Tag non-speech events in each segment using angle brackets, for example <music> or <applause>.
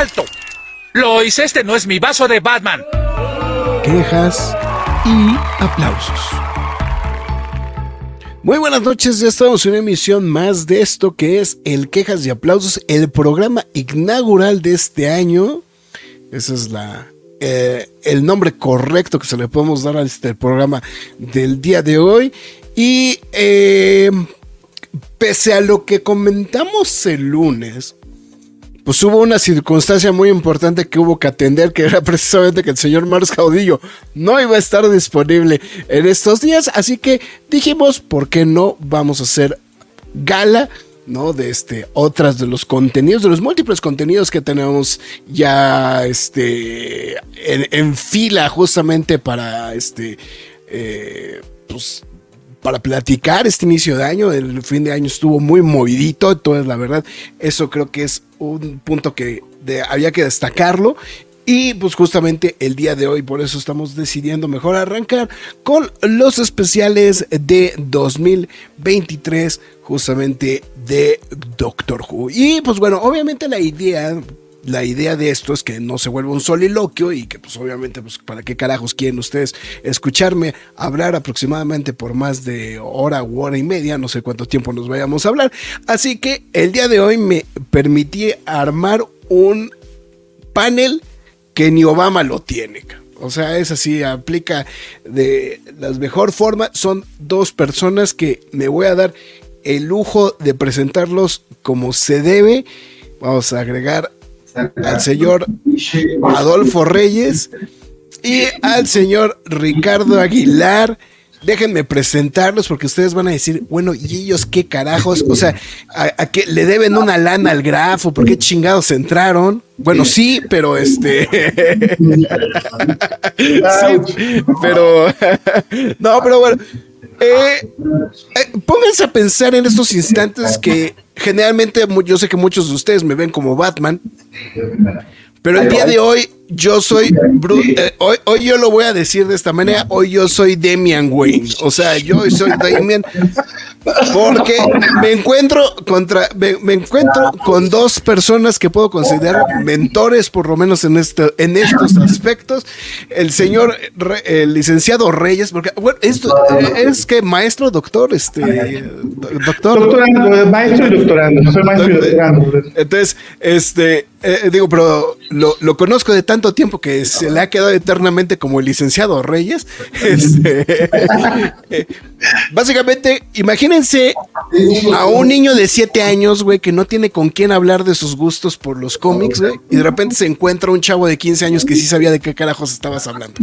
¡Alto! Lo hice, este no es mi vaso de Batman. Quejas y aplausos. Muy buenas noches, ya estamos en una emisión más de esto que es el Quejas y Aplausos, el programa inaugural de este año. Ese es la, eh, el nombre correcto que se le podemos dar a este programa del día de hoy. Y eh, pese a lo que comentamos el lunes, pues hubo una circunstancia muy importante que hubo que atender, que era precisamente que el señor Mars Caudillo no iba a estar disponible en estos días, así que dijimos, ¿por qué no vamos a hacer gala? ¿no? De este, otras de los contenidos, de los múltiples contenidos que tenemos ya este, en, fila justamente para este, eh, pues, para platicar este inicio de año. El fin de año estuvo muy movidito, entonces la verdad, eso creo que es un punto que había que destacarlo. Y pues justamente el día de hoy, por eso estamos decidiendo mejor arrancar con los especiales de 2023, justamente de Doctor Who. Y pues bueno, obviamente la idea la idea de esto es que no se vuelva un soliloquio y que pues obviamente pues para qué carajos quieren ustedes escucharme hablar aproximadamente por más de hora u hora y media, no sé cuánto tiempo nos vayamos a hablar. Así que el día de hoy me permití armar un panel que ni Obama lo tiene. O sea, es así, aplica de la mejor forma. Son dos personas que me voy a dar el lujo de presentarlos como se debe. Vamos a agregar al señor Adolfo Reyes y al señor Ricardo Aguilar. Déjenme presentarlos porque ustedes van a decir, bueno, ¿y ellos qué carajos? O sea, ¿a, qué le deben una lana al grafo? ¿Por qué chingados entraron? Bueno, sí, pero este. <laughs> sí, pero. <laughs> no, pero bueno. Eh, eh, pónganse a pensar en estos instantes que generalmente yo sé que muchos de ustedes me ven como Batman, pero el día de hoy yo soy, eh, hoy, hoy yo lo voy a decir de esta manera, hoy yo soy Demian Wayne, o sea, yo soy Damian porque me encuentro contra, me, encuentro con dos personas que puedo considerar mentores, por lo menos en este, en estos aspectos. El señor, el licenciado Reyes, porque bueno, esto es que maestro, doctor, este, doctor. Doctorando, maestro y doctorando, soy maestro y doctorando. Entonces, este, eh, digo, pero lo, lo, conozco de tanto tiempo que se le ha quedado eternamente como el licenciado Reyes. <laughs> Este, <laughs> básicamente, imagínense a un niño de 7 años, güey, que no tiene con quién hablar de sus gustos por los cómics, güey, y de repente se encuentra un chavo de 15 años que sí sabía de qué carajos estabas hablando.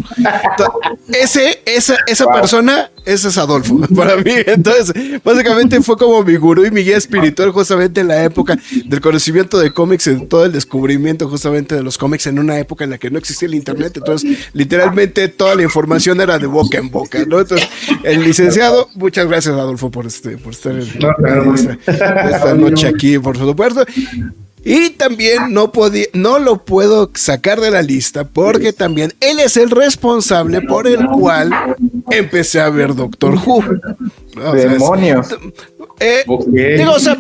ese, esa, esa persona, ese es Adolfo, <laughs> para mí. Entonces, básicamente fue como mi gurú y mi guía espiritual justamente en la época del conocimiento de cómics, en todo el descubrimiento justamente de los cómics en una época en la que no existía el internet. Entonces, literalmente toda la información era de boca en boca, ¿no? Entonces, el licenciado, muchas gracias Adolfo por este, por estar en, esta, noche aquí, por supuesto. Y también no, podía, no lo puedo sacar de la lista porque también él es el responsable por el cual empecé a ver Doctor Who. Demonios. Eh, digo, o sea,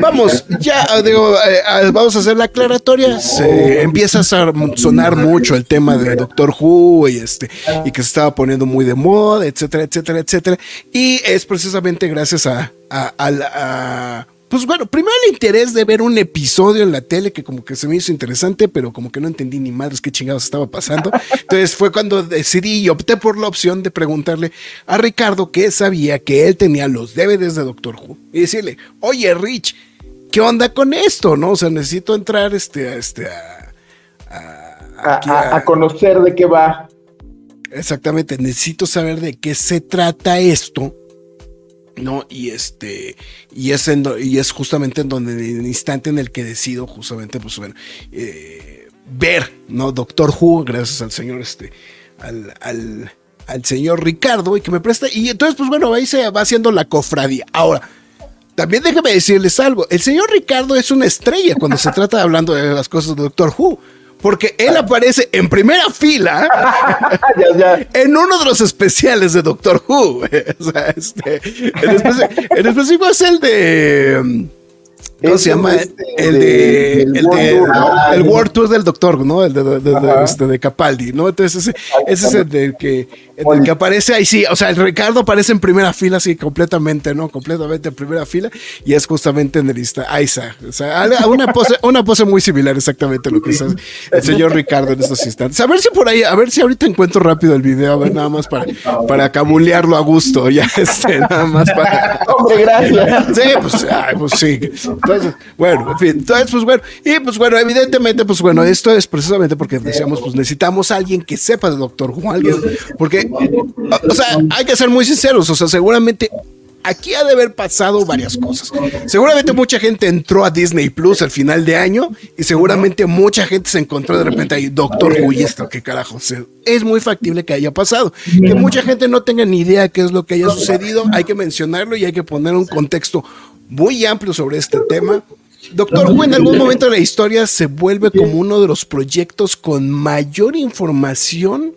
vamos, ya, digo, eh, vamos a hacer la aclaratoria. Se empieza a sonar mucho el tema de Doctor Who y este, y que se estaba poniendo muy de moda, etcétera, etcétera, etcétera. Y es precisamente gracias a, a, a pues bueno, primero el interés de ver un episodio en la tele que como que se me hizo interesante, pero como que no entendí ni madres qué chingados estaba pasando. <laughs> Entonces fue cuando decidí y opté por la opción de preguntarle a Ricardo que sabía que él tenía los DVDs de Doctor Who y decirle, oye Rich, ¿qué onda con esto? ¿No? O sea, necesito entrar este, a, este, a, a conocer de qué va. Exactamente, necesito saber de qué se trata esto ¿no? Y este, y es, en, y es justamente en donde, en el instante en el que decido justamente, pues bueno, eh, ver, ¿no? Doctor Who, gracias al señor, este, al, al, señor Ricardo, y que me presta, y entonces, pues bueno, ahí se va haciendo la cofradía. Ahora, también déjeme decirles algo, el señor Ricardo es una estrella cuando se trata de hablando de las cosas de Doctor Who porque él aparece en primera fila <laughs> en uno de los especiales de Doctor Who. <laughs> o sea, este, en, específico es el de ¿Cómo se llama? Este, el de, el, de, el World Tour del Doctor, ¿no? El de, de, este, de Capaldi, ¿no? Entonces ese, ese es el de que, el que aparece ahí, sí, o sea, el Ricardo aparece en primera fila, así completamente, ¿no? Completamente en primera fila y es justamente en el Aiza, o sea, una pose, <laughs> una pose muy similar exactamente a lo que es el señor Ricardo en estos instantes. A ver si por ahí, a ver si ahorita encuentro rápido el video, a ver, nada más para, para cabulearlo a gusto, ya, <laughs> este, nada más para... <laughs> Hombre, gracias. Sí, pues, ay, pues sí. Entonces, bueno, en fin, entonces, pues bueno, y pues bueno, evidentemente, pues bueno, esto es precisamente porque decíamos, pues necesitamos a alguien que sepa de Doctor Who, alguien, porque, o sea, hay que ser muy sinceros, o sea, seguramente aquí ha de haber pasado varias cosas. Seguramente mucha gente entró a Disney Plus al final de año y seguramente mucha gente se encontró de repente ahí, Doctor Who y esto, qué carajo. Es muy factible que haya pasado. Que mucha gente no tenga ni idea qué es lo que haya sucedido, hay que mencionarlo y hay que poner un contexto muy amplio sobre este tema. Doctor Who en algún momento de la historia se vuelve como uno de los proyectos con mayor información.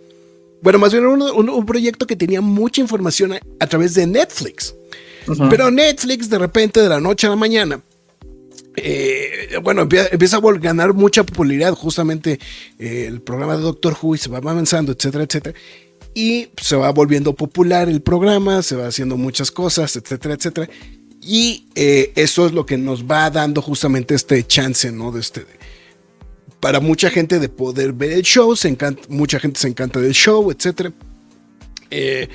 Bueno, más bien un, proyecto que tenía mucha información a, través de Netflix. Pero Netflix de repente de la noche a la mañana eh, bueno, empieza, a ganar mucha popularidad justamente eh, el programa de Doctor Who y se va avanzando, etcétera, etcétera. Y se va volviendo popular el programa, se va haciendo muchas cosas, etcétera, etcétera. Y eh, eso es lo que nos va dando justamente este chance, ¿no? De este, para mucha gente de poder ver el show, se encanta, mucha gente se encanta del show, etc. Eh,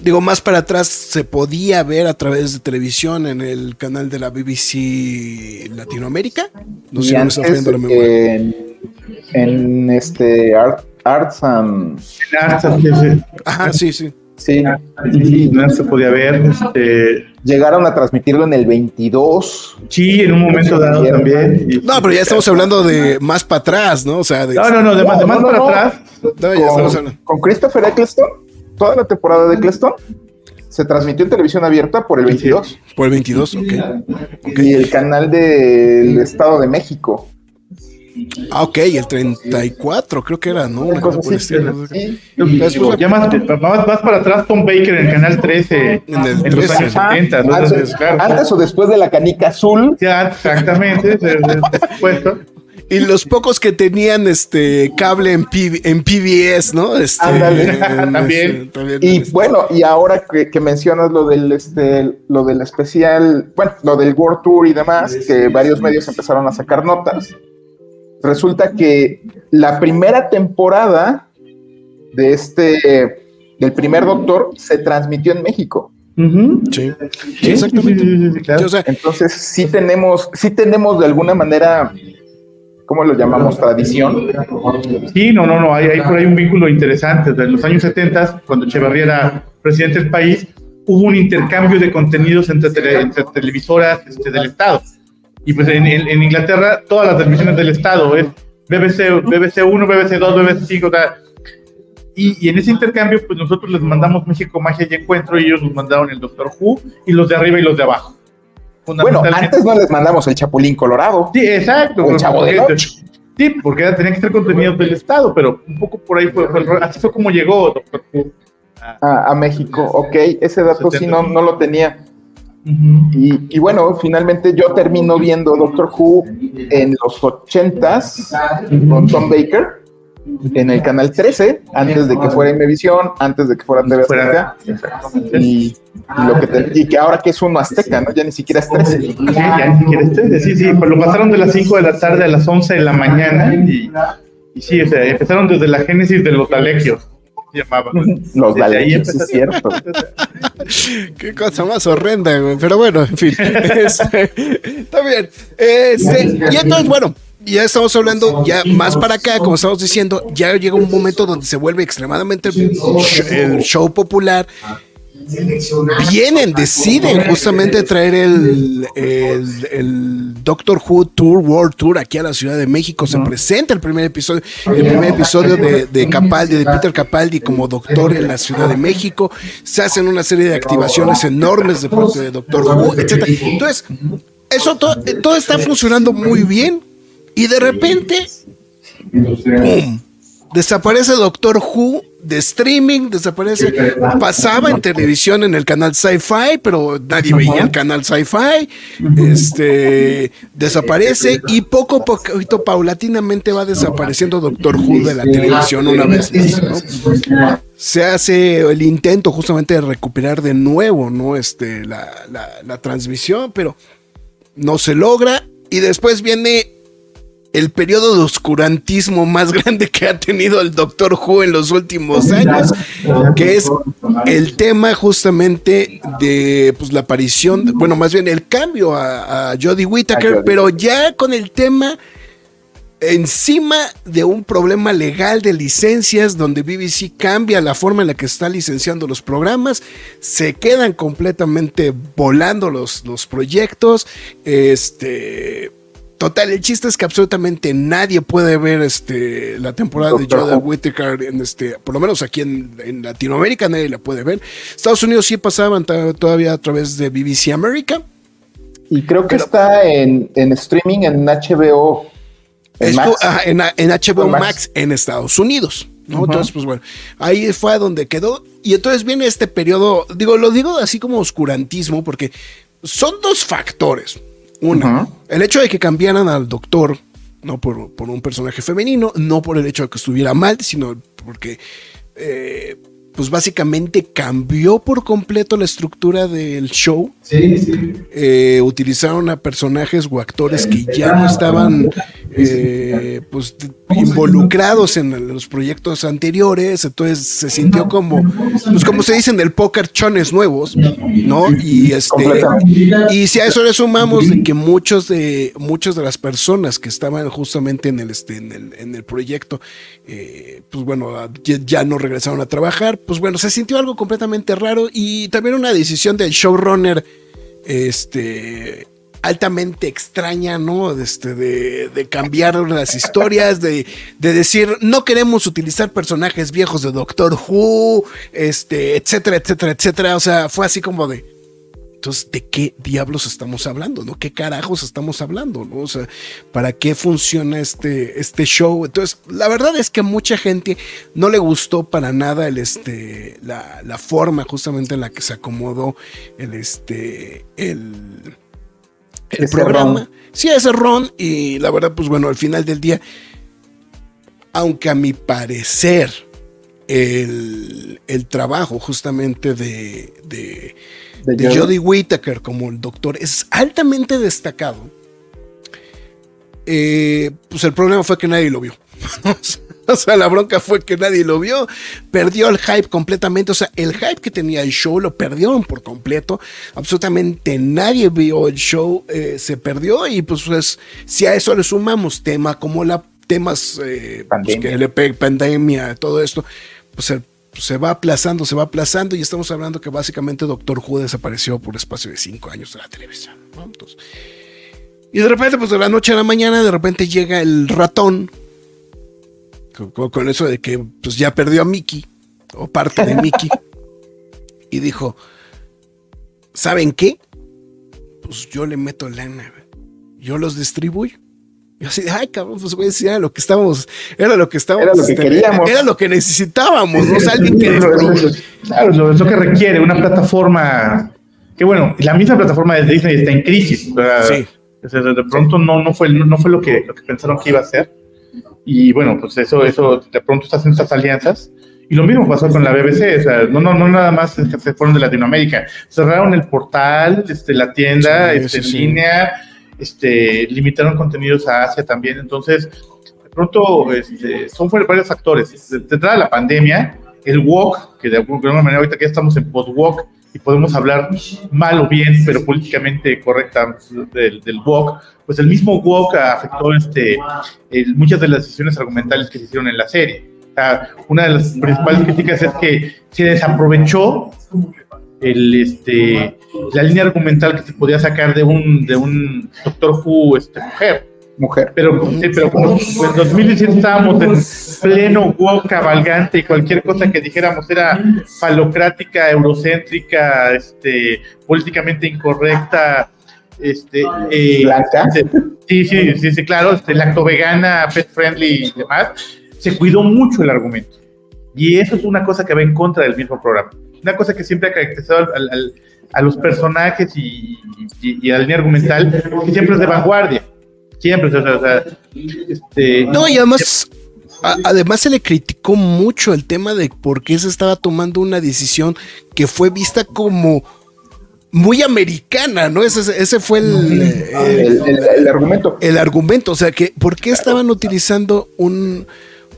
digo, más para atrás se podía ver a través de televisión en el canal de la BBC Latinoamérica. No sé si me está la memoria. En, este Arts and... Ajá, sí, sí. Sí, sí, no se podía ver. Este... Llegaron a transmitirlo en el 22. Sí, en un momento dado también. no, pero ya estamos hablando de más para atrás, ¿no? O sea, de... No, no, no, de más, para atrás. con, con, Christopher Eccleston, toda la temporada de Eccleston se transmitió en televisión abierta por el 22. Por el 22, ok. Y el canal del Estado de México. Ah, ok, el 34, creo que era, ¿no? Una cosa así, ya más, para atrás, Tom Baker en el canal 13, en, el en los años 70. Antes, antes, o después de la canica azul. Ya, exactamente, supuesto. Y los pocos que tenían este cable en, en PBS, ¿no? Este, <laughs> también. y bueno, y ahora que, que, mencionas lo del este, lo del especial, bueno, lo del World Tour y demás, que varios medios empezaron a sacar notas resulta que la primera temporada de este, del primer Doctor, se transmitió en México. sí. exactamente. Entonces, sí tenemos, sí tenemos de alguna manera, ¿cómo lo llamamos? Tradición. Sí, no, no, no, hay, hay por ahí un vínculo interesante. En los años 70, cuando Echeverría era presidente del país, hubo un intercambio de contenidos entre, entre televisoras este, del Estado. Y pues en, en, Inglaterra todas las televisiones del Estado es BBC, BBC 1, BBC 2, BBC 5, y, y, en ese intercambio pues nosotros les mandamos México Magia y Encuentro y ellos nos mandaron el Doctor Who y los de arriba y los de abajo. Bueno, antes no les mandamos el Chapulín Colorado. Sí, exacto. el Chavo de Sí, porque tenía que ser contenido del Estado, pero un poco por ahí fue, así fue como llegó Doctor Who. A, a, México, ok, ese dato sí no, no lo tenía y, bueno, finalmente yo termino viendo Doctor Who en los 80s con Tom Baker en el canal 13, antes de que fuera Imevisión, antes de que fuera TV Azteca. Y, lo que y que ahora que es uno azteca, ¿no? Ya ni siquiera es 13. Sí, ya ni siquiera es 13, sí, sí, pues lo pasaron de las 5 de la tarde a las 11 de la mañana y, y sí, o sea, empezaron desde la génesis de los alequios llamaban. Los Daleks, es cierto. <laughs> Qué cosa más horrenda, güey. Pero bueno, en fin. <laughs> Este, está bien. Este, y entonces, bueno, ya estamos hablando ya más para acá, como estamos diciendo, ya llega un momento donde se vuelve extremadamente el show popular vienen, deciden justamente traer el, el, Doctor Who Tour, World Tour aquí a la Ciudad de México. Se presenta el primer episodio, el primer episodio de, de Capaldi, de Peter Capaldi como doctor en la Ciudad de México. Se hacen una serie de activaciones enormes de parte de Doctor Who, etc. Entonces, eso todo está funcionando muy bien. Y de repente, ¡pum! Desaparece Doctor Who de streaming, desaparece. Pasaba en televisión en el canal Sci-Fi, pero nadie veía el canal Sci-Fi. Este desaparece y poco a poquito, paulatinamente va desapareciendo Doctor Who de la televisión una vez Se hace el intento justamente de recuperar de nuevo, ¿no? Este, la, la transmisión, pero no se logra. Y después viene el periodo de oscurantismo más <laughs> grande que ha tenido el Doctor Who en los últimos años, que es el tema justamente de pues, la aparición, bueno, más bien el cambio a, a Jodie Whittaker, pero ya con el tema encima de un problema legal de licencias donde BBC cambia la forma en la que está licenciando los programas, se quedan completamente volando los, los proyectos, este Total, el chiste es que absolutamente nadie puede ver este, la temporada de Jodie Whittaker, en este, por lo menos aquí en, Latinoamérica nadie la puede ver. Estados Unidos sí pasaban todavía a través de BBC America. Y creo que está en, streaming en HBO. En, Max. en, HBO Max. en Estados Unidos. ¿no? Entonces, pues bueno, ahí fue donde quedó. Y entonces viene este periodo, digo, lo digo así como oscurantismo, porque son dos factores. Una, el hecho de que cambiaran al doctor, no por, por, un personaje femenino, no por el hecho de que estuviera mal, sino porque eh, pues básicamente cambió por completo la estructura del show. Sí, sí. Eh, utilizaron a personajes o actores que ya no estaban eh, pues, involucrados en los proyectos anteriores, entonces se sintió como, pues como se dicen, del póker chones nuevos, ¿no? Y este, y si a eso le sumamos de que muchos de muchas de las personas que estaban justamente en el este en el, en el proyecto, eh, pues bueno, ya no regresaron a trabajar pues bueno, se sintió algo completamente raro y también una decisión del showrunner, este, altamente extraña, ¿no? Este, de, de cambiar las historias, de, de, decir, no queremos utilizar personajes viejos de Doctor Who, este, etcétera, etcétera, etcétera. O sea, fue así como de, entonces, ¿de qué diablos estamos hablando? ¿No? ¿Qué carajos estamos hablando? ¿no? O sea, ¿para qué funciona este, este show? Entonces, la verdad es que a mucha gente no le gustó para nada el, este, la, forma justamente en la que se acomodó el, este, el, el programa. Sí, ese ron. Y la verdad, pues bueno, al final del día, aunque a mi parecer, el, el trabajo justamente de, de de, Jodie Whittaker como el doctor es altamente destacado. Eh, pues el problema fue que nadie lo vio. <laughs> <laughs> o sea, la bronca fue que nadie lo vio, perdió el hype completamente, o sea, el hype que tenía el show lo perdieron por completo, absolutamente nadie vio el show, eh, se perdió y pues, pues, si a eso le sumamos tema como la temas eh, pues, pandemia. pandemia, todo esto, pues el se va aplazando, se va aplazando y estamos hablando que básicamente Doctor Who desapareció por espacio de cinco años de la televisión. y de repente, pues de la noche a la mañana, de repente llega el ratón con, eso de que pues ya perdió a Mickey o parte de Mickey <laughs> y dijo, ¿saben qué? Pues yo le meto lana, yo los distribuyo y así de, ay, cabrón, pues güey, era lo que estábamos, era lo que estábamos, era lo que, este, queríamos. Era lo que necesitábamos, ¿no? alguien que. Claro, lo, lo que requiere una plataforma que, bueno, la misma plataforma de Disney está en crisis. sí. De pronto no, no, fue, no fue lo que, lo que pensaron que iba a ser. Y bueno, pues eso, eso de pronto está haciendo estas alianzas. Y lo mismo pasó con la BBC, o sea, no, no, no nada más se fueron de Latinoamérica, cerraron el portal, este, la tienda, este, en línea, este, limitaron contenidos a Asia también. Entonces, de pronto, este, son varios factores. Detrás de la pandemia, el walk, que de alguna manera ahorita que ya estamos en post-walk y podemos hablar mal o bien, pero políticamente correcta del, del walk, pues el mismo walk afectó este, muchas de las decisiones argumentales que se hicieron en la serie. una de las principales críticas es que se desaprovechó el, este, la línea argumental que se podía sacar de un, de un Doctor Who este, mujer. Mujer. Pero, sí, pero como en 2017 estábamos en pleno wow cabalgante y cualquier cosa que dijéramos era falocrática, eurocéntrica, este, políticamente incorrecta, este, eh, ¿Blanca? Sí, sí, sí, sí, claro, este, lactovegana, pet friendly y demás, se cuidó mucho el argumento. Y eso es una cosa que va en contra del mismo programa. Una cosa que siempre ha caracterizado al, al, a los personajes y, y, y, a la línea argumental, que siempre es de vanguardia. Siempre, o sea, o sea este, No, y además, a, además se le criticó mucho el tema de por qué se estaba tomando una decisión que fue vista como muy americana, ¿no? Ese, ese fue el, el, el, el, argumento. El argumento, o sea, que ¿por qué estaban utilizando un,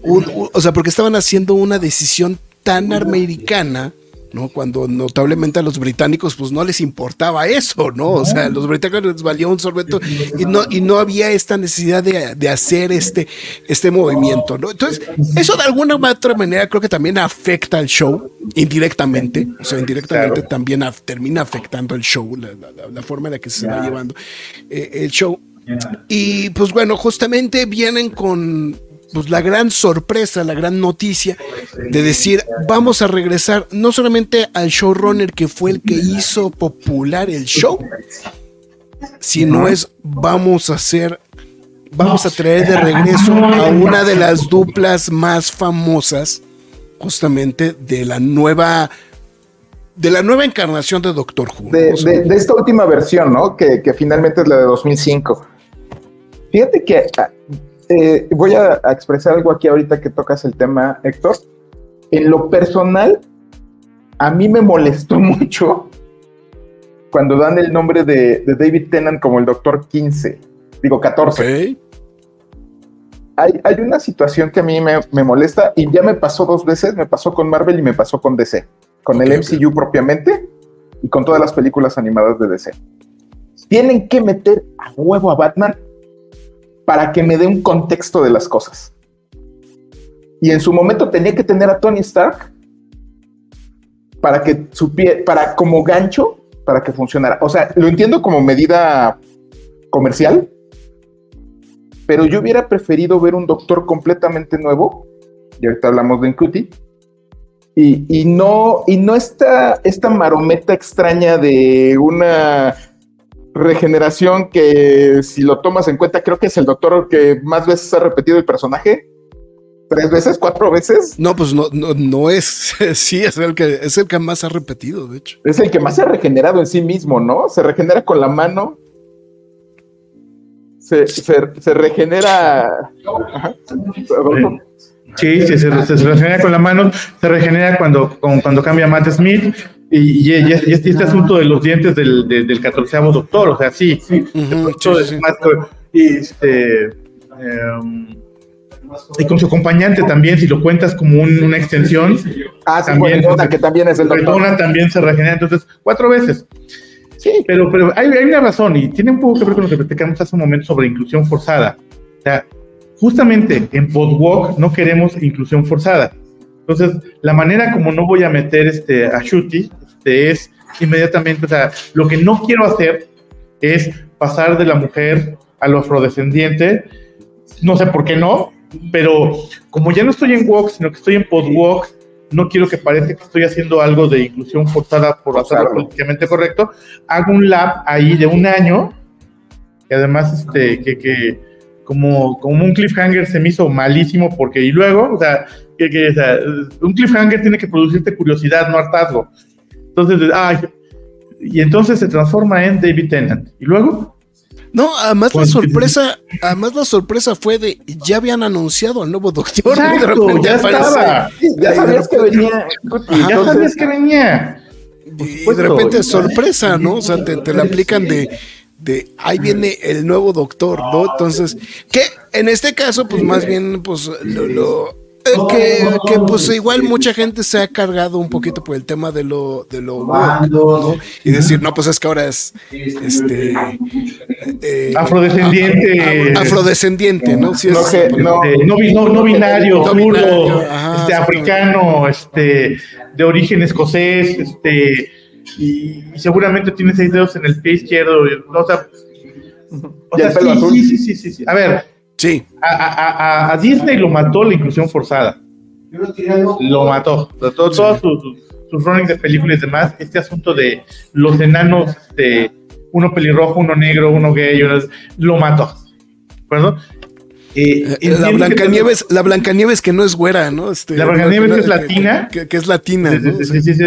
un, un, o sea, porque estaban haciendo una decisión tan americana ¿no? Cuando notablemente a los británicos pues no les importaba eso, ¿no? O sea, a los británicos les valía un sorbeto y no, y no había esta necesidad de, de, hacer este, este movimiento, ¿no? Entonces, eso de alguna u otra manera creo que también afecta al show, indirectamente, o sea, indirectamente claro. también af termina afectando el show, la, la, la, forma en la que se yeah. va llevando eh, el show. Yeah. Y pues bueno, justamente vienen con pues la gran sorpresa, la gran noticia de decir, vamos a regresar no solamente al showrunner que fue el que hizo popular el show, sino es vamos a hacer, vamos a traer de regreso a una de las duplas más famosas, justamente de la nueva de la nueva encarnación de Doctor Who. De, de, de esta última versión, ¿no? Que, que, finalmente es la de 2005. Fíjate que eh, voy a, a, expresar algo aquí ahorita que tocas el tema, Héctor. En lo personal, a mí me molestó <laughs> mucho cuando dan el nombre de, de David Tennant como el Doctor 15, digo 14. Okay. Hay, hay, una situación que a mí me, me, molesta y ya me pasó dos veces, me pasó con Marvel y me pasó con DC, con okay, el MCU okay. propiamente y con todas las películas animadas de DC. Tienen que meter a huevo a Batman para que me dé un contexto de las cosas. Y en su momento tenía que tener a Tony Stark para que supiera, para como gancho, para que funcionara. O sea, lo entiendo como medida comercial, pero yo hubiera preferido ver un doctor completamente nuevo, y ahorita hablamos de Incuti, y, y, no, y no esta, esta marometa extraña de una regeneración que si lo tomas en cuenta creo que es el doctor que más veces ha repetido el personaje. Tres veces cuatro veces no pues no no, no es <laughs> sí es el que es el que más ha repetido de hecho. Es el que más se ha regenerado en sí mismo no se regenera con la mano. Se, se, se regenera Ajá. Sí, sí, se, se, regenera con la mano, se regenera cuando, cuando cambia Matt Smith, y, y, y, este, este, asunto de los dientes del, del, del catorceavo doctor, o sea, sí, uh -huh, sí, sí. Más, y, este, um, y con su acompañante también, si lo cuentas como un, una extensión, ah, también, Dona, que también es el doctor. también se regenera, entonces, cuatro veces. Sí, pero, pero hay, hay, una razón y tiene un poco que ver con lo que platicamos hace un momento sobre inclusión forzada. O sea, justamente en Podwalk no queremos inclusión forzada. Entonces, la manera como no voy a meter este, a Shuti es inmediatamente, o sea, lo que no quiero hacer es pasar de la mujer a lo afrodescendiente, no sé por qué no, pero como ya no estoy en Walk, sino que estoy en Podwalk, no quiero que parezca que estoy haciendo algo de inclusión forzada por hacerlo claro. políticamente correcto, hago un lab ahí de un año, que además, este, que, que como, como un cliffhanger se me hizo malísimo porque y luego, o sea, que, que o sea, un cliffhanger tiene que producirte curiosidad, no hartazgo. Entonces, ay, y entonces se transforma en David Tennant. ¿Y luego? No, además la sorpresa, además la sorpresa fue de ya habían anunciado al nuevo doctor. Exacto, ya estaba. Ya sabías que venía. Ajá, ya sabías que venía. Y de repente sorpresa, ¿no? O sea, te, te la aplican de de ahí viene el nuevo doctor, ¿no? Entonces, que en este caso, pues más bien, pues lo, lo que, que, pues igual mucha gente se ha cargado un poquito por el tema de lo de lo woke, ¿no? y decir no pues es que ahora es este eh, afrodescendiente. afrodescendiente no sí, no, es, no, no, no, binario no binario, ajá, este africano este de origen escocés este y, seguramente tiene seis dedos en el pie izquierdo. O sea, o sea sí, sí, sí, sí, sí, A ver, sí. A, a, Disney lo mató la inclusión forzada. Lo mató. Todos sus, sus runnings de películas y demás, este asunto de los enanos, de uno pelirrojo, uno negro, uno gay, lo mató. ¿De eh, eh, la Blancanieves, que la Blancanieves que no es güera, ¿no? Este, la Blancanieves que, es latina. Que, es latina. Sí, sí, sí,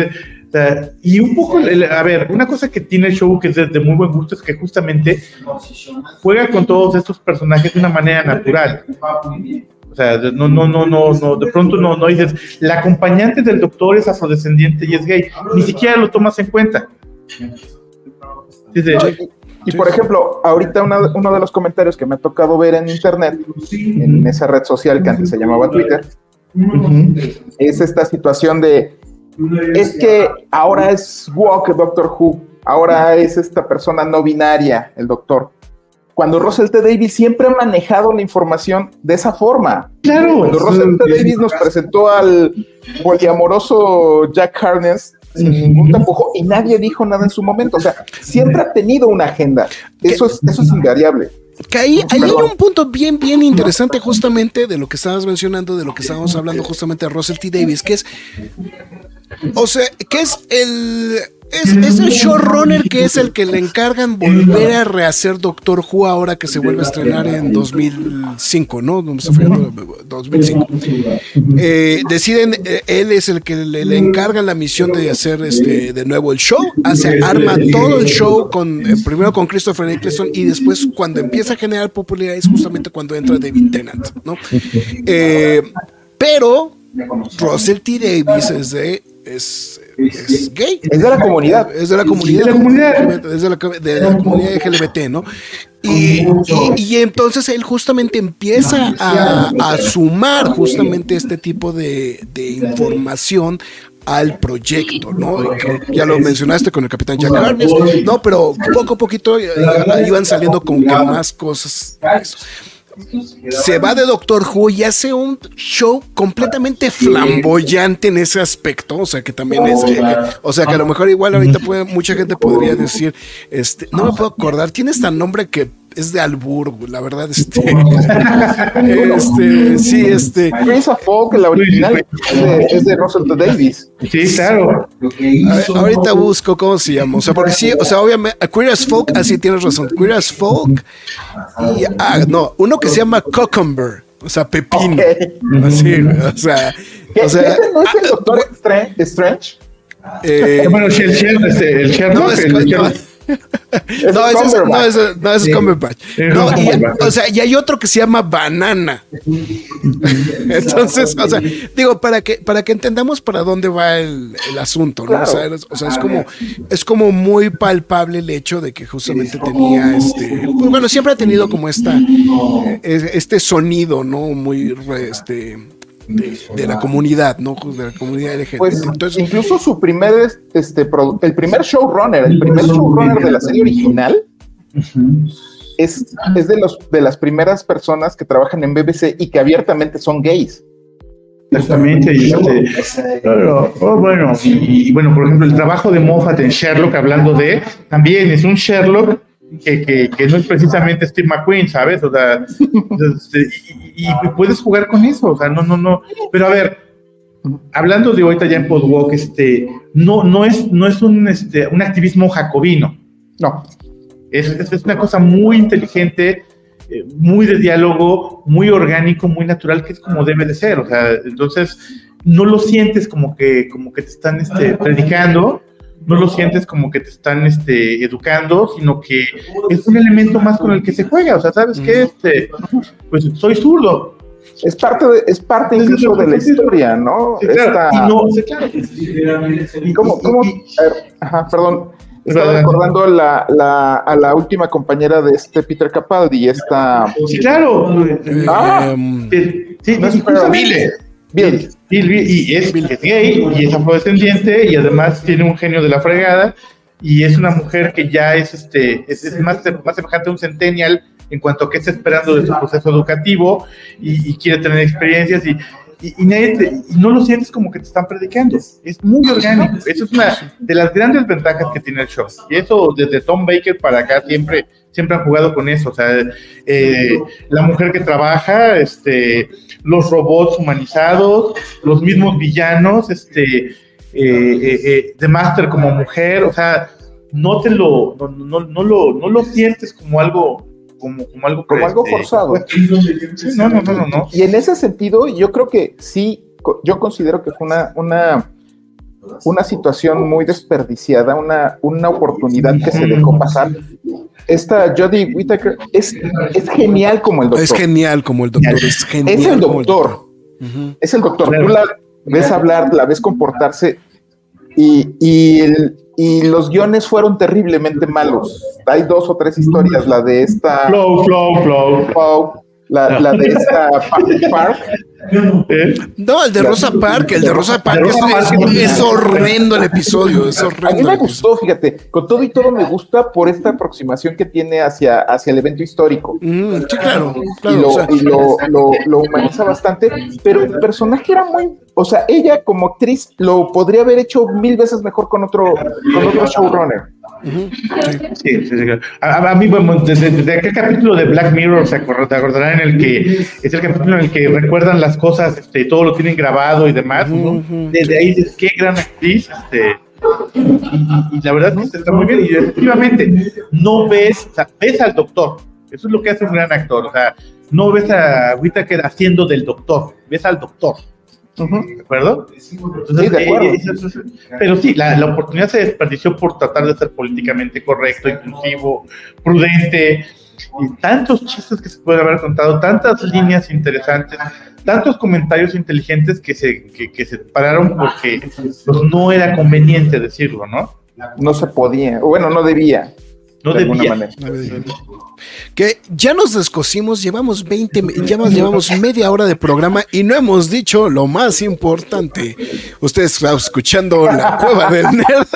y un poco, a ver, una cosa que tiene el show que es de, muy buen gusto es que justamente juega con todos estos personajes de una manera natural. O sea, no, no, no, no, no, de pronto no, no dices, la acompañante del doctor es afrodescendiente y es gay, ni siquiera lo tomas en cuenta. y por ejemplo, ahorita uno de los comentarios que me ha tocado ver en internet, en esa red social que antes se llamaba Twitter, es esta situación de, es que ahora es Walk Doctor Who, ahora es esta persona no binaria, el doctor cuando Russell T. Davis siempre ha manejado la información de esa forma. Claro. Cuando Russell T. Davis nos presentó al poliamoroso Jack Harness sin ningún tapujo y nadie dijo nada en su momento. O sea, siempre ha tenido una agenda. Eso es, eso es invariable. Que ahí, hay un punto bien, bien interesante justamente de lo que estabas mencionando, de lo que estábamos hablando justamente de Russell T. Davis, que es, o sea, que es el, es, el showrunner que es el que le encargan volver a rehacer Doctor Who ahora que se vuelve a estrenar en 2005, ¿no? 2005. Eh, deciden, eh, él es el que le, le, encargan la misión de hacer este de nuevo el show, hace, arma todo el show con eh, primero con Christopher Eccleston y después cuando empieza a generar popularidad es justamente cuando entra David Tennant, ¿no? pero Russell T. Davis es de es, gay. Es de la comunidad. Es de la comunidad. Es de la comunidad LGBT, ¿no? Y, y, entonces él justamente empieza a, sumar justamente este tipo de, información al proyecto, ¿no? Ya lo mencionaste con el Capitán Jack Harness, no, pero poco a poquito eh, iban saliendo con que más cosas se va de Doctor Who y hace un show completamente flamboyante en ese aspecto, o sea que también es, eh, o sea que a lo mejor igual ahorita puede, mucha gente podría decir, este, no me puedo acordar, tiene este nombre que es de Alburgo, la verdad, <laughs> este, este, sí, este. Chris Folk, la original, es de, Russell T. Davis. Sí, claro. ahorita busco cómo se llama, o sea, porque sí, o sea, obviamente, Queer as Folk, así tienes razón, Queer as Folk, y, ah, no, uno que se llama Cucumber, o sea, pepino, así, o sea, o sea, no es el Doctor Strange? Eh, bueno, el, el, este, el Sherlock, el, no, ese es, no, ese, no, ese es Cumberbatch. No, y, o sea, y hay otro que se llama Banana. <laughs> Entonces, o sea, digo, para que, para que entendamos para dónde va el, el asunto, ¿no? O, sea, o, sea, es como, es como muy palpable el hecho de que justamente tenía este, pues, bueno, siempre ha tenido como esta, eh, este sonido, ¿no? Muy, este, de, la comunidad, ¿no? De la comunidad LGBT. Pues Entonces, incluso su primer, este, el primer showrunner, el primer showrunner de la serie original, es, es de, los, de las primeras personas que trabajan en BBC y que abiertamente son gays. Exactamente, y este, oh, bueno, y, bueno, por ejemplo, el trabajo de Moffat en Sherlock, hablando de, también es un Sherlock que, que, no es precisamente Steve McQueen, ¿sabes? O sea, este, y, puedes jugar con eso, o sea, no, no, no. Pero a ver, hablando de ahorita ya en Podwalk, este, no, no es, no es un, este, un activismo jacobino, no. Es, es, una cosa muy inteligente, eh, muy de diálogo, muy orgánico, muy natural, que es como debe de ser, o sea, entonces no lo sientes como que, como que te están este, predicando, no lo sientes como que te están este, educando, sino que es un elemento más con el que se juega. O sea, ¿sabes qué? Este, pues soy zurdo. Es parte, de, es parte incluso de la historia, ¿no? Sí, claro. Y no, sí, claro. ¿Y cómo, cómo ajá, perdón. Estaba recordando a la, a la última compañera de este Peter Capaldi, esta... Sí, claro. Ah, em, sí, no, Bill. Y es, gay y es afrodescendiente y además tiene un genio de la fregada y es una mujer que ya es este es, más, más semejante a un centennial en cuanto a que está esperando de su proceso educativo y, quiere tener experiencias y, y, no lo sientes como que te están predicando. Es muy orgánico. Eso es una de las grandes ventajas que tiene el show. Y eso desde Tom Baker para acá siempre, siempre han jugado con eso. O sea, eh, la mujer que trabaja, este, los robots humanizados, los mismos villanos, este, eh, eh, Master como mujer, o sea, no te lo, no, no, no, lo, no lo sientes como algo como, como algo, como algo este, forzado. no, no, no, no, Y en ese sentido, yo creo que sí, yo considero que fue una, una, una situación muy desperdiciada, una, una oportunidad que se dejó pasar. Esta Jodie Whittaker es, es genial como el doctor. Es genial como el doctor. Es, genial es el doctor. Es el doctor. Tú la ves hablar, la ves comportarse y, y el, y los guiones fueron terriblemente malos. Hay dos o tres historias, la de esta... Flow, flow, flow. la, la de esta Park, no, el de Rosa Park, el de Rosa Park es, horrendo el episodio, es horrendo. A mí me gustó, fíjate, con todo y todo me gusta por esta aproximación que tiene hacia, hacia el evento histórico. Mm, sí, claro, y, lo, lo, humaniza bastante, pero el personaje era muy, o sea, ella como actriz lo podría haber hecho mil veces mejor con otro, con otro showrunner. Sí, sí, sí. A, mí, bueno, desde, aquel capítulo de Black Mirror, se acordarán en el que es el capítulo en el que recuerdan las cosas, este, todo lo tienen grabado y demás. Desde ahí dices, qué gran actriz. Este, y, la verdad es que está muy bien. Y efectivamente, no ves, o sea, ves al doctor. Eso es lo que hace un gran actor. O sea, no ves a Whittaker haciendo del doctor, ves al doctor. ¿De acuerdo? sí, de acuerdo. Eh, pero sí, la, la, oportunidad se desperdició por tratar de ser políticamente correcto, inclusivo, prudente, y tantos chistes que se pueden haber contado, tantas líneas interesantes, tantos comentarios inteligentes que se, que, se pararon porque pues, no era conveniente decirlo, ¿no? No se podía, bueno, no debía. No debía. Que ya nos descosimos, llevamos 20, ya llevamos media hora de programa y no hemos dicho lo más importante. Ustedes están escuchando la cueva del nerd.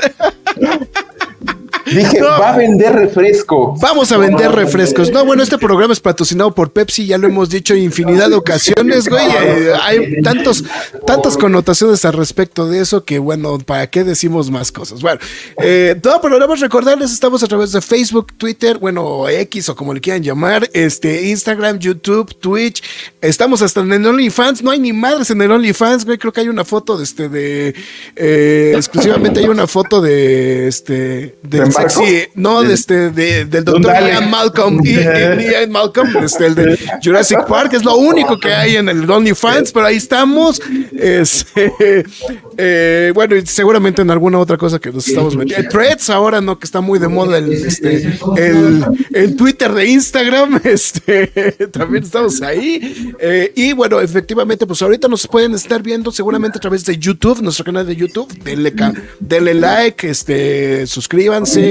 Dije, va a vender refresco. Vamos a vender refrescos. No, bueno, este programa es patrocinado por Pepsi, ya lo hemos dicho infinidad de ocasiones, güey. Hay tantos, tantas connotaciones al respecto de eso que, bueno, ¿para qué decimos más cosas? Bueno, eh, todo programa recordarles, estamos a través de Facebook, Twitter, bueno, X o como le quieran llamar, este, Instagram, YouTube, Twitch. Estamos hasta en el OnlyFans, no hay ni madres en el OnlyFans, güey. Creo que hay una foto de este, de, eh, exclusivamente hay una foto de, este, de Sí, no, de este, de, del doctor Ian Malcolm, <laughs> Ian Malcolm, este, el de Jurassic Park, es lo único que hay en el OnlyFans, pero ahí estamos. Es, <laughs> eh, bueno, y seguramente en alguna otra cosa que nos estamos metiendo. Threads ahora, ¿no? Que está muy de moda el, este, el, el Twitter de Instagram, <laughs> este, también estamos ahí. Eh, y bueno, efectivamente, pues ahorita nos pueden estar viendo seguramente a través de YouTube, nuestro canal de YouTube. Denle, denle like, este, suscríbanse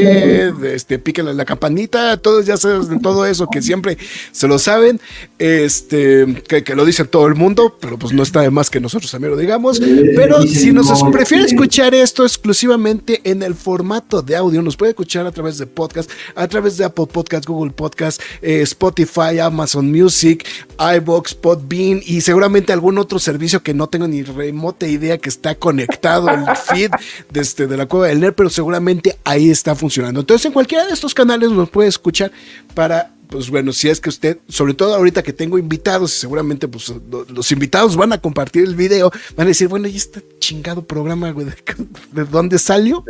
este, píquenle la campanita, todos ya saben todo eso que siempre se lo saben, este, que, lo dice todo el mundo, pero pues no está de más que nosotros también lo digamos. Pero si nos prefiere escuchar esto exclusivamente en el formato de audio, nos puede escuchar a través de podcast, a través de Apple Podcast, Google Podcast, eh, Spotify, Amazon Music, iBox, Podbean y seguramente algún otro servicio que no tengo ni remota idea que está conectado el <laughs> feed de, este, de la cueva del NER, pero seguramente ahí está funcionando entonces, en cualquiera de estos canales nos puede escuchar para pues bueno, si es que usted, sobre todo ahorita que tengo invitados y seguramente pues los invitados van a compartir el video, van a decir, bueno, ¿y este chingado programa, güey, de, dónde salió?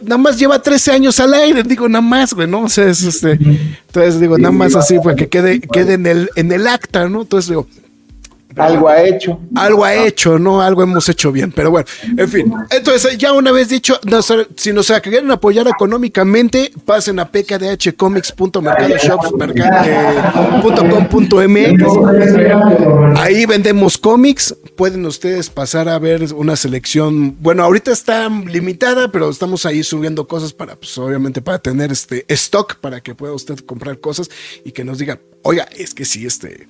nada más lleva 13 años al aire, digo, nada más, güey, ¿no? O sea, es este, entonces digo, nada más así, pues que quede, quede en el, en el acta, ¿no? Entonces digo, algo ha hecho. Algo ha hecho, ¿no? Algo hemos hecho bien, pero bueno, en fin. Entonces, ya una vez dicho, si nos quieren apoyar económicamente, pasen a pkdhcomics.mercadoshops.com.mx. Ahí vendemos cómics. Pueden ustedes pasar a ver una selección. Bueno, ahorita está limitada, pero estamos ahí subiendo cosas para, pues, obviamente, para tener este stock para que pueda usted comprar cosas y que nos diga, oiga, es que sí, este,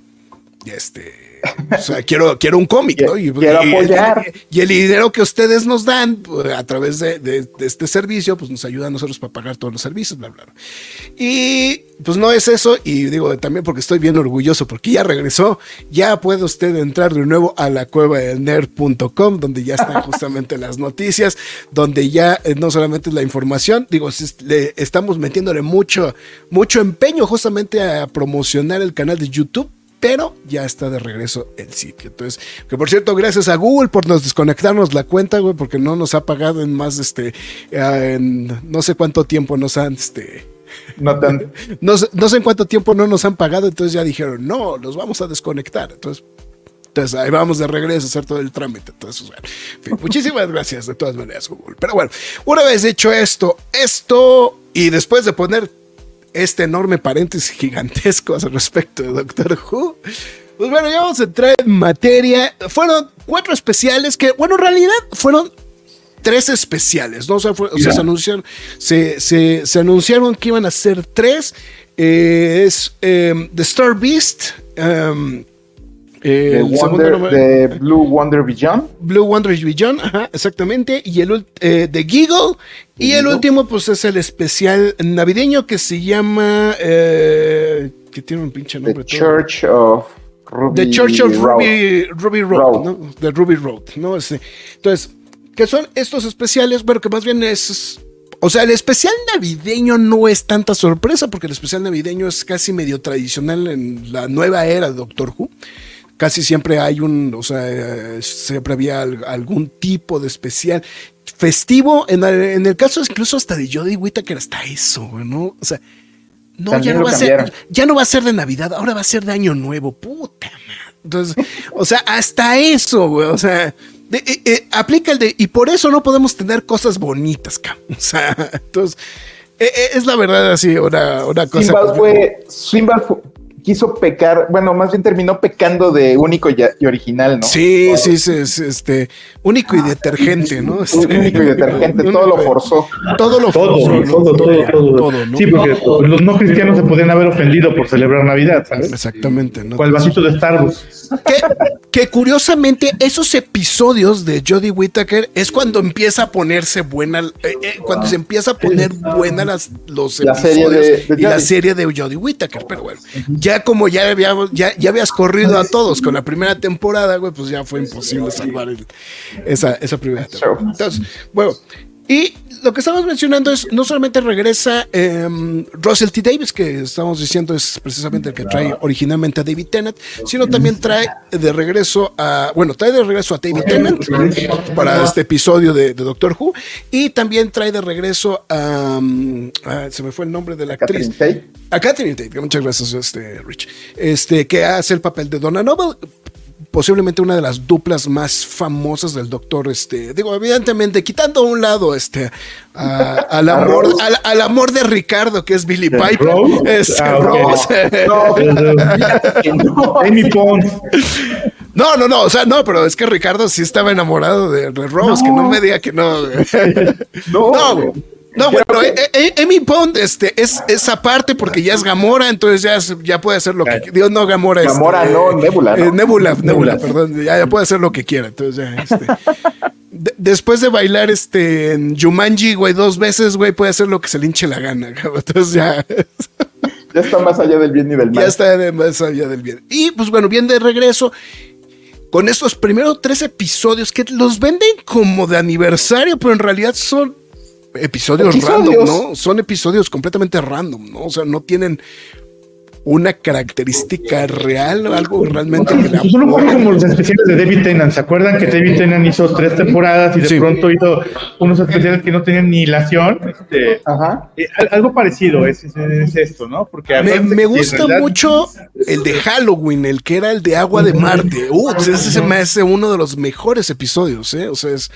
este o sea, quiero, quiero un cómic, ¿no? Y, quiero apoyar. Y, el dinero que ustedes nos dan pues, a través de, este servicio, pues nos ayuda a nosotros para pagar todos los servicios, bla, bla. Y pues no es eso, y digo también porque estoy bien orgulloso, porque ya regresó, ya puede usted entrar de nuevo a la cueva del nerd.com, donde ya están <laughs> justamente las noticias, donde ya eh, no solamente es la información, digo, le estamos metiéndole mucho, mucho empeño justamente a promocionar el canal de YouTube pero ya está de regreso el sitio. Entonces, que por cierto, gracias a Google por nos desconectarnos la cuenta, güey, porque no nos ha pagado en más, este, en no sé cuánto tiempo nos han, este, no, <laughs> no, sé en cuánto tiempo no nos han pagado, entonces ya dijeron, no, nos vamos a desconectar. Entonces, entonces ahí vamos de regreso a hacer todo el trámite. Entonces, bueno, muchísimas gracias de todas maneras, Google. Pero bueno, una vez hecho esto, esto, y después de poner este enorme paréntesis gigantesco al respecto de Doctor Who. Pues bueno, ya vamos a entrar en materia. Fueron cuatro especiales que, bueno, en realidad fueron tres especiales, ¿no? O sea, se, anunciaron, se, anunciaron que iban a ser tres. Eh, es em, The Star Beast. Em, eh, de Blue Wonder Beyond. Blue Wonder Beyond, ajá, exactamente. Y el eh, de Giggle. Y el último, pues es el especial navideño que se llama. Eh, que tiene un pinche nombre. The Church of Ruby The Church of Ruby, Ruby Road, ¿no? De Ruby Road, ¿no? Entonces, ¿qué son estos especiales? Bueno, que más bien es. O sea, el especial navideño no es tanta sorpresa porque el especial navideño es casi medio tradicional en la nueva era de Doctor Who casi siempre hay un, o sea, siempre había algún tipo de especial festivo. En el, caso incluso hasta de Jodie Whittaker, hasta eso, ¿no? O sea, no, ya no, va a ser, ya no va a ser de Navidad, ahora va a ser de Año Nuevo, puta madre. Entonces, o sea, hasta eso, güey, o sea, eh, eh, aplica el de, y por eso no podemos tener cosas bonitas, cabrón. O sea, <laughs> entonces, eh, es la verdad así, una, una cosa. Simbad fue, Simbad fue, quiso pecar, bueno, más bien terminó pecando de único y, original, ¿no? Sí, sí, sí, este, único y detergente, ¿no? Este, único y detergente, todo lo forzó. Todo lo forzó. Todo, todo, todo, todo, Sí, porque los no cristianos se podían haber ofendido por celebrar Navidad, ¿sabes? Exactamente. ¿no? el vasito de Starbucks. Que, curiosamente esos episodios de Jodie Whittaker es cuando empieza a ponerse buena, eh, eh, cuando se empieza a poner buena las, los episodios y la serie de Jodie Whittaker, pero bueno, ya como ya, habíamos, ya, ya habías corrido a todos con la primera temporada, güey, pues ya fue imposible salvar esa, esa primera temporada. Entonces, bueno, y lo que estamos mencionando es, no solamente regresa em, Russell T. Davis, que estamos diciendo es precisamente el que trae originalmente a David Tennant, sino también trae de regreso a, bueno, trae de regreso a David Tennant para este episodio de, Doctor Who, y también trae de regreso a, se me fue el nombre de la actriz. A Catherine Tate, muchas gracias, este, Rich, este, que hace el papel de Donna Noble posiblemente una de las duplas más famosas del doctor, este, digo, evidentemente, quitando a un lado este, <laughs> al, amor, al, amor de Ricardo, que es Billy Piper. Es ah, Amy Pond. <laughs> No, no, no, o sea, no, pero es que Ricardo sí estaba enamorado de, Rose, que no me diga que no. <laughs> no, no no, bueno, eh, eh, Amy Pond este, es esa parte porque ya es Gamora, entonces ya, ya puede hacer lo que Dios no Gamora. Este, Gamora, no, Nebula. Eh, Nebula, Nebula, perdón, ya, puede hacer lo que quiera. Entonces ya, este, <laughs> después de bailar este, en Jumanji, güey, dos veces, güey, puede hacer lo que se le hinche la gana. Entonces ya. ya está más allá del bien y del <laughs> mal. Ya está más allá del bien. Y pues bueno, bien de regreso con estos primeros tres episodios que los venden como de aniversario, pero en realidad son episodios, random, ¿no? Son episodios completamente random, ¿no? O sea, no tienen una característica real, algo realmente. son un poco como los especiales de David Tennant. ¿Se acuerdan que David Tennant hizo tres temporadas y de pronto hizo unos especiales que no tenían ni hilación? Este, Ajá. Eh, algo parecido es, esto, ¿no? Porque me, gusta mucho el de Halloween, el que era el de Agua de Marte. Uh, ese se me hace uno de los mejores episodios, ¿eh? O sea, es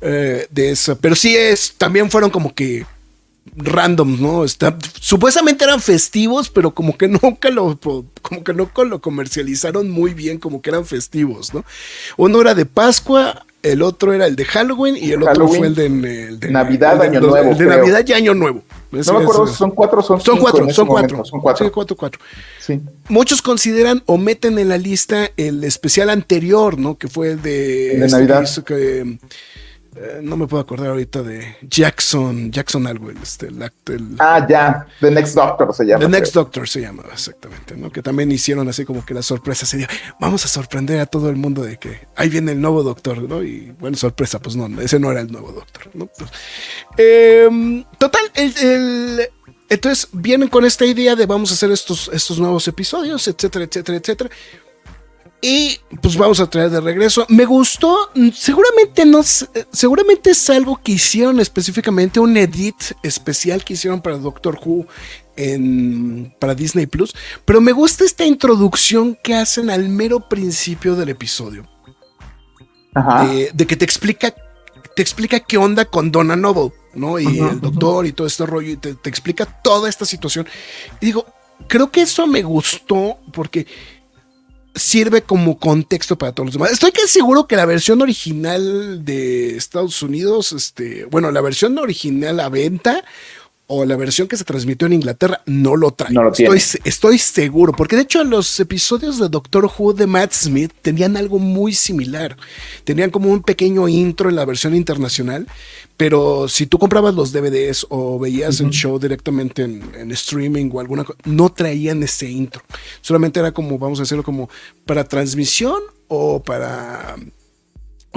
eh, de eso. Pero sí es, también fueron como que random, ¿no? Está, supuestamente eran festivos, pero como que <laughs> nunca lo, como que nunca lo comercializaron muy bien, como que eran festivos, ¿no? Uno era de Pascua, el otro era el de Halloween y el otro fue el de, Navidad, Año Nuevo. El de Navidad y Año Nuevo. no me acuerdo si son cuatro son Son cuatro, son cuatro. Son cuatro. Sí, cuatro, cuatro. Sí. Muchos consideran o meten en la lista el especial anterior, ¿no? Que fue el de... El de este Navidad. Que, eh, no me puedo acordar ahorita de Jackson, Jackson algo, este, el, Ah, ya, The Next Doctor se llama. The Next Doctor se llama, exactamente, ¿no? Que también hicieron así como que la sorpresa se dio, vamos a sorprender a todo el mundo de que ahí viene el nuevo Doctor, ¿no? Y bueno, sorpresa, pues no, ese no era el nuevo Doctor, ¿no? Pues, em, total, el, entonces vienen con esta idea de vamos a hacer estos, estos nuevos episodios, etcétera, etcétera, etcétera. Y pues vamos a traer de regreso. Me gustó, seguramente no, seguramente es algo que hicieron específicamente, un edit especial que hicieron para Doctor Who en, para Disney Plus. Pero me gusta esta introducción que hacen al mero principio del episodio. Ajá. de que te explica, te explica qué onda con Donna Noble, ¿no? Y el doctor y todo este rollo, y te, te explica toda esta situación. Y digo, creo que eso me gustó porque sirve como contexto para todos los demás. Estoy casi seguro que la versión original de Estados Unidos, este, bueno, la versión original a venta o la versión que se transmitió en Inglaterra no lo trae. estoy, estoy, seguro, porque de hecho los episodios de Doctor Who de Matt Smith tenían algo muy similar. Tenían como un pequeño intro en la versión internacional, pero si tú comprabas los DVDs o veías el show directamente en, streaming o alguna cosa, no traían ese intro. Solamente era como, vamos a decirlo, como para transmisión o para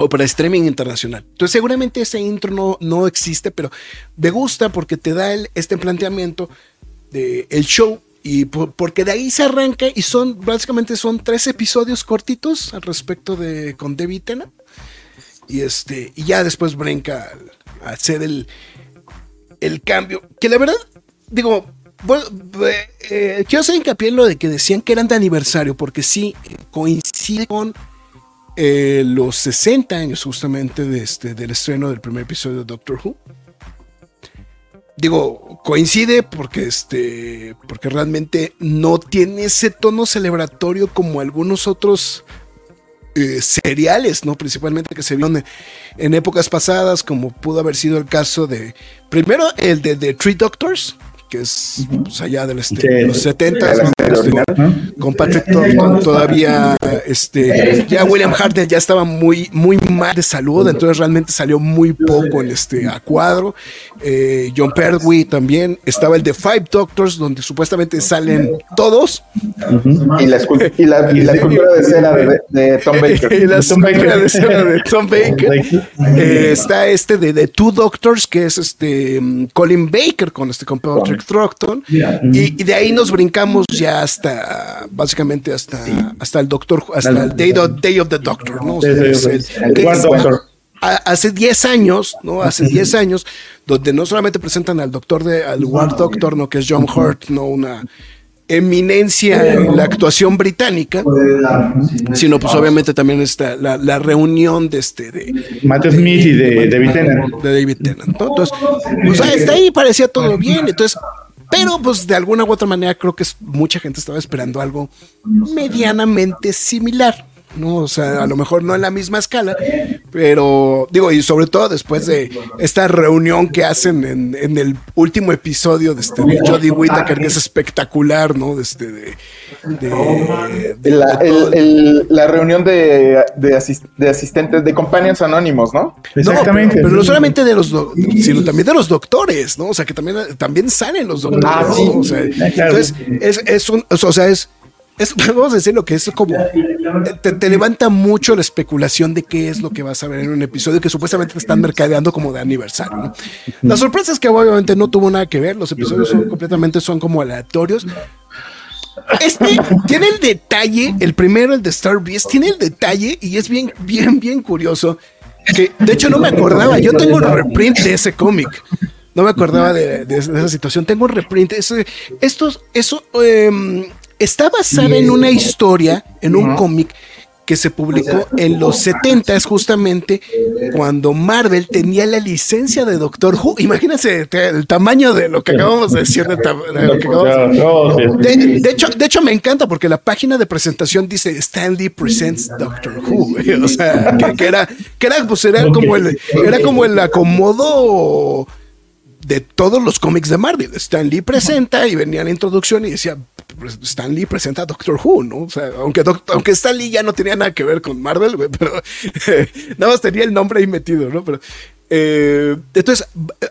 o para streaming internacional. Entonces seguramente ese intro no, no existe, pero me gusta porque te da el, este planteamiento del el show y porque de ahí se arranca y son básicamente son tres episodios cortitos al respecto de con David Tennant y este y ya después brinca a, hacer el, el cambio que la verdad digo eh, quiero hacer hincapié en lo de que decían que eran de aniversario porque sí coincide con eh, los 60 años justamente de este, del estreno del primer episodio de Doctor Who. Digo, coincide porque, este, porque realmente no tiene ese tono celebratorio como algunos otros eh, seriales, ¿no? Principalmente que se vieron en, épocas pasadas, como pudo haber sido el caso de, primero el de The Three Doctors, que es pues, allá del este, de los 70 con Patrick Thornton todavía este ya William Hartnell ya estaba muy muy mal de salud entonces realmente salió muy poco en este a cuadro. Eh, John Pertwee también estaba el de Five Doctors donde supuestamente salen todos. Y, la, y, la, y, la, escultura de cera de, <laughs> Tom Baker. y la escultura de cera de <laughs> Tom Baker. Eh, está este de, de Two Doctors que es este mm, Colin Baker con este con Patrick y, de ahí nos brincamos ya hasta, básicamente hasta, hasta el Doctor, hasta el Day, of, the Doctor, ¿no? hace 10 años, ¿no? Hace 10 años, donde no solamente presentan al doctor de, al War Doctor, ¿no? Que es John Hurt, ¿no? Una eminencia en la actuación británica, sino pues obviamente también está la, reunión de este de Matthew Smith y de, David Tennant. De David Tennant. Entonces, pues hasta ahí parecía todo bien. Entonces, pero pues de alguna u otra manera creo que mucha gente estaba esperando algo medianamente similar. ¿No? O sea, a lo mejor no en la misma escala, pero digo, y sobre todo después de esta reunión que hacen en, el último episodio de, este, de Jodie Whittaker, que es espectacular, ¿no? De este, de, la, reunión de, de, asistentes, de companions anónimos, ¿no? Exactamente. pero, no solamente de los, sino también de los doctores, ¿no? O sea, que también, también salen los doctores, ah, O sea, entonces, es, es un, o sea, es <laughs> vamos a decir lo que es como te, levanta mucho la especulación de qué es lo que vas a ver en un episodio que supuestamente te están mercadeando como de aniversario. La sorpresa es que obviamente no tuvo nada que ver, los episodios son completamente son como aleatorios. Este tiene el detalle, el primero, el de Star Beast, tiene el detalle y es bien, bien, bien curioso. Que de hecho no me acordaba, yo tengo un reprint de ese cómic. No me acordaba de, esa situación. Tengo un reprint. Ese, estos, eso, em, Está basada en una historia, en un cómic que se publicó en los 70 s justamente cuando Marvel tenía la licencia de Doctor Who. Imagínense el tamaño de lo que acabamos de decir. De, hecho, de hecho, me encanta porque la página de presentación dice Stanley Presents Doctor Who. <laughs> O sea, que, era, que era, pues era como el, era como el acomodo de todos los cómics de Marvel. Stan Lee presenta y venía la introducción y decía, pues, Stan Lee presenta a Doctor Who, ¿no? O sea, aunque, aunque Stan Lee ya no tenía nada que ver con Marvel, pero <laughs> nada más tenía el nombre ahí metido, ¿no? Pero, eh, entonces,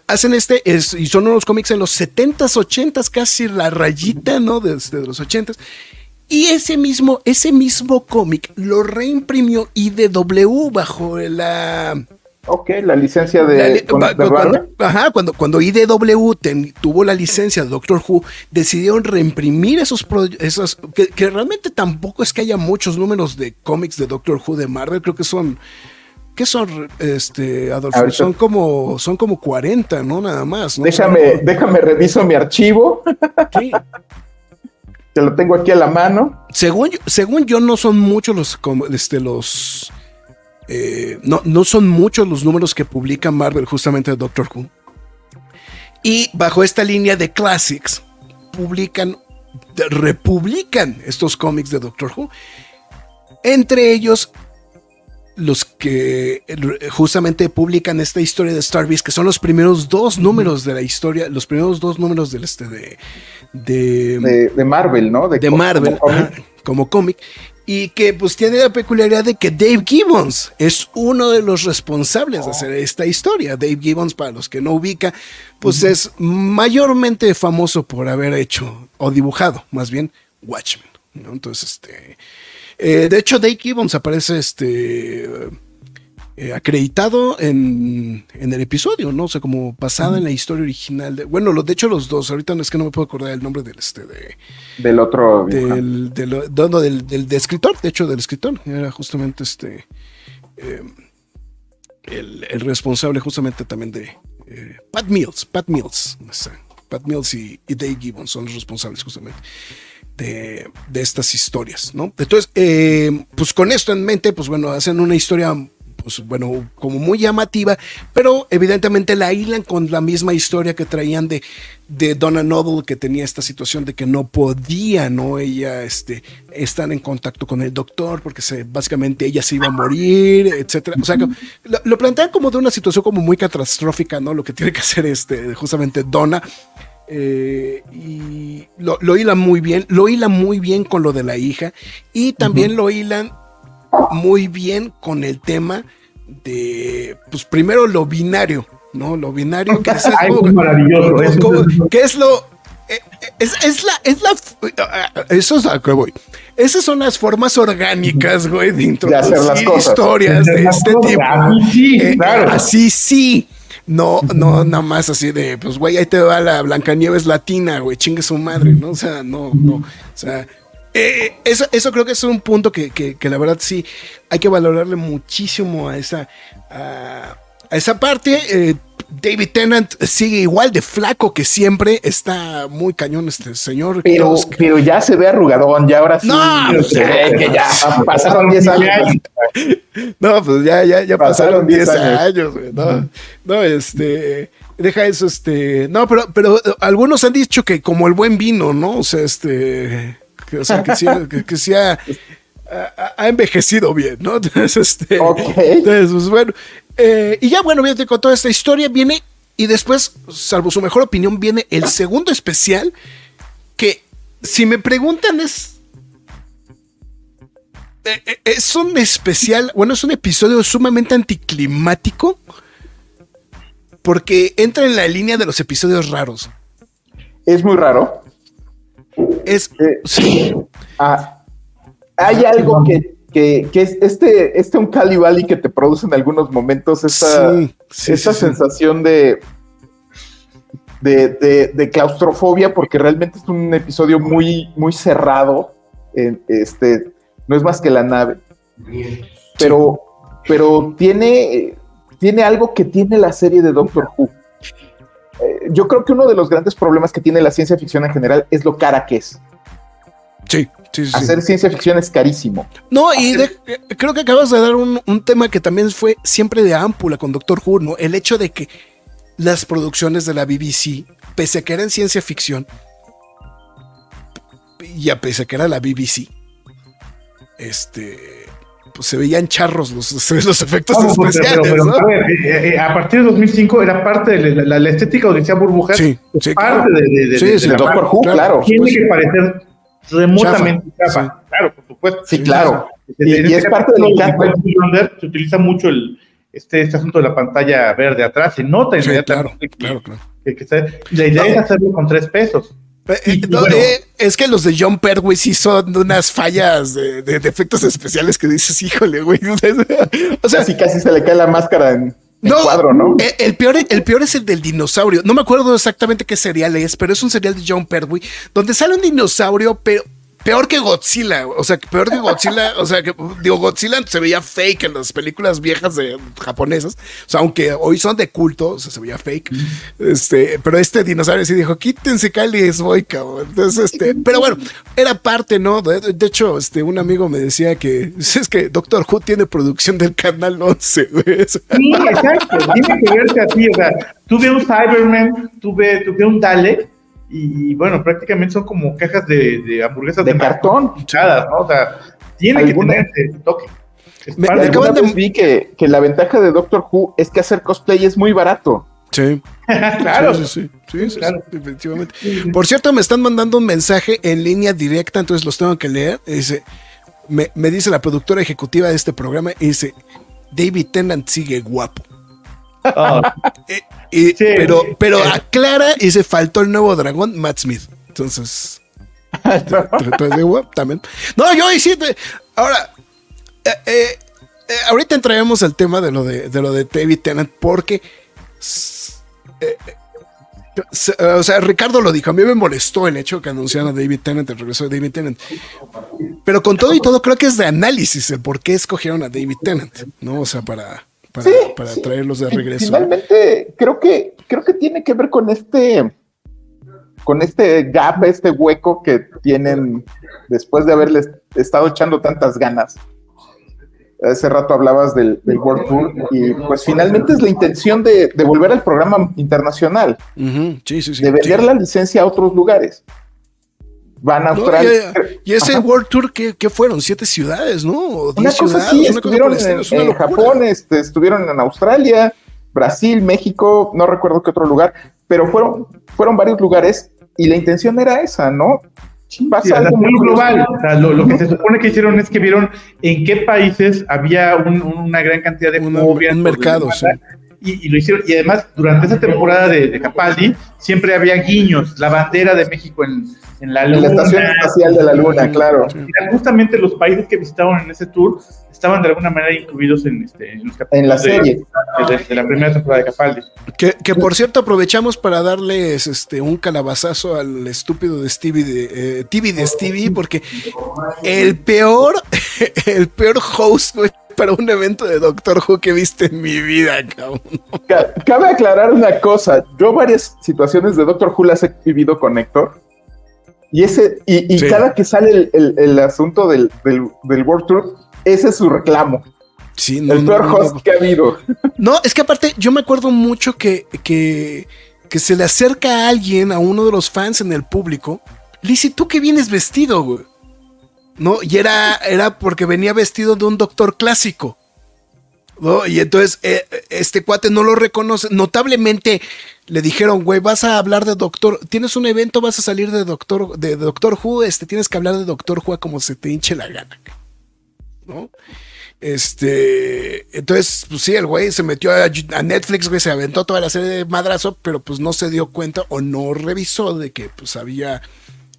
hacen este, y son unos cómics en los 70s, 80s, casi la rayita, ¿no? Desde los 80s. Y ese mismo, ese mismo cómic lo reimprimió IDW bajo la Ok, la licencia de. cuando, ajá, cuando, cuando IDW tuvo la licencia de Doctor Who, decidieron reimprimir esos, esos que, realmente tampoco es que haya muchos números de cómics de Doctor Who de Marvel, creo que son. ¿Qué son, este, Adolfo? son como, son como 40, ¿no? Nada más. Déjame, déjame reviso mi archivo. Sí. Te lo tengo aquí a la mano. Según yo, según yo no son muchos los, este, los eh, no, no son muchos los números que publica Marvel justamente de Doctor Who. Y bajo esta línea de Classics, publican, republican estos cómics de Doctor Who. Entre ellos, los que justamente publican esta historia de Star Beast, que son los primeros dos números de la historia, los primeros dos números del este de. De, Marvel, ¿no? De, Marvel, como cómic y que pues tiene la peculiaridad de que Dave Gibbons es uno de los responsables de hacer esta historia. Dave Gibbons, para los que no ubica, pues es mayormente famoso por haber hecho o dibujado, más bien, Watchmen. Entonces, este, eh, de hecho, Dave Gibbons aparece este eh, acreditado en, el episodio, ¿no? O sea, como basada en la historia original. De, bueno, lo, de hecho los dos, ahorita no es que no me puedo acordar el nombre del este de... Del otro... Del, del, del, escritor, de hecho del escritor, era justamente este... Eh, el, responsable justamente también de eh, Pat Mills, Pat Mills, Pat Mills y, Dave Gibbons son los responsables justamente de, de estas historias, ¿no? Entonces, pues con esto en mente, pues bueno, hacen una historia pues bueno, como muy llamativa, pero evidentemente la hilan con la misma historia que traían de, de Donna Noble, que tenía esta situación de que no podía, ¿no? Ella, este, estar en contacto con el doctor, porque se, básicamente ella se iba a morir, etcétera. O sea, lo, plantean como de una situación como muy catastrófica, ¿no? Lo que tiene que hacer este, justamente Donna. Eh, y lo, lo hilan muy bien, lo hilan muy bien con lo de la hija y también lo hilan muy bien con el tema de, pues primero lo binario, ¿no? Lo binario que es, <laughs> maravilloso. que es lo eh, es, la, es la, eso es a que voy. Esas son las formas orgánicas, güey, de introducir historias de, este tipo. Eh, así sí. No, no, nada más así de, pues, güey, ahí te va la Blancanieves latina, güey, chingue su madre, ¿no? O sea, no, no. O sea, eh, eso, eso creo que es un punto que, que, la verdad sí hay que valorarle muchísimo a esa, a, esa parte. Eh, David Tennant sigue igual de flaco que siempre. Está muy cañón este señor. Pero, pero ya se ve arrugadón, ya ahora sí. No, sé, que ya pasaron 10 años. No, pues ya, ya, ya pasaron 10 años. no, no, este. Deja eso, este. No, pero, pero algunos han dicho que como el buen vino, ¿no? O sea, este que, o sea, que sí, ha, envejecido bien, ¿no? <laughs> Entonces, este, entonces pues, bueno, eh, y ya bueno, viene con toda esta historia, viene y después, salvo su mejor opinión, viene el segundo especial que, si me preguntan, es... Eh, eh, es un especial, bueno, es un episodio sumamente anticlimático porque entra en la línea de los episodios raros. Es muy raro. Es. Eh, ah, hay algo que, es este, este un Cali Valley que te produce en algunos momentos esa, sensación de, de, claustrofobia, porque realmente es un episodio muy, muy cerrado. este, no es más que la nave. Pero, pero tiene, tiene algo que tiene la serie de Doctor Who eh, yo creo que uno de los grandes problemas que tiene la ciencia ficción en general es lo cara que es. Sí, sí, sí. Hacer ciencia ficción es carísimo. No, y creo que acabas de dar un, tema que también fue siempre de ámpula con Doctor Who, ¿no? El hecho de que las producciones de la BBC, pese a que eran ciencia ficción, y a pese a que era la BBC, este, pues se veían charros los, <laughs> los efectos pero- especiales. pero- ¿no? ver, eh, eh, a partir de 2005 era parte de la, la- la estética Odisea Burbujas. Sí, sí, parte claro. de, de- de- Sí, de Doctor. Who, claro. Tiene Pues- que parecer remotamente Chafa, chafa. Claro, por supuesto. Sí, claro. Y- este y es parte del en encanto. Se utiliza mucho el, este, este asunto de la pantalla verde atrás. Se nota Sí, claro, inmediatamente claro, claro. que- que la idea es hacerlo con tres pesos. Eh, eh, Y- y no, bueno. eh, es que los de John Pertwee sí son unas fallas de, de- de efectos especiales que dices, híjole, güey. <laughs> O sea, Casi casi se le cae la máscara en, no, cuadro, ¿no? eh, El peor, el peor es el del dinosaurio. No me acuerdo exactamente qué serial es, pero es un serial de John Pertwee donde sale un dinosaurio, pero peor que Godzilla. O sea, peor que Godzilla. O sea, que digo, Godzilla se veía fake en las películas viejas de japonesas. O sea, aunque hoy son de culto, o sea, se veía fake. Este, pero este dinosaurio sí dijo, quítense Cali voy, cabrón. Entonces, este, pero bueno, era parte, ¿no? De, hecho, este, un amigo me decía que es que Doctor Who tiene producción del canal 11, güey. <laughs> O sea, Sí, exacto. Tiene que verse así. O sea, tuve un Cyberman, tuve, tuve un Dalek. Y bueno, prácticamente son como cajas de, de hamburguesas De cartón. hinchadas, ¿no? O sea, tiene ¿Alguna- que tener ese toque. Es Me- me de- acaban de- vi que, que la ventaja de Doctor Who es que hacer cosplay es muy barato. Sí. <laughs> claro. Sí, sí, sí, sí, sí, Claro. sí, definitivamente. Por cierto, me están mandando un mensaje en línea directa, entonces los tengo que leer. Dice, me, me dice la productora ejecutiva de este programa, dice, David Tennant sigue guapo. <laughs> Eh, Sí. pero, pero aclara y se faltó el nuevo dragón, Matt Smith. Entonces, <laughs> también. No, yo sí. ahora, eh, eh, eh, ahorita entraremos al tema de lo de, de lo de David Tennant, porque. eh, eh, eh, o sea, Ricardo lo dijo, a mí me molestó el hecho que anunciaran a David Tennant, el regreso de David Tennant. Pero con todo y todo, creo que es de análisis el por qué escogieron a David Tennant, ¿no? O sea, para, para, Sí, para sí. traerlos de regreso. Finalmente, creo que, creo que tiene que ver con este, con este gap, este hueco que tienen después de haberles estado echando tantas ganas. Hace rato hablabas del, del World Tour y pues finalmente es la intención de, de volver al programa internacional, sí, de vender la licencia a otros lugares. Van a No, Australia. y, y ese Ajá. World Tour, ¿qué, qué fueron? ¿Siete ciudades, no? ¿O Una diez cosa ciudades? así, Una cosa estuvieron estilo, en, en. Japón, este, estuvieron en Australia, Brasil, México, no recuerdo qué otro lugar, pero fueron, fueron varios lugares y la intención era esa, ¿no? Pasa Sí, algo muy global. O sea, lo, lo que se supone que hicieron es que vieron en qué países había un- una gran cantidad de Una- un mercado, y, y lo hicieron. Y además, durante esa temporada de, de Capaldi, siempre había guiños, la bandera de México en, en la En luna. la estación espacial de la luna, claro. Mira, Justamente los países que visitaban en ese tour estaban de alguna manera incluidos en, este, en, los En la de- serie. De, de- de la primera temporada de Capaldi. Que, que, por cierto aprovechamos para darles este un calabazazo al estúpido de Stevie de eh, TV de Stevie porque el peor <laughs> el peor host güey, para un evento de Doctor Who que viste en mi vida, cabrón. Ca- Cabe aclarar una cosa, yo varias situaciones de Doctor Who las he vivido con Héctor. Y ese, y, y Sí. cada que sale el, el- el asunto del, del, del World Tour, ese es su reclamo. Sí, no, el peor no, host no. que ha habido. No, es que aparte yo me acuerdo mucho que, que, que se le acerca a alguien, a uno de los fans en el público, le dice, ¿tú qué vienes vestido, güey? ¿No? Y era, era porque venía vestido de un doctor clásico. Y entonces eh, este cuate no lo reconoce. Notablemente le dijeron, güey, vas a hablar de doctor, tienes un evento, vas a salir de doctor, de doctor Who, este, tienes que hablar de doctor Who como se te hinche la gana. ¿No? Este, entonces, pues sí, el güey se metió a, a Netflix, güey, se aventó toda la serie de madrazo, pero pues no se dio cuenta o no revisó de que pues había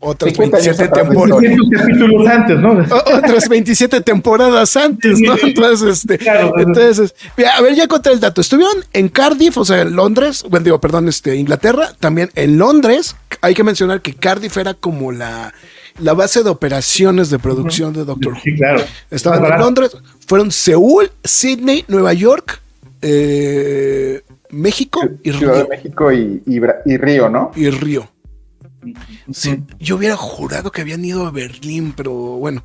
otras 50 años 27 atrás de temporadas. historia. 200 capítulos antes, ¿no? Otras 27 temporadas antes, ¿no? Entonces, este, Claro, entonces, mira, a ver, ya conté el dato. Estuvieron en Cardiff, o sea, en Londres, bueno, digo, perdón, este, Inglaterra, también en Londres. Hay que mencionar que Cardiff era como la, la base de operaciones de producción de Doctor Who. Sí, claro. Estaban en. Londres, fueron Seúl, Sydney, Nueva York, eh, México y Ciudad de Río. México y, y y Río, ¿no? Y Río. Sí, yo hubiera jurado que habían ido a Berlín, pero bueno.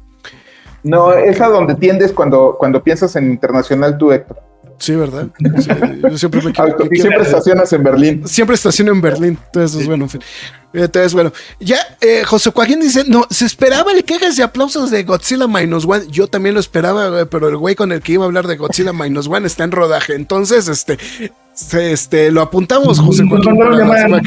No, es a donde tiendes cuando, cuando piensas en internacional tú, Héctor. Sí, ¿verdad? Sí, yo siempre me quiero- Auto- siempre estacionas en Berlín. Siempre estaciono en Berlín. Entonces, bueno, en fin. Entonces, bueno. Ya, eh, José Joaquín dice, no, se esperaba el quejas y aplausos de Godzilla Minus One. Yo también lo esperaba, güey, pero el güey con el que iba a hablar de Godzilla Minus One está en rodaje. Entonces, este, este, lo apuntamos, José Joaquín. mandaron para la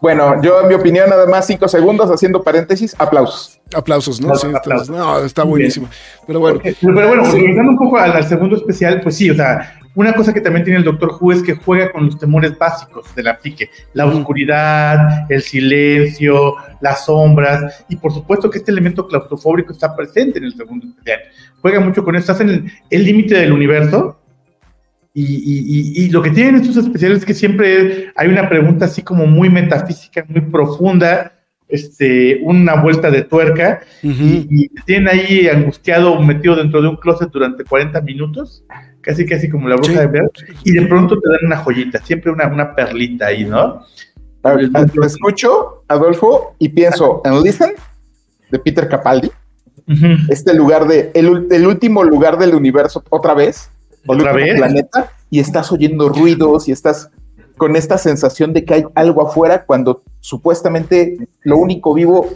Bueno, yo en mi opinión, nada más cinco segundos haciendo paréntesis, aplausos. Aplausos, ¿no? Sí, Aplausos. no, está buenísimo. Pero bueno, Pero, pero bueno, regresando un poco al, al segundo especial, pues sí, o sea, una cosa que también tiene el Doctor Who es que juega con los temores básicos de la psique, la oscuridad, el silencio, las sombras, y por supuesto que este elemento claustrofóbico está presente en el segundo especial. Juega mucho con esto, hacen el límite del universo, y, y- y- y lo que tienen estos especiales es que siempre hay una pregunta así como muy metafísica, muy profunda, este, una vuelta de tuerca, y, y te tienen ahí angustiado, metido dentro de un closet durante 40 minutos, casi casi como la bruja Sí. de Blair, y de pronto te dan una joyita, siempre una, una perlita ahí, ¿no? A ver, a- te escucho, Adolfo, y pienso en Listen, de Peter Capaldi, este lugar de, el, el último lugar del universo, otra vez, ¿Otra vez? planeta, y estás oyendo ruidos y estás con esta sensación de que hay algo afuera cuando supuestamente lo único vivo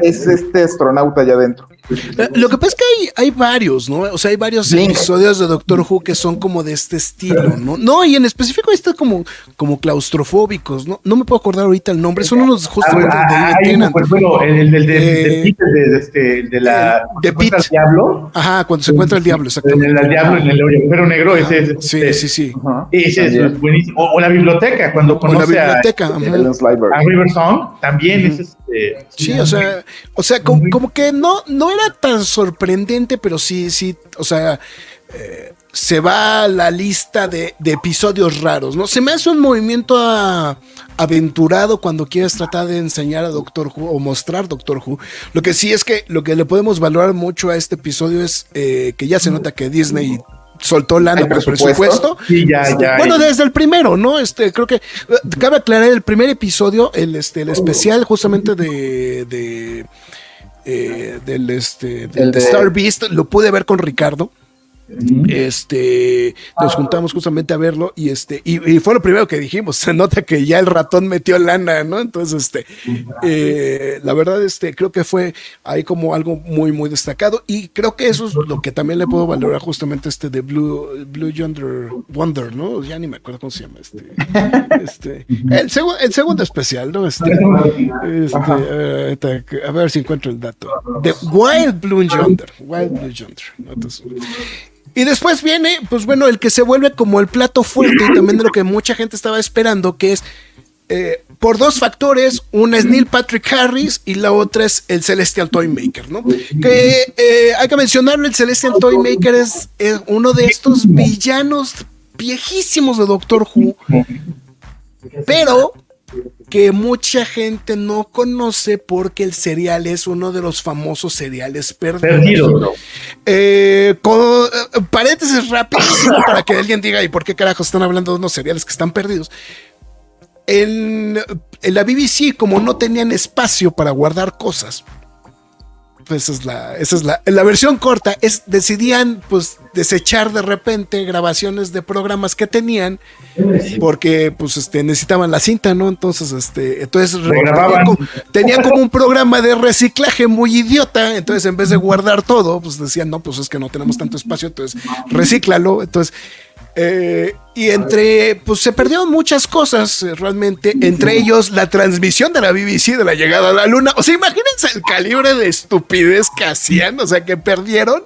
es este astronauta allá adentro. Eh, Lo que pasa es que hay, hay varios, ¿no? O sea, hay varios Link. episodios de Doctor Who que son como de este estilo, ¿no? <laughs> No, y en específico está como, como claustrofóbicos, ¿no? No me puedo acordar ahorita el nombre, son unos justamente ah, de pues, bueno, el, de, Eh, de Pete, el de, de este, de la... de. Pete. El diablo. Ajá, cuando se encuentra el diablo, En exactamente. el, el diablo, en el agujero negro, ese es... Sí, este, sí, sí. Ese es, buenísimo. O, o la biblioteca, cuando O la conoce a, biblioteca. a River Song, también es este... Sí, o sea, o sea, como, como que no, no era tan sorprendente, pero sí, sí, o sea, eh, se va a la lista de, de episodios raros, ¿no? Se me hace un movimiento a- aventurado cuando quieres tratar de enseñar a Doctor Who o mostrar Doctor Who. Lo que sí es que lo que le podemos valorar mucho a este episodio es eh, que ya se nota que Disney soltó lana ¿Hay por presupuesto? presupuesto. Sí, ya, ya. Bueno, desde el primero, ¿no? Este, creo que eh, cabe aclarar el primer episodio, el este, el especial justamente de, de eh, del este del El de- Star Beast, lo pude ver con Ricardo. Este, nos juntamos justamente a verlo y este, y, y fue lo primero que dijimos. Se nota que ya el ratón metió lana, ¿no? Entonces, este, eh, la verdad, este, creo que fue ahí como algo muy, muy destacado. Y creo que eso es lo que también le puedo valorar justamente este de Blue, Blue Yonder Wonder, ¿no? Ya ni me acuerdo cómo se llama este. <laughs> este el, el segundo especial, ¿no? Este, este, a ver si encuentro el dato. De Wild Blue Yonder. Wild Blue Yonder. ¿no? Entonces, y después viene, pues bueno, el que se vuelve como el plato fuerte y también de lo que mucha gente estaba esperando, que es eh, por dos factores, una es Neil Patrick Harris y la otra es el Celestial Toymaker, ¿no? Que eh, hay que mencionarlo, el Celestial Toymaker es, es uno de estos villanos viejísimos de Doctor Who, pero que mucha gente no conoce porque el serial es uno de los famosos seriales perdidos. Perdido. Eh, con, eh, paréntesis rápido para que alguien diga, ¿y por qué carajo están hablando de unos seriales que están perdidos? En, en la BBC, como no tenían espacio para guardar cosas, pues esa es la, esa es la, la versión corta, es, decidían pues desechar de repente grabaciones de programas que tenían porque pues este necesitaban la cinta, ¿no? Entonces, este, entonces tenía como, tenía como un programa de reciclaje muy idiota, entonces en vez de guardar todo, pues decían, no, pues es que no tenemos tanto espacio, entonces recíclalo, entonces eh, y entre, pues se perdieron muchas cosas eh, realmente, entre ellos la transmisión de la BBC de la llegada a la luna. O sea, imagínense el calibre de estupidez que hacían, o sea, que perdieron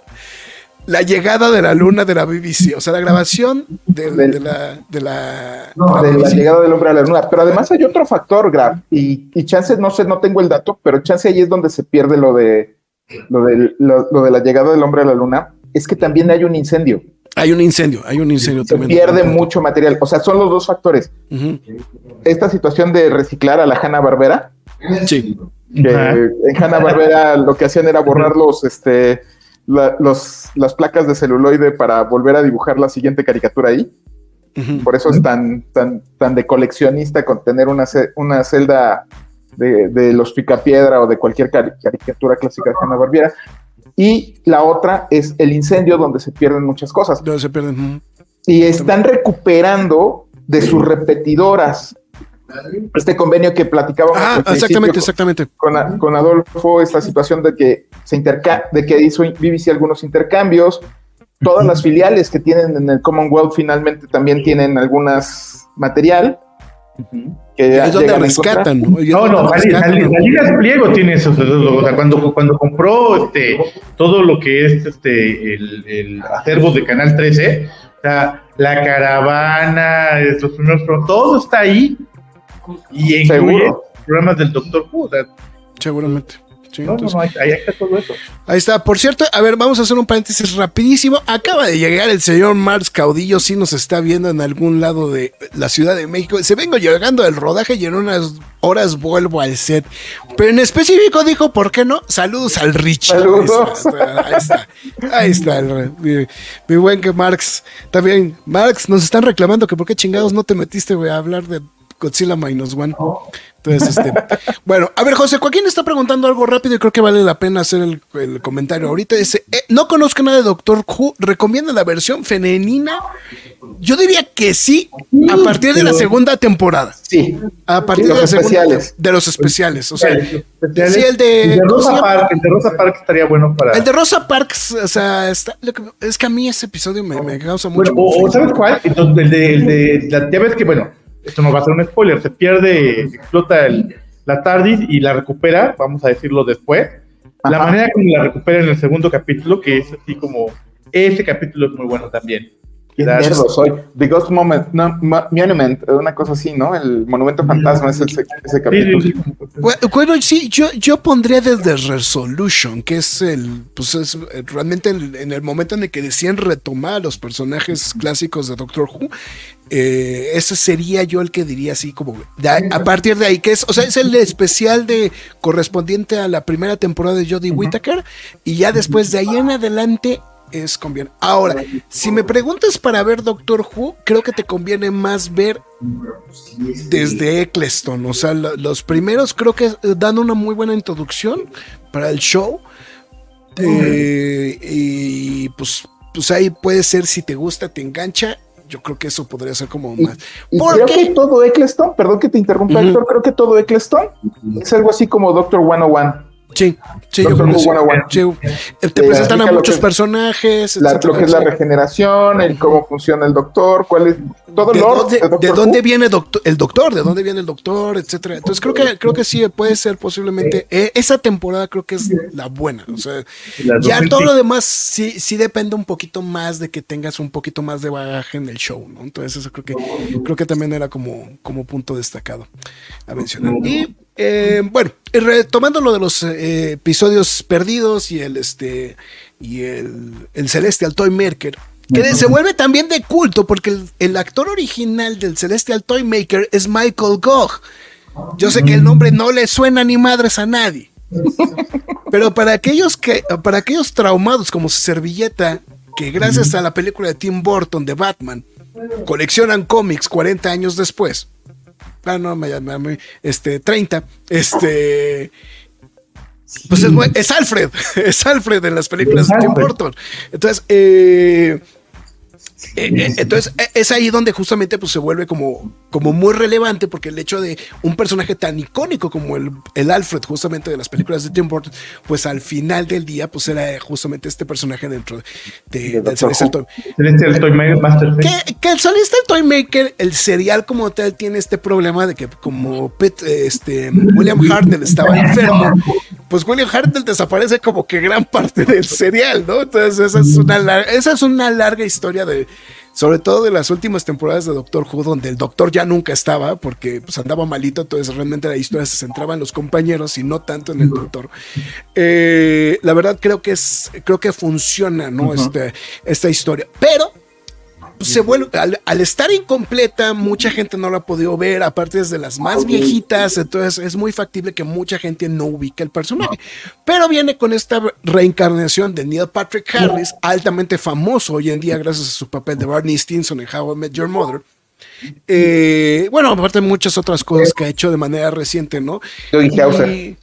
la llegada de la luna de la BBC, o sea, la grabación de, Del- de la, de la, de la llegada del hombre a la luna. Pero además hay otro factor, Graf, y, y chance, no sé, no tengo el dato, pero chance ahí es donde se pierde lo de lo de, lo, lo de la llegada del hombre a la luna, es que también hay un incendio. Hay un incendio, hay un incendio Se también. pierde mucho material. O sea, son los dos factores. Esta situación de reciclar a la Hanna Barbera, Sí. que en Hanna Barbera lo que hacían era borrar los, este, la- los, las placas de celuloide para volver a dibujar la siguiente caricatura ahí. Por eso es tan, tan, tan de coleccionista con tener una, una celda de, de los Picapiedra o de cualquier cari- caricatura clásica de Hanna Barbera. Y la otra es el incendio donde se pierden muchas cosas. Donde se pierden. Y están recuperando de sus repetidoras. Este convenio que platicábamos. Ah, exactamente, exactamente. Con, con, Adolfo, esta situación de que se interca de que hizo BBC algunos intercambios. Todas las filiales que tienen en el Commonwealth finalmente también tienen algunas material es donde rescatan, ¿no? No, no, Salinas Pliego tiene eso. O sea, cuando, cuando compró este, todo lo que es este, el, el acervo de Canal 13, o sea, la caravana, estos primeros todo está ahí. Y incluye programas del Doctor Who. Seguramente ahí, está todo eso. Ahí está. Por cierto, a ver, vamos a hacer un paréntesis rapidísimo. Acaba de llegar el señor Marx Caudillo, si nos está viendo en algún lado de la Ciudad de México. Se vengo llegando del rodaje y en unas horas vuelvo al set. Pero en específico dijo, ¿por qué no? Saludos al Rich. Saludos. Ahí está. Ahí está. mi, buen que Marx. También, Marx, nos están reclamando que por qué chingados no te metiste, a hablar de Godzilla Minus One. Entonces, este, bueno, a ver, José Joaquín está preguntando algo rápido y creo que vale la pena hacer el, comentario. Ahorita dice, eh, no conozco nada de Doctor Who, ¿recomienda la versión femenina? Yo diría que sí, a partir de la segunda temporada. Sí. A partir de, los especiales. de los especiales. O sea, sí, el de, Rosa Parks, el de Rosa Parks estaría bueno para. El de Rosa Parks, o sea, está, es que a mí ese episodio me, causa mucho. Bueno, o, ¿sabes cuál? el de, el de la, ya ves que, bueno, esto no va a ser un spoiler, se pierde, explota el, la TARDIS y la recupera, vamos a decirlo después. La manera como la recupera en el segundo capítulo, que es así como, ese capítulo es muy bueno también. Mierda, soy. The Ghost Moment, Monument, una cosa así, ¿no? El Monumento Fantasma es ese, ese capítulo. Bueno, sí, yo, yo pondría desde Resolution, que es el, pues es eh, realmente en, el momento en el que decían retomar los personajes clásicos de Doctor Who, eh, ese sería yo el que diría así como a, partir de ahí que es o sea es el especial de correspondiente a la primera temporada de Jodie Whittaker y ya después de ahí en adelante es conviene. Ahora, si me preguntas para ver Doctor Who, creo que te conviene más ver desde Eccleston. O sea, los primeros creo que dan una muy buena introducción para el show. Eh, y pues, pues ahí puede ser si te gusta, te engancha. Yo creo que eso podría ser como más. creo que todo Eccleston, perdón que te interrumpa, Héctor, creo que todo Eccleston es algo así como Doctor 101. Sí, sí, yo creo que Te presentan a muchos personajes. lo que es la regeneración, el cómo funciona el doctor, cuál es todo de, dónde, de dónde viene el doctor, de dónde viene el doctor, etcétera. Entonces creo que creo que sí puede ser posiblemente eh, esa temporada creo que es la buena. O sea, ya todo lo demás sí sí depende un poquito más de que tengas un poquito más de bagaje en el show, ¿no? Entonces eso creo que creo que también era como como punto destacado a mencionar. Y eh, bueno, retomando lo de los eh, episodios perdidos y el este y el, el Celestial Toy Maker, que se vuelve también de culto porque el, actor original del Celestial Toy Maker es Michael Gogh. Yo sé que el nombre no le suena ni madres a nadie. Pero para aquellos que, para aquellos traumados como su servilleta, que gracias a la película de Tim Burton de Batman, coleccionan cómics 40 años después, ah, no, me, me, este, 30, este, pues es, es, Alfred, <laughs> es Alfred en las películas de Tim Burton. Entonces, eh, entonces eh, es ahí donde justamente pues, se vuelve como, como muy relevante porque el hecho de un personaje tan icónico como el, el Alfred justamente de las películas de Tim Burton, pues al final del día pues era justamente este personaje dentro de, del Celestial Toy. Maker. Que, que el Celestial Toy Maker, el serial como tal, tiene este problema de que como este, William Hartnell estaba <laughs> enfermo, pues William Hartnell desaparece como que gran parte del serial, ¿no? Entonces esa es una, esa es una larga historia de sobre todo de las últimas temporadas de Doctor Who, donde el doctor ya nunca estaba porque pues, andaba malito, entonces realmente la historia se centraba en los compañeros y no tanto en el doctor. Eh, la verdad creo que es, creo que funciona, ¿no? este, esta historia. Pero se vuelve, al, estar incompleta, mucha gente no la ha podido ver, aparte es de las más viejitas, entonces es muy factible que mucha gente no ubique el personaje. Pero viene con esta reencarnación de Neil Patrick Harris, altamente famoso hoy en día gracias a su papel de Barney Stinson en How I Met Your Mother. Eh, bueno, aparte de muchas otras cosas que ha hecho de manera reciente, ¿no? Y,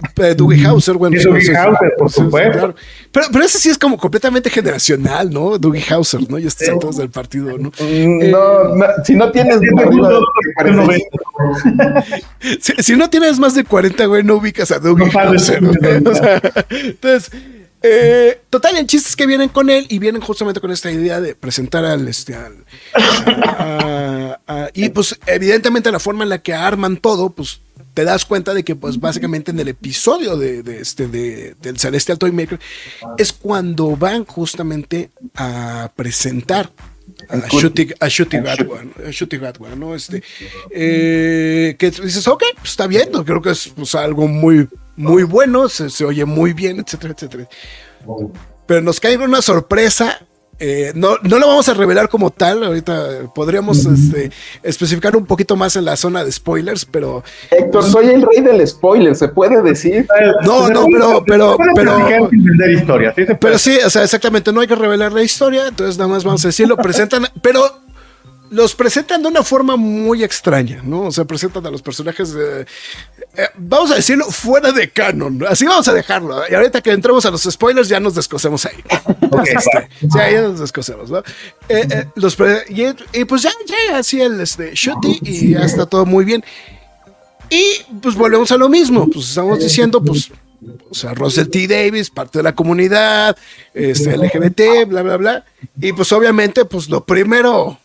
<laughs> Eh, Dougie Hauser, bueno. Sí, Dougie Hauser, por sí, supuesto. claro. Pero, pero ese sí es como completamente generacional, ¿no? Dougie Hauser, ¿no? Y estos son todos del partido, ¿no? Mm, No, no, si no tienes <laughs> arriba de 45, <laughs> Si, si no tienes más de 40, güey, no ubicas a Dougie No. Hauser. O sea, entonces, eh, total, el chiste es que vienen con él y vienen justamente con esta idea de presentar al, este, al- a- a- y pues evidentemente la forma en la que arman todo, pues te das cuenta de que pues básicamente en el episodio de, de este de, del Celestial Toymaker es cuando van justamente a presentar a Shooty a Gatwa, ¿no? Este, eh, que dices, ok, pues está bien, no, creo que es pues, algo muy, muy bueno, se, se oye muy bien, etcétera, etcétera. Pero nos cae una sorpresa. Eh, no, no lo vamos a revelar como tal. Ahorita podríamos este, especificar un poquito más en la zona de spoilers, pero Héctor, soy el rey del spoiler, ¿se puede decir? No, no, pero- pero- pero- platicar sin vender historias, ¿sí se puede? Pero sí, o sea, exactamente, no hay que revelar la historia, entonces nada más vamos a decirlo, <laughs> presentan, pero los presentan de una forma muy extraña, ¿no? O sea, presentan a los personajes, de- eh, vamos a decirlo, fuera de canon, ¿no? así vamos a dejarlo. Y ahorita que entremos a los spoilers ya nos descosemos ahí. Entonces, <laughs> este, sí, ahí nos descosemos, ¿no? Eh, eh, los y, y pues ya llega así el este, shooty y ya está todo muy bien. Y pues volvemos a lo mismo, pues estamos diciendo, pues, o sea, Russell T. Davis, parte de la comunidad, este, LGBT, bla, bla, bla. Y pues obviamente, pues lo primero,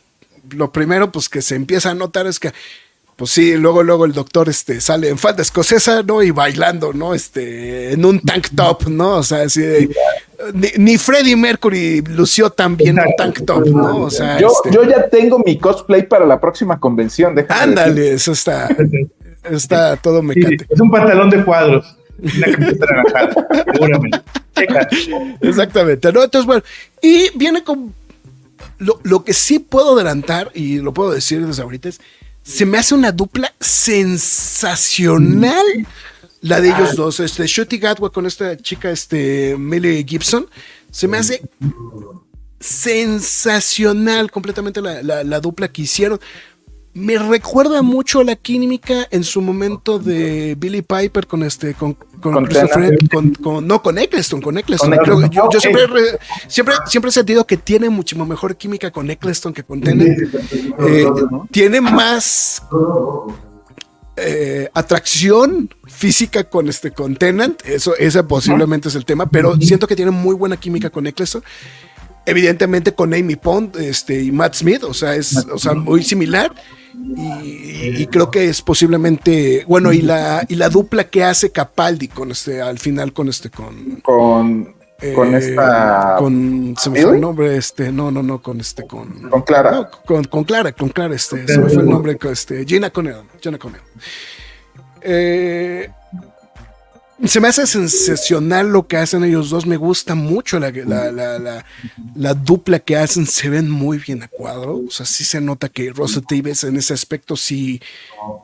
lo primero, pues que se empieza a notar es que, pues sí, luego, luego el doctor este, sale en falda escocesa, ¿no? Y bailando, ¿no? Este, en un tank top, ¿no? O sea, así de, ni, ni Freddie Mercury lució tan bien un tank top, ¿no? O sea, Yo, este, yo ya tengo mi cosplay para la próxima convención. ándale, eso está, <laughs> está todo Sí, mecate. es un pantalón de cuadros. Una camiseta naranjada, seguramente. Exactamente, ¿no? Entonces, bueno, y viene con. Lo, lo que sí puedo adelantar, y lo puedo decir desde ahorita, es. Se me hace una dupla sensacional. La de ellos dos, este, Shooty Gatwa con esta chica, este, Millie Gibson. Se me hace sensacional completamente la, la- la dupla que hicieron. Me recuerda mucho a la química en su momento de Billy Piper con este con, con, Con Christopher- con- no con Eccleston, con Eccleston. Creo yo, yo siempre, re- siempre, siempre he sentido que tiene muchísimo mejor química con Eccleston que con Tennant. Eh, tiene más eh, atracción física con este con Tennant, eso ese posiblemente es el tema, pero siento que tiene muy buena química con Eccleston. Evidentemente con Amy Pond este, y Matt Smith, o sea, es o sea, muy similar. Y, y creo que es posiblemente, bueno, y la, y la dupla que hace Capaldi con este, al final con este, con, Con, con eh, esta. con, se me fue el nombre, este, no, no, no, con este, con, Con Clara. no, con, con Clara, con Clara, este, se me fue el nombre, con este, Gina Connell, Gina Connell. Eh, se me hace sensacional lo que hacen ellos dos. Me gusta mucho la, la, la, la- la dupla que hacen. Se ven muy bien a cuadro. O sea, sí se nota que Russell Davis en ese aspecto sí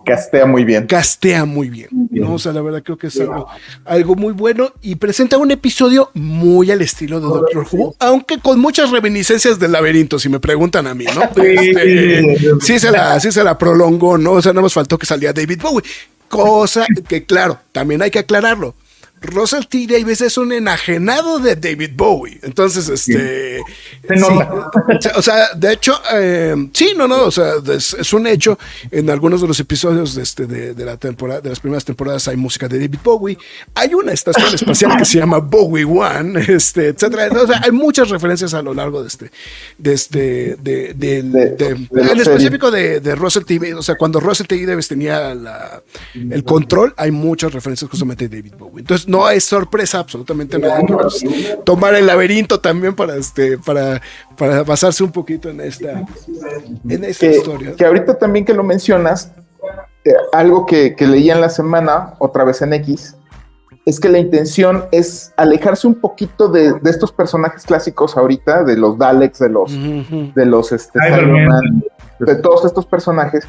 Castea muy bien. castea muy bien. ¿no? O sea, la verdad creo que es algo, algo muy bueno y presenta un episodio muy al estilo de Doctor Who, aunque con muchas reminiscencias del laberinto, si me preguntan a mí, ¿no? Este, sí, se la, sí se la prolongó, ¿no? O sea, no nos faltó que salía David Bowie. Cosa que, claro, también hay que aclararlo. Russell T. Davis es un enajenado de David Bowie. Entonces, este. Se sí, o sea, de hecho, eh, sí, no, no, o sea, es, es un hecho. En algunos de los episodios de, este, de, de la temporada, de las primeras temporadas hay música de David Bowie. Hay una estación espacial que se llama Bowie One, este, etcétera. O sea, hay muchas referencias a lo largo de este, de este, de, De- de- en específico de, de Russell T. Davis, o sea, cuando Russell T. Davis tenía la- el control, hay muchas referencias justamente de David Bowie. Entonces, no es sorpresa absolutamente nada pues, tomar el laberinto también para este, para, para basarse un poquito en esta, en esta que, historia. que ahorita también que lo mencionas, eh, algo que, que leí en la semana, otra vez en X, es que la intención es alejarse un poquito de, de estos personajes clásicos ahorita, de los Daleks, de los, de los este, de todos estos personajes,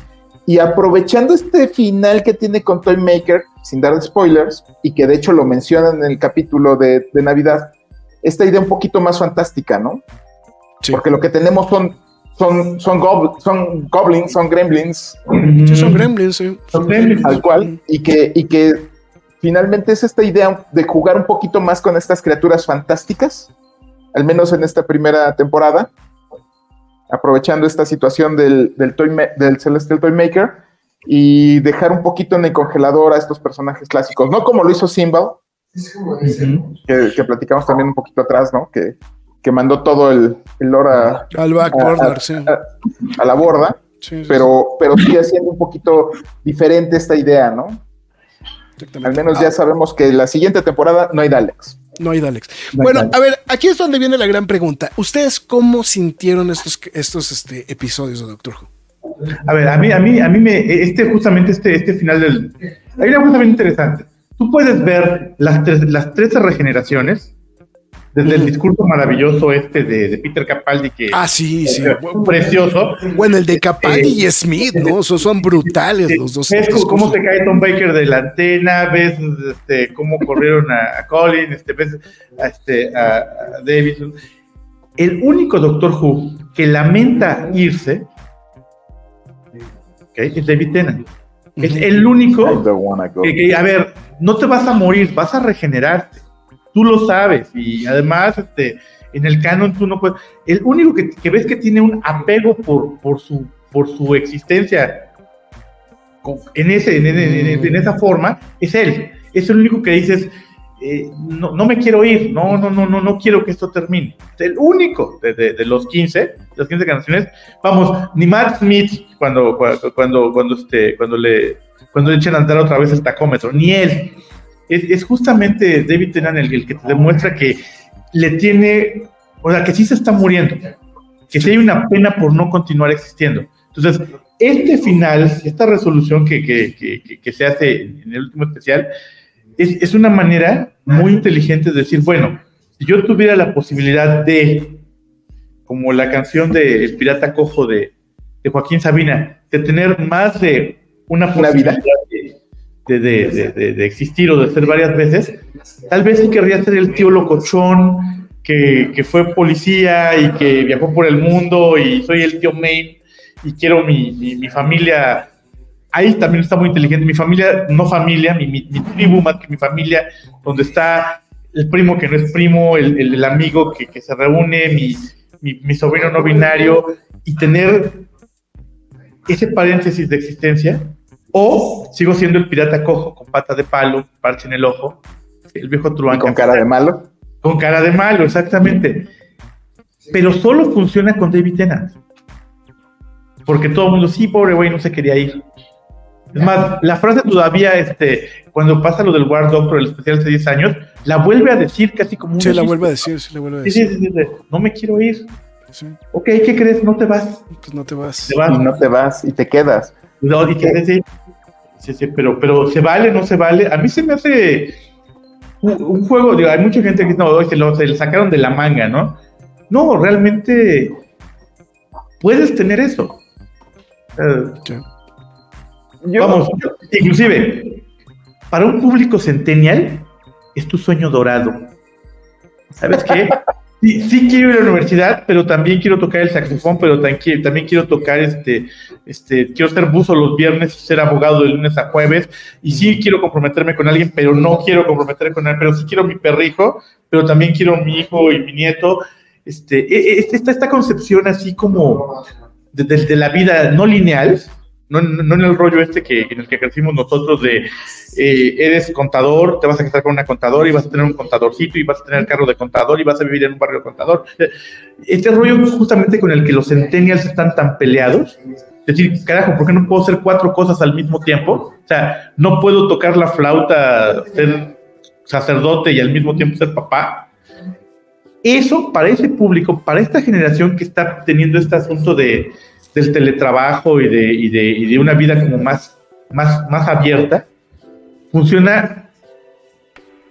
y aprovechando este final que tiene con Toy Maker, sin dar spoilers, y que de hecho lo mencionan en el capítulo de, de Navidad, esta idea un poquito más fantástica, ¿no? Sí. Porque lo que tenemos son, son, son goblins, son gremlins, Sí, son gremlins, sí. Son gremlins. tal cual, y que, y que finalmente es esta idea de jugar un poquito más con estas criaturas fantásticas, al menos en esta primera temporada, aprovechando esta situación del, del, del Celestial Toymaker y dejar un poquito en el congelador a estos personajes clásicos, no como lo hizo Simbal, que, platicamos también un poquito atrás, ¿no? Que, que mandó todo el, el lore a, Al a, la borda, pero, pero sí haciendo un poquito diferente esta idea, ¿no? Al menos ya sabemos que la siguiente temporada no hay Daleks. No hay Daleks. bueno, a ver, aquí es donde viene la gran pregunta. ¿Ustedes cómo sintieron estos, estos este, episodios de Doctor Who? A ver, a mí, a mí, a mí me, este, justamente este, este final del, hay una cosa bien interesante. Tú puedes ver las tres, las 13 regeneraciones, desde el discurso maravilloso este de, Peter Capaldi que ah sí sí. precioso. bueno el de Capaldi y eh, Smith no Esos son brutales los dos ves cómo se cae Tom Baker de la antena ves este, cómo corrieron a, Colin este, ves a, este, a, Davidson el único Doctor Who que lamenta irse es David Tennant. Es el único que, a ver, no te vas a morir, vas a regenerarte. Tú lo sabes. Y además, este, en el canon tú no puedes. El único que, ves que tiene un apego por, por, su, por su existencia en, ese, en, esa forma es él. Es el único que dices, eh, no, no, me quiero ir, no, no, no, no, no quiero que esto termine. El único de, de, los 15, las 15 canciones, vamos, ni Matt Smith cuando, cuando, cuando, este, cuando le cuando le echan a andar otra vez el tacómetro, ni él. Es, es justamente David Tennant el, el, que te demuestra que le tiene, o sea, que sí se está muriendo, que sí hay una pena por no continuar existiendo. Entonces, este final, esta resolución que, que, que, que se hace en el último especial, es, es, una manera muy inteligente de decir, bueno, si yo tuviera la posibilidad de, como la canción de El Pirata Cojo de, de Joaquín Sabina, de tener más de una posibilidad de, de, de, existir o de ser varias veces, tal vez querría ser el tío locochón que, que, fue policía y que viajó por el mundo y soy el tío Main y quiero mi, mi, familia. Ahí también está muy inteligente. Mi familia, no familia, mi, mi, tribu más que mi familia, donde está el primo que no es primo, el, el, amigo que, que, se reúne, mi, sobrino no binario, y tener ese paréntesis de existencia o sigo siendo el pirata cojo con pata de palo, parche en el ojo, el viejo truán. Con cara de malo. Con cara de malo, exactamente. Pero solo funciona con David Tennant. Porque todo el mundo, sí, pobre güey, no se quería ir. Es más, la frase todavía, este, cuando pasa lo del War Doctor, el especial hace 10 años, la vuelve a decir casi como un. Sí, la vuelve a decir, sí, la vuelve a decir. Sí, sí, sí, no me quiero ir. Ok, ¿qué crees? No te vas. Pues no te vas. Te vas. Y no te vas y te quedas. No, dije, sí, sí, sí, pero, pero ¿se vale no se vale? A mí se me hace un, juego, digo, hay mucha gente que no, se, lo, se le sacaron de la manga, ¿no? No, realmente puedes tener eso. vamos, inclusive, para un público centennial, es tu sueño dorado. ¿Sabes qué? <laughs> Sí, sí, quiero ir a la universidad, pero también quiero tocar el saxofón, pero también, también quiero tocar este, este, quiero ser buzo los viernes ser abogado de lunes a jueves, y sí quiero comprometerme con alguien, pero no quiero comprometerme con él, pero sí quiero mi perrijo, pero también quiero mi hijo y mi nieto. Este, e, e, esta, esta concepción así como de, de la vida no lineal, no, en el rollo este que, en el que crecimos nosotros de eh, eres contador, te vas a casar con una contadora y vas a tener un contadorcito y vas a tener carro de contador y vas a vivir en un barrio de contador. Este rollo justamente con el que los centennials están tan peleados. Es decir, carajo, ¿por qué no puedo hacer cuatro cosas al mismo tiempo? O sea, no puedo tocar la flauta, ser sacerdote y al mismo tiempo ser papá. Eso para ese público, para esta generación que está teniendo este asunto de, del teletrabajo y de, y de, y de una vida como más, más, más abierta, funciona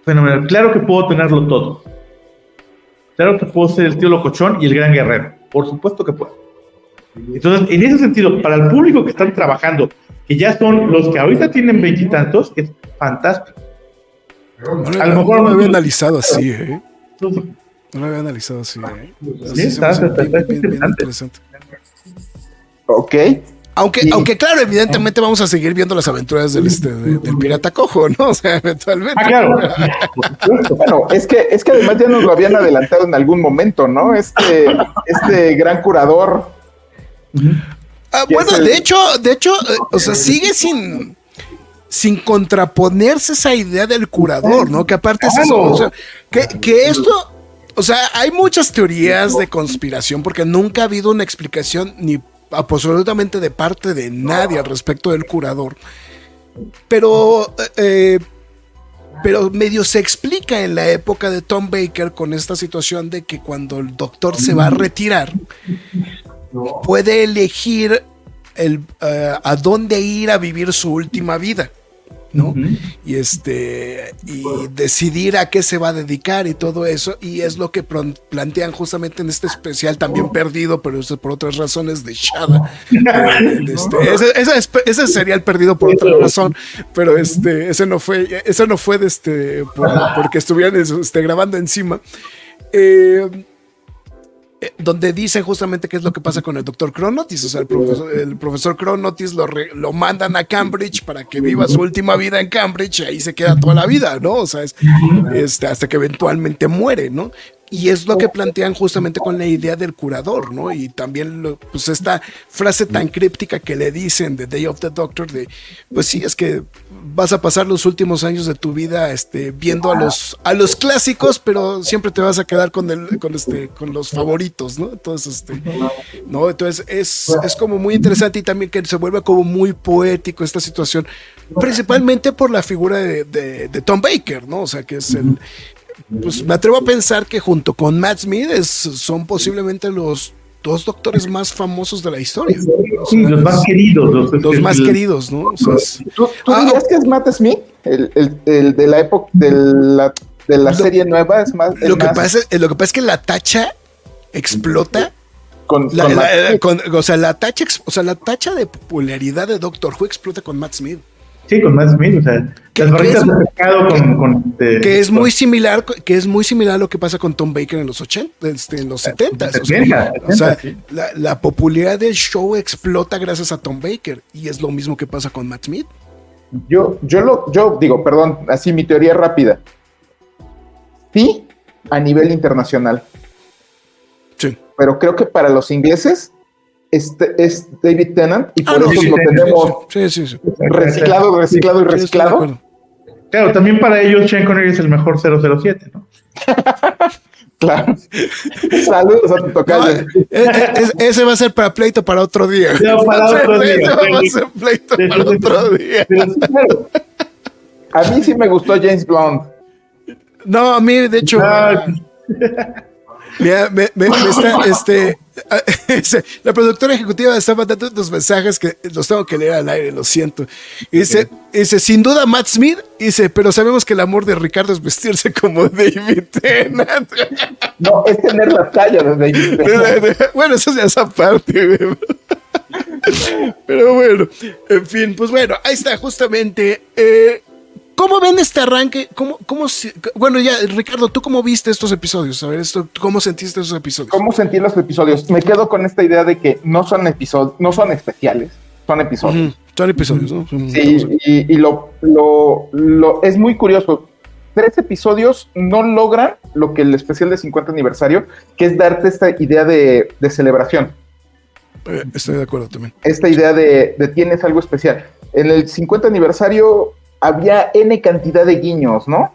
fenomenal. Claro que puedo tenerlo todo. Claro que puedo ser el tío locochón y el gran guerrero. Por supuesto que puedo. Entonces, en ese sentido, para el público que están trabajando, que ya son los que ahorita tienen veintitantos, es fantástico. a lo mejor no me había analizado así, ¿eh? No lo había analizado así, ¿eh? Sí, está, interesante. Ok, Aunque, aunque claro, evidentemente vamos a seguir viendo las aventuras del, este, del pirata cojo, ¿no? <laughs> O sea, eventualmente. Ah, claro. <laughs> bueno, es que, es que además ya nos lo habían adelantado en algún momento, ¿no? Este, este gran curador. Ah, bueno, de hecho, de hecho, eh, o sea, sigue sin, sin contraponerse esa idea del curador, ¿no? Que aparte es eso, o sea, que, que esto, o sea, hay muchas teorías de conspiración porque nunca ha habido una explicación ni absolutamente de parte de nadie al respecto del curador. Pero, eh, pero medio se explica en la época de Tom Baker con esta situación de que cuando el doctor se va a retirar, puede elegir el, eh, a dónde ir a vivir su última vida. ¿No? Y este, y decidir a qué se va a dedicar y todo eso, y es lo que plantean justamente en este especial también perdido, pero eso por otras razones de Shada. <laughs> Este, ese, sería el perdido por otra razón, pero este, ese no fue, ese no fue de este, porque estuvieran este, grabando encima. Eh, eh, donde dice justamente qué es lo que pasa con el doctor Cronotis. O sea, el profesor, Cronotis lo, lo mandan a Cambridge para que viva su última vida en Cambridge y ahí se queda toda la vida, ¿no? O sea, este, hasta que eventualmente muere, ¿no? Y es lo que plantean justamente con la idea del curador, ¿no? Y también, pues, esta frase tan críptica que le dicen de Day of the Doctor, de, pues sí, es que vas a pasar los últimos años de tu vida este, viendo a los, a los clásicos, pero siempre te vas a quedar con, el, con, este, con los favoritos, ¿no? Entonces, este, ¿no? Entonces es, es como muy interesante y también que se vuelve como muy poético esta situación, principalmente por la figura de, de Tom Baker, ¿no? O sea, que es el, pues me atrevo a pensar que junto con Matt Smith son posiblemente los dos doctores más famosos de la historia. Sí, los más queridos. Los, más queridos, ¿no? ¿Tú, ah, dirías que es Matt Smith? El, el, de la época de la, de la serie nueva es más. Lo que, Pasa, lo que pasa es que la tacha explota. Con, o sea, la tacha, o sea, la tacha de popularidad de Doctor Who explota con Matt Smith. Sí, con Matt Smith, o sea, las barritas de pescado con, este, que es muy similar, que es muy similar a lo que pasa con Tom Baker en los 80, este, en los 70. o sea, la, popularidad del show explota gracias a Tom Baker y es lo mismo que pasa con Matt Smith. Yo, yo lo, yo digo, perdón, así mi teoría rápida. Sí, a nivel internacional. Sí. Pero creo que para los ingleses este es David Tennant y por ah, eso lo tenemos reciclado, reciclado y reciclado. claro, también para ellos Sean Connery es el mejor 007, ¿no? <laughs> claro. Saludos a tu tocayo. E, e, ese va a ser para pleito para otro día. para <laughs> otro día. Ese va a ser pleito para otro día. A mí sí me gustó James Bond. No, a mí, de hecho. Ah. Mira, me, me, está, este, <laughs> la productora ejecutiva está mandando unos mensajes que los tengo que leer al aire, lo siento. dice, dice, sin duda Matt Smith, dice, pero sabemos que el amor de Ricardo es vestirse como David Tennant. <laughs> No, es tener la talla de David <laughs> Tennant. Bueno, eso ya es aparte, Pero bueno, en fin, pues bueno, ahí está justamente. Eh, ¿Cómo ven este arranque? ¿Cómo, cómo, bueno, ya, Ricardo, ¿tú cómo viste estos episodios? A ver, esto, ¿cómo sentiste esos episodios? ¿Cómo sentí los episodios? Me quedo con esta idea de que no son episodios, no son especiales, son episodios. Son episodios, ¿no? Sí, y, lo, lo, es muy curioso. Tres episodios no logran lo que el especial de 50 aniversario, que es darte esta idea de, celebración. Eh, estoy de acuerdo también. Esta idea de, de tienes algo especial. En el 50 aniversario había N cantidad de guiños, ¿no?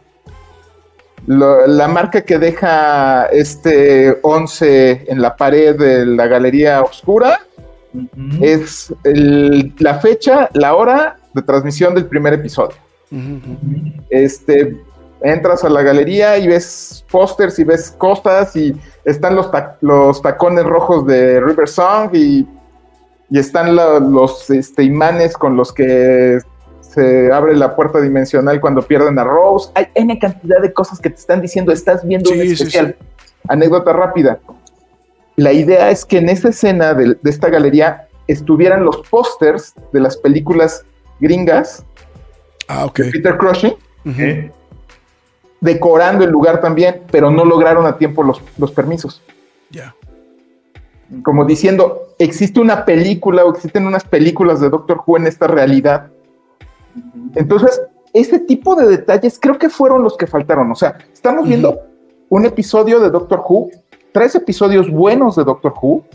la marca que deja este 11 en la pared de la galería oscura es la fecha, la hora de transmisión del primer episodio. Este, entras a la galería y ves pósters y ves cosas y están los, los tacones rojos de River Song y, están los este, imanes con los que se abre la puerta dimensional cuando pierden a Rose. Hay N cantidad de cosas que te están diciendo, estás viendo un especial. Anécdota rápida. La idea es que en esa escena de, esta galería estuvieran los pósters de las películas gringas ah, de Peter Cushing, decorando el lugar también, pero no lograron a tiempo los, los permisos. Ya. como diciendo, existe una película o existen unas películas de Doctor Who en esta realidad. Entonces, ese tipo de detalles creo que fueron los que faltaron. O sea, estamos viendo un episodio de Doctor Who, tres episodios buenos de Doctor Who.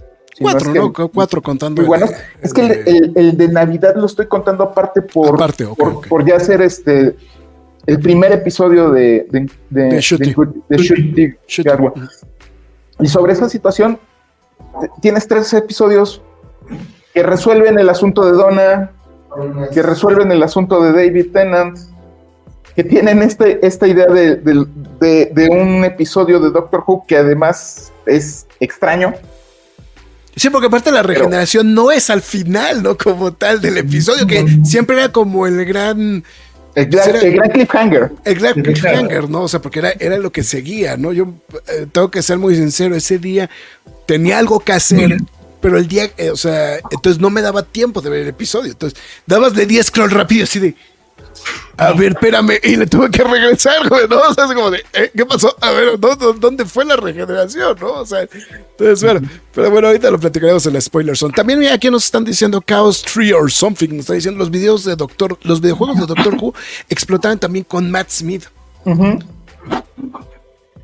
cuatro, ¿no? Cuatro contando. Bueno, es que el, de Navidad lo estoy contando aparte por, por, ya ser este el primer episodio de, de, de, Y sobre esa situación, tienes tres episodios que resuelven el asunto de Donna, que resuelven el asunto de David Tennant, que tienen este, esta idea de, un episodio de Doctor Who que además es extraño. Sí, porque aparte la regeneración no es al final, ¿no? Como tal del episodio, que siempre era como el gran... El gran, cliffhanger. El gran cliffhanger, ¿no? O sea, porque era, era lo que seguía, ¿no? Yo eh, tengo que ser muy sincero, ese día tenía algo que hacer, pero el día, eh, o sea, entonces no me daba tiempo de ver el episodio. Entonces, dabas de 10 scroll rápido así de, a ver, espérame, y le tuve que regresar, güey, ¿no? O sea, es como de, eh, ¿qué pasó? A ver, ¿dónde fue la regeneración, no? O sea, entonces, bueno, pero bueno, ahorita lo platicaremos en la spoiler zone. También aquí nos están diciendo Chaos Tree or Something, nos está diciendo los videos de Doctor, los videojuegos de Doctor Who explotaban también con Matt Smith.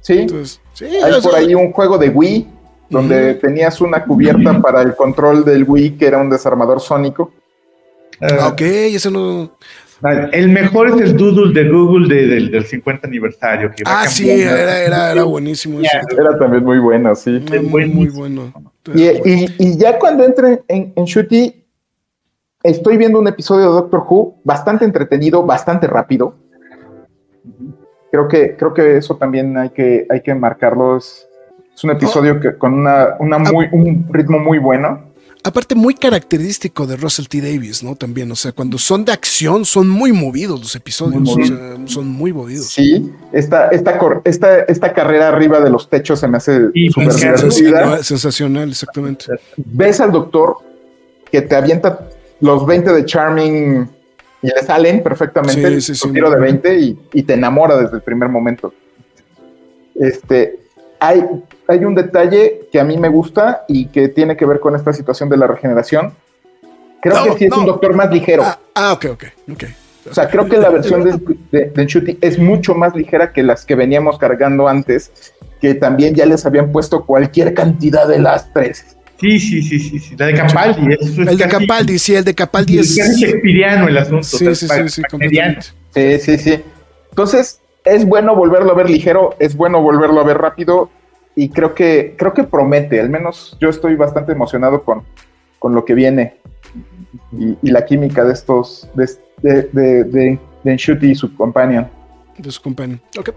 Sí. sí Hay por ahí un juego de Wii donde tenías una cubierta para el control del Wii que era un desarmador sónico. Ah, ok, eso no. El mejor es el doodle de Google del, 50 aniversario. ah, sí, era, buenísimo. Era también muy bueno, sí. Muy, muy, bueno. Y, ya cuando entre en, en Shooty, estoy viendo un episodio de Doctor Who bastante entretenido, bastante rápido. Creo que, creo que eso también hay que, hay que marcarlo. Es, un episodio que, con una, una ah. muy, un ritmo muy bueno aparte muy característico de Russell T. Davis, ¿no? También, o sea, cuando son de acción son muy movidos los episodios, son muy movidos. Sí, esta, esta, esta, esta carrera arriba de los techos se me hace súper sensacional, sensacional, exactamente. Ves al doctor que te avienta los 20 de Charming y le salen perfectamente sí, sí, tiro de 20 y, y te enamora desde el primer momento. Este, hay, hay un detalle que a mí me gusta y que tiene que ver con esta situación de la regeneración. Creo que sí es un doctor más ligero. Ah, ah, ok, ok, ok. O sea, creo que la versión de, de, es mucho más ligera que las que veníamos cargando antes, que también ya les habían puesto cualquier cantidad de lastres. Sí, sí, sí, sí, sí. La de Capaldi. el de Capaldi, sí, el de Capaldi es. Es shakespeariano el asunto. Sí, sí, sí, sí, sí, sí, sí. Entonces, es bueno volverlo a ver ligero, es bueno volverlo a ver rápido y creo que, creo que promete, al menos yo estoy bastante emocionado con, con lo que viene y, la química de estos, de, de, de, y su companion. De su companion. Ok.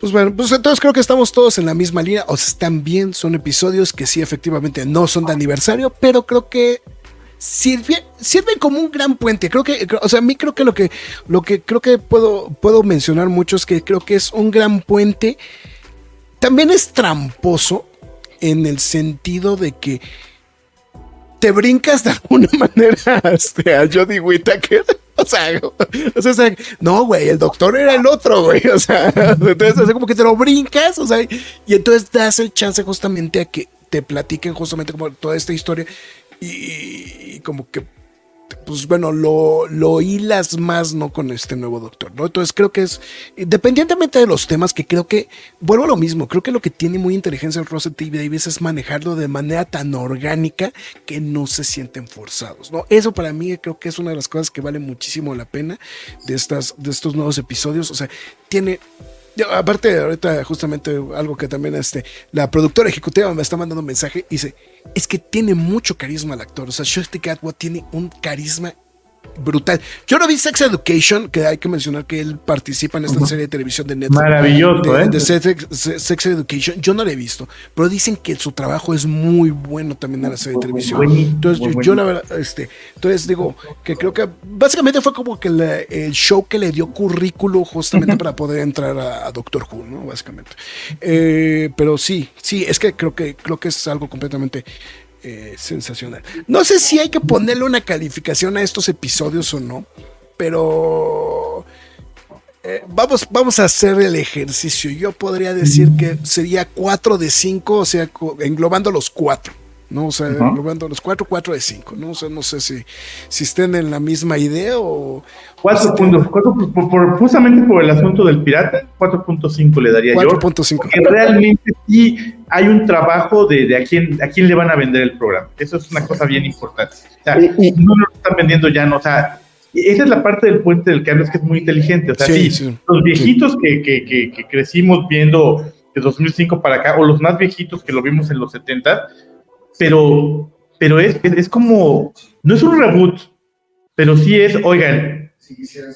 Pues bueno, pues entonces creo que estamos todos en la misma línea. O sea, están bien, son episodios que sí, efectivamente no son de aniversario, pero creo que sirven, sirven como un gran puente. Creo que, o sea, a mí creo que lo que, lo que creo que puedo, puedo mencionar mucho es que creo que es un gran puente. También es tramposo en el sentido de que te brincas de alguna <laughs> manera este, a Jodie Whittaker. <laughs> O sea, o sea, no, güey, el doctor era el otro, güey. O sea, <laughs> entonces como que te lo brincas, o sea, y entonces das el chance justamente a que te platiquen justamente como toda esta historia y, como que pues bueno, lo, lo, hilas más, ¿no? Con este nuevo doctor, ¿no? Entonces creo que es, independientemente de los temas, que creo que, vuelvo a lo mismo, creo que lo que tiene muy inteligencia el Russell T. Davis es manejarlo de manera tan orgánica que no se sienten forzados, ¿no? Eso para mí creo que es una de las cosas que vale muchísimo la pena de, estas, de estos nuevos episodios, o sea, tiene aparte, ahorita justamente algo que también este, la productora ejecutiva me está mandando un mensaje y dice, es que tiene mucho carisma el actor. O sea, Shirley Catwood tiene un carisma brutal. Yo no vi Sex Education, que hay que mencionar que él participa en esta serie de televisión de Netflix. Maravilloso, ¿eh? De Sex, Education. Yo no la he visto, pero dicen que su trabajo es muy bueno también en la serie de televisión. entonces, yo, la verdad, este, entonces digo que creo que básicamente fue como que el show que le dio currículo justamente para poder entrar a, Doctor Who, ¿no? Básicamente. Eh, pero sí, sí, es que creo que creo que es algo completamente eh, sensacional. No sé si hay que ponerle una calificación a estos episodios o no, pero eh, vamos, vamos a hacer el ejercicio. Yo podría decir que sería 4 de 5, o sea, englobando los 4. ¿No? O sea, englobando los cuatro, cuatro de cinco, ¿no? O sea, no sé si, si estén en la misma idea o... Cuatro puntos, cuatro, por, justamente por el asunto del pirata, 4.5 le daría 4. yo. 4.5. Porque realmente sí hay un trabajo de, de, a, quién, a quién le van a vender el programa. Eso es una cosa bien importante. O sea, no lo están vendiendo ya, no, o sea, esa es la parte del puente del que hablas que es muy inteligente. O sea, sí, los viejitos que, que, que, crecimos viendo de 2005 para acá, o los más viejitos que lo vimos en los 70, pero, pero es, es, como, no es un reboot, pero sí es, oigan,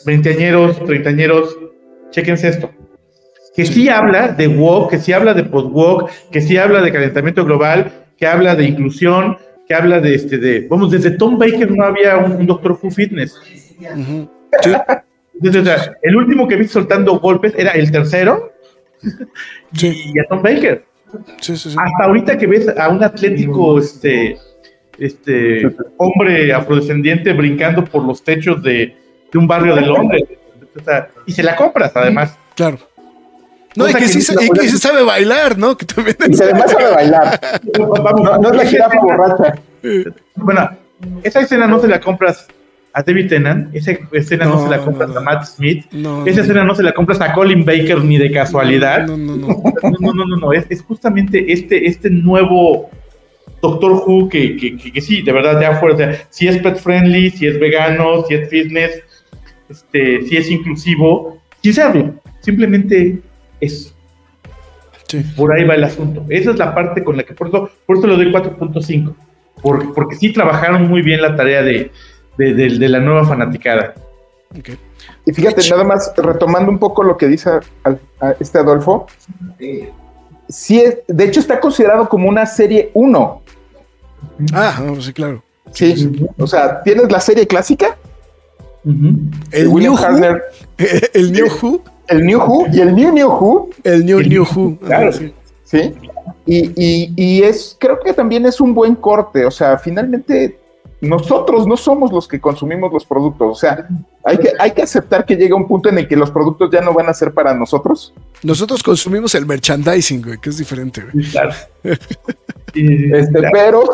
veinteañeros, treintañeros, chequense esto. Que sí habla de walk, que sí habla de post-walk, que sí habla de calentamiento global, que habla de inclusión, que habla de este, de, vamos, desde Tom Baker no había un, Doctor Who Fitness. <laughs> el último que vi soltando golpes era el tercero <laughs> y a Tom Baker. Hasta ahorita que ves a un atlético, este, este hombre afrodescendiente brincando por los techos de, un barrio de Londres. y se la compras, además. Claro. No, y que, sí, se sabe bailar, ¿no? Que también y además sabe bailar. <laughs> no, es la jirafa borracha. Bueno, esa escena no se la compras a David Tennant, esa escena no, se la compras a Matt Smith, esa escena no se la compras a Colin Baker ni de casualidad. <laughs> No, no, no. no, no, no, Es, justamente este, este nuevo Doctor Who que, que, sí, de verdad, ya fuera, si es pet friendly, si es vegano, si es fitness, este, si es inclusivo, quién sabe, simplemente es. Por ahí va el asunto. Esa es la parte con la que por eso, por eso le doy 4.5. Porque, porque sí trabajaron muy bien la tarea de, de, la nueva fanaticada. Y fíjate, nada más retomando un poco lo que dice este Adolfo, sí de hecho está considerado como una serie 1. Ah, sí, claro. Sí, o sea, tienes la serie clásica. El New Who. <laughs> El New Who. El New Who y el New New Who. El New New Who. Claro. sí. sí. Y, y, y, es, creo que también es un buen corte. O sea, finalmente nosotros no somos los que consumimos los productos. O sea, hay que, hay que aceptar que llega un punto en el que los productos ya no van a ser para nosotros. Nosotros consumimos el merchandising, güey, que es diferente, güey. Claro. <laughs> este, pero,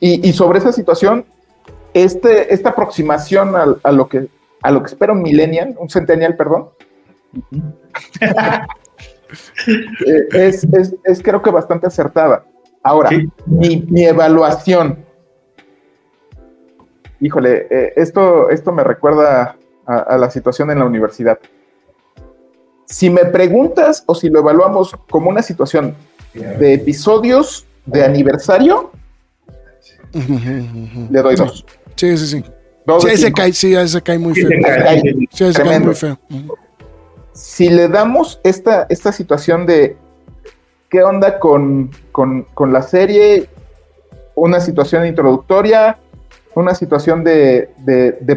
y, sobre esa situación, este, esta aproximación a, lo que, a lo que espera un millennial, un centennial, perdón, <laughs> eh, es, es, creo que bastante acertada. Ahora, mi, mi evaluación híjole, eh, esto, esto me recuerda a, la situación en la universidad. Si me preguntas o si lo evaluamos como una situación de episodios de aniversario, le doy dos. Sí, sí, sí. sí, ese cae, sí, ese cae muy feo. Sí, ese cae muy feo. Si le damos esta, esta situación de qué onda con, con, con la serie, una situación introductoria, una situación de,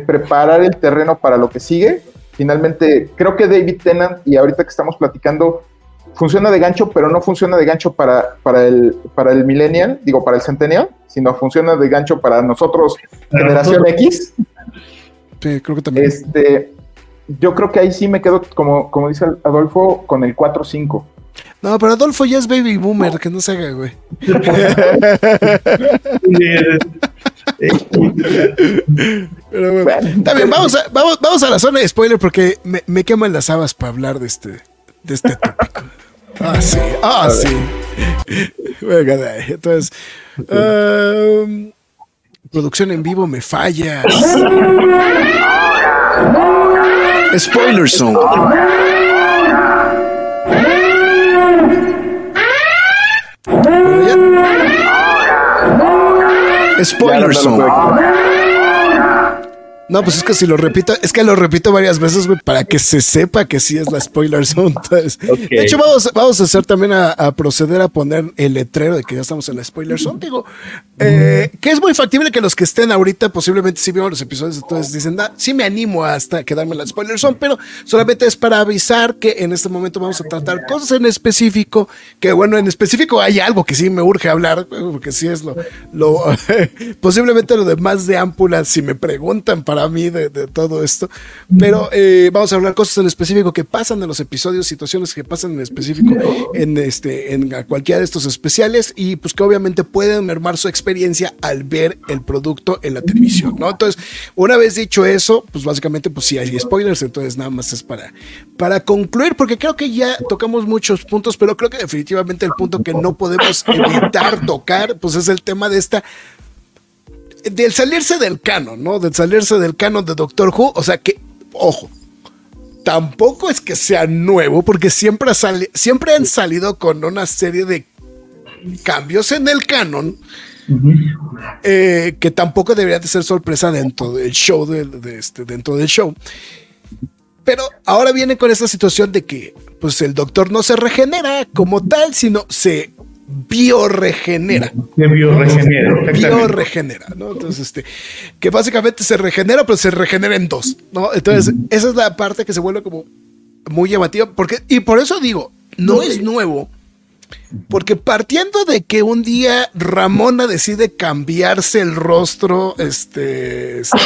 preparar el terreno para lo que sigue. Finalmente, creo que David Tennant, y ahorita que estamos platicando, funciona de gancho, pero no funciona de gancho para, para, el, para el millennial, digo, para el centennial, sino funciona de gancho para nosotros, generación X. Sí, creo que también. Este, yo creo que ahí sí me quedo, como, como dice Adolfo, con el 4-5. No, pero Adolfo ya es baby boomer, que no se haga, güey. <laughs> Pero bueno, también vamos a, vamos, vamos a la zona de spoiler porque me, me queman las habas para hablar de este, de este tópico. Ah, sí, ah, sí. Venga, entonces, um, producción en vivo me falla. Spoiler Zone. Spoiler Zone. No, pues es que si lo repito, es que lo repito varias veces, güey, para que se sepa que sí es la spoiler zone. De hecho, vamos, vamos a hacer también a, proceder a poner el letrero de que ya estamos en la spoiler zone. Digo, eh, que es muy factible que los que estén ahorita posiblemente sí vieron los episodios, entonces dicen, ah, sí me animo hasta quedarme en la spoiler zone, pero solamente es para avisar que en este momento vamos a tratar cosas en específico, que bueno, en específico hay algo que sí me urge hablar, porque sí es lo, lo <laughs> posiblemente lo demás de ámpula, si me preguntan para para mí de, todo esto. Pero eh, vamos a hablar cosas en específico que pasan en los episodios, situaciones que pasan en específico en, este, en cualquiera de estos especiales y pues que obviamente pueden mermar su experiencia al ver el producto en la televisión, ¿no? Entonces, una vez dicho eso, pues básicamente pues si hay spoilers, entonces nada más es para, para concluir, porque creo que ya tocamos muchos puntos, pero creo que definitivamente el punto que no podemos evitar tocar, pues es el tema de esta del salirse del canon, ¿no? Del salirse del canon de Doctor Who, o sea que, ojo, tampoco es que sea nuevo, porque siempre, siempre han salido con una serie de cambios en el canon. Eh, que tampoco debería de ser sorpresa dentro del show de, este, dentro del show pero ahora viene con esta situación de que pues el doctor no se regenera como tal sino se bioregenera. Se bioregenera. Bioregenera, ¿no? Entonces, este, que básicamente se regenera, pero se regenera en dos, ¿no? Entonces, esa es la parte que se vuelve como muy llamativa, porque, y por eso digo, no es nuevo, porque partiendo de que un día Ramona decide cambiarse el rostro, este, este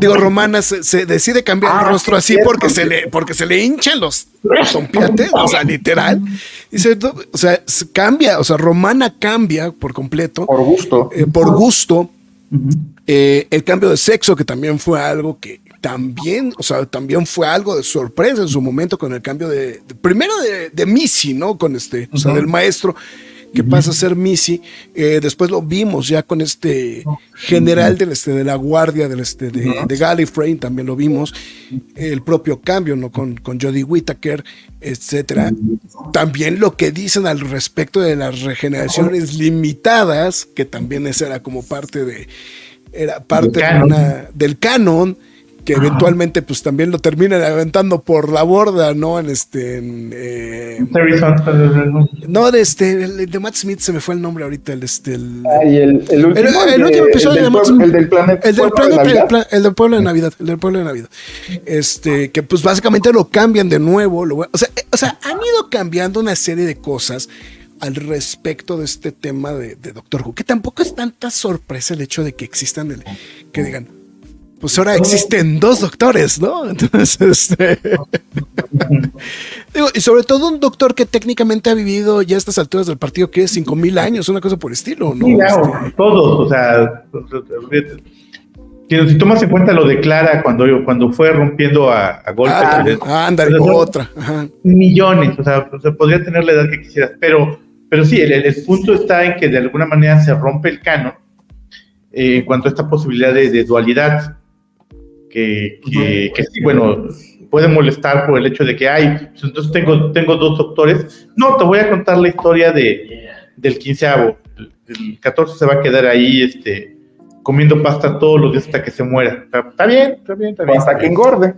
digo, Romana se, decide cambiar el ah, rostro así porque se le, porque se le hinchan los tompiates, o sea, literal. o sea, cambia, o sea, Romana cambia por completo. Por gusto. Eh, por gusto. Eh, el cambio de sexo, que también fue algo que también, o sea, también fue algo de sorpresa en su momento con el cambio de, primero de, Missy, ¿no? Con este, o sea, del maestro que pasa a ser Missy. Eh, después lo vimos ya con este general del, este, de la guardia del, este, de, de Gallifrey, también lo vimos. El propio cambio, ¿no? Con, con Jodie Whittaker, etcétera. También lo que dicen al respecto de las regeneraciones limitadas, que también esa era como parte de. Era parte del canon que eventualmente pues también lo terminan aventando por la borda, ¿no? En este... Eh, no, de este, el, de Matt Smith se me fue el nombre ahorita, el este... El, el, último, el, último episodio de Matt Smith. El del planeta. El del planeta, el, del pueblo de Navidad, el del pueblo de Navidad. Este, que pues básicamente lo cambian de nuevo, lo, o, sea, eh, o sea, han ido cambiando una serie de cosas al respecto de este tema de, de Doctor Who, que tampoco es tanta sorpresa el hecho de que existan, el, que digan, pues ahora existen dos doctores, ¿no? <laughs> Entonces, este, <laughs> digo, y sobre todo un doctor que técnicamente ha vivido ya a estas alturas del partido que es cinco mil años, una cosa por estilo, ¿no? Sí, este, todos, o sea, si tomas en cuenta lo de Clara cuando, cuando fue rompiendo a, a golpes. Ah, ándale, otra. Millones, o sea, se podría tener la edad que quisieras, pero, pero sí, el, el punto está en que de alguna manera se rompe el canon eh, en cuanto a esta posibilidad de dualidad que, que, sí, bueno, puede molestar por el hecho de que, hay, pues entonces tengo, tengo dos doctores. No, te voy a contar la historia de, del quinceavo. El, 14 se va a quedar ahí, este, comiendo pasta todos los días hasta que se muera. Está, bien, está bien, está bien. O hasta que engorde.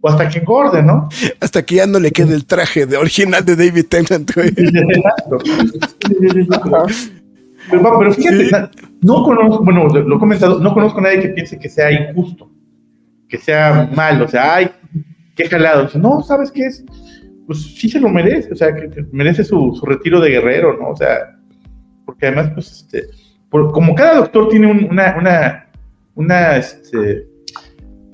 O hasta que engorde, ¿no? Hasta que ya no le quede el traje de original de David Tennant, <laughs> pero, pero, fíjate, no conozco, bueno, lo he comentado, no conozco a nadie que piense que sea injusto que sea mal, o sea, ay, qué jalado. no, ¿sabes qué es? Pues sí se lo merece, o sea, que, merece su, retiro de guerrero, ¿no? O sea, porque además, pues, este, como cada doctor tiene una, una, una, este,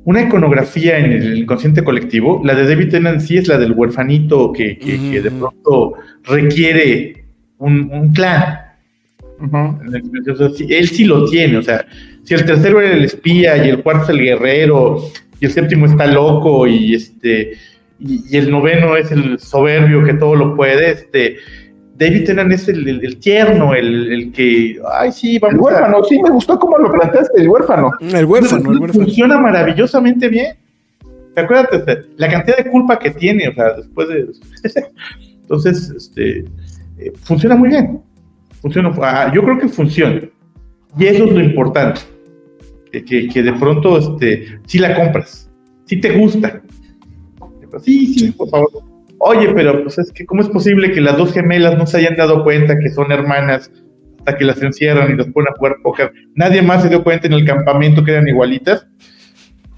una iconografía en el inconsciente colectivo, la de David Tennant sí es la del huerfanito que, que, de pronto requiere un, un clan. Él sí lo tiene, o sea, si el tercero era el espía y el cuarto es el guerrero y el séptimo está loco y este y, el noveno es el soberbio que todo lo puede, este David Tennant es el, tierno, el, que, ay, sí, vamos El huérfano, sí, me gustó cómo lo planteaste, el huérfano. El huérfano, el huérfano. Funciona maravillosamente bien. ¿Te acuerdas? La cantidad de culpa que tiene, o sea, después de... <laughs> Entonces, este, eh, funciona muy bien. Funciona, ah, yo creo que funciona. Y eso es lo importante que, de pronto este, sí la compras, sí te gusta. Sí, sí, por favor. Oye, pero pues es que, ¿cómo es posible que las dos gemelas no se hayan dado cuenta que son hermanas hasta que las encierran y las ponen a jugar póker? Nadie más se dio cuenta en el campamento que eran igualitas.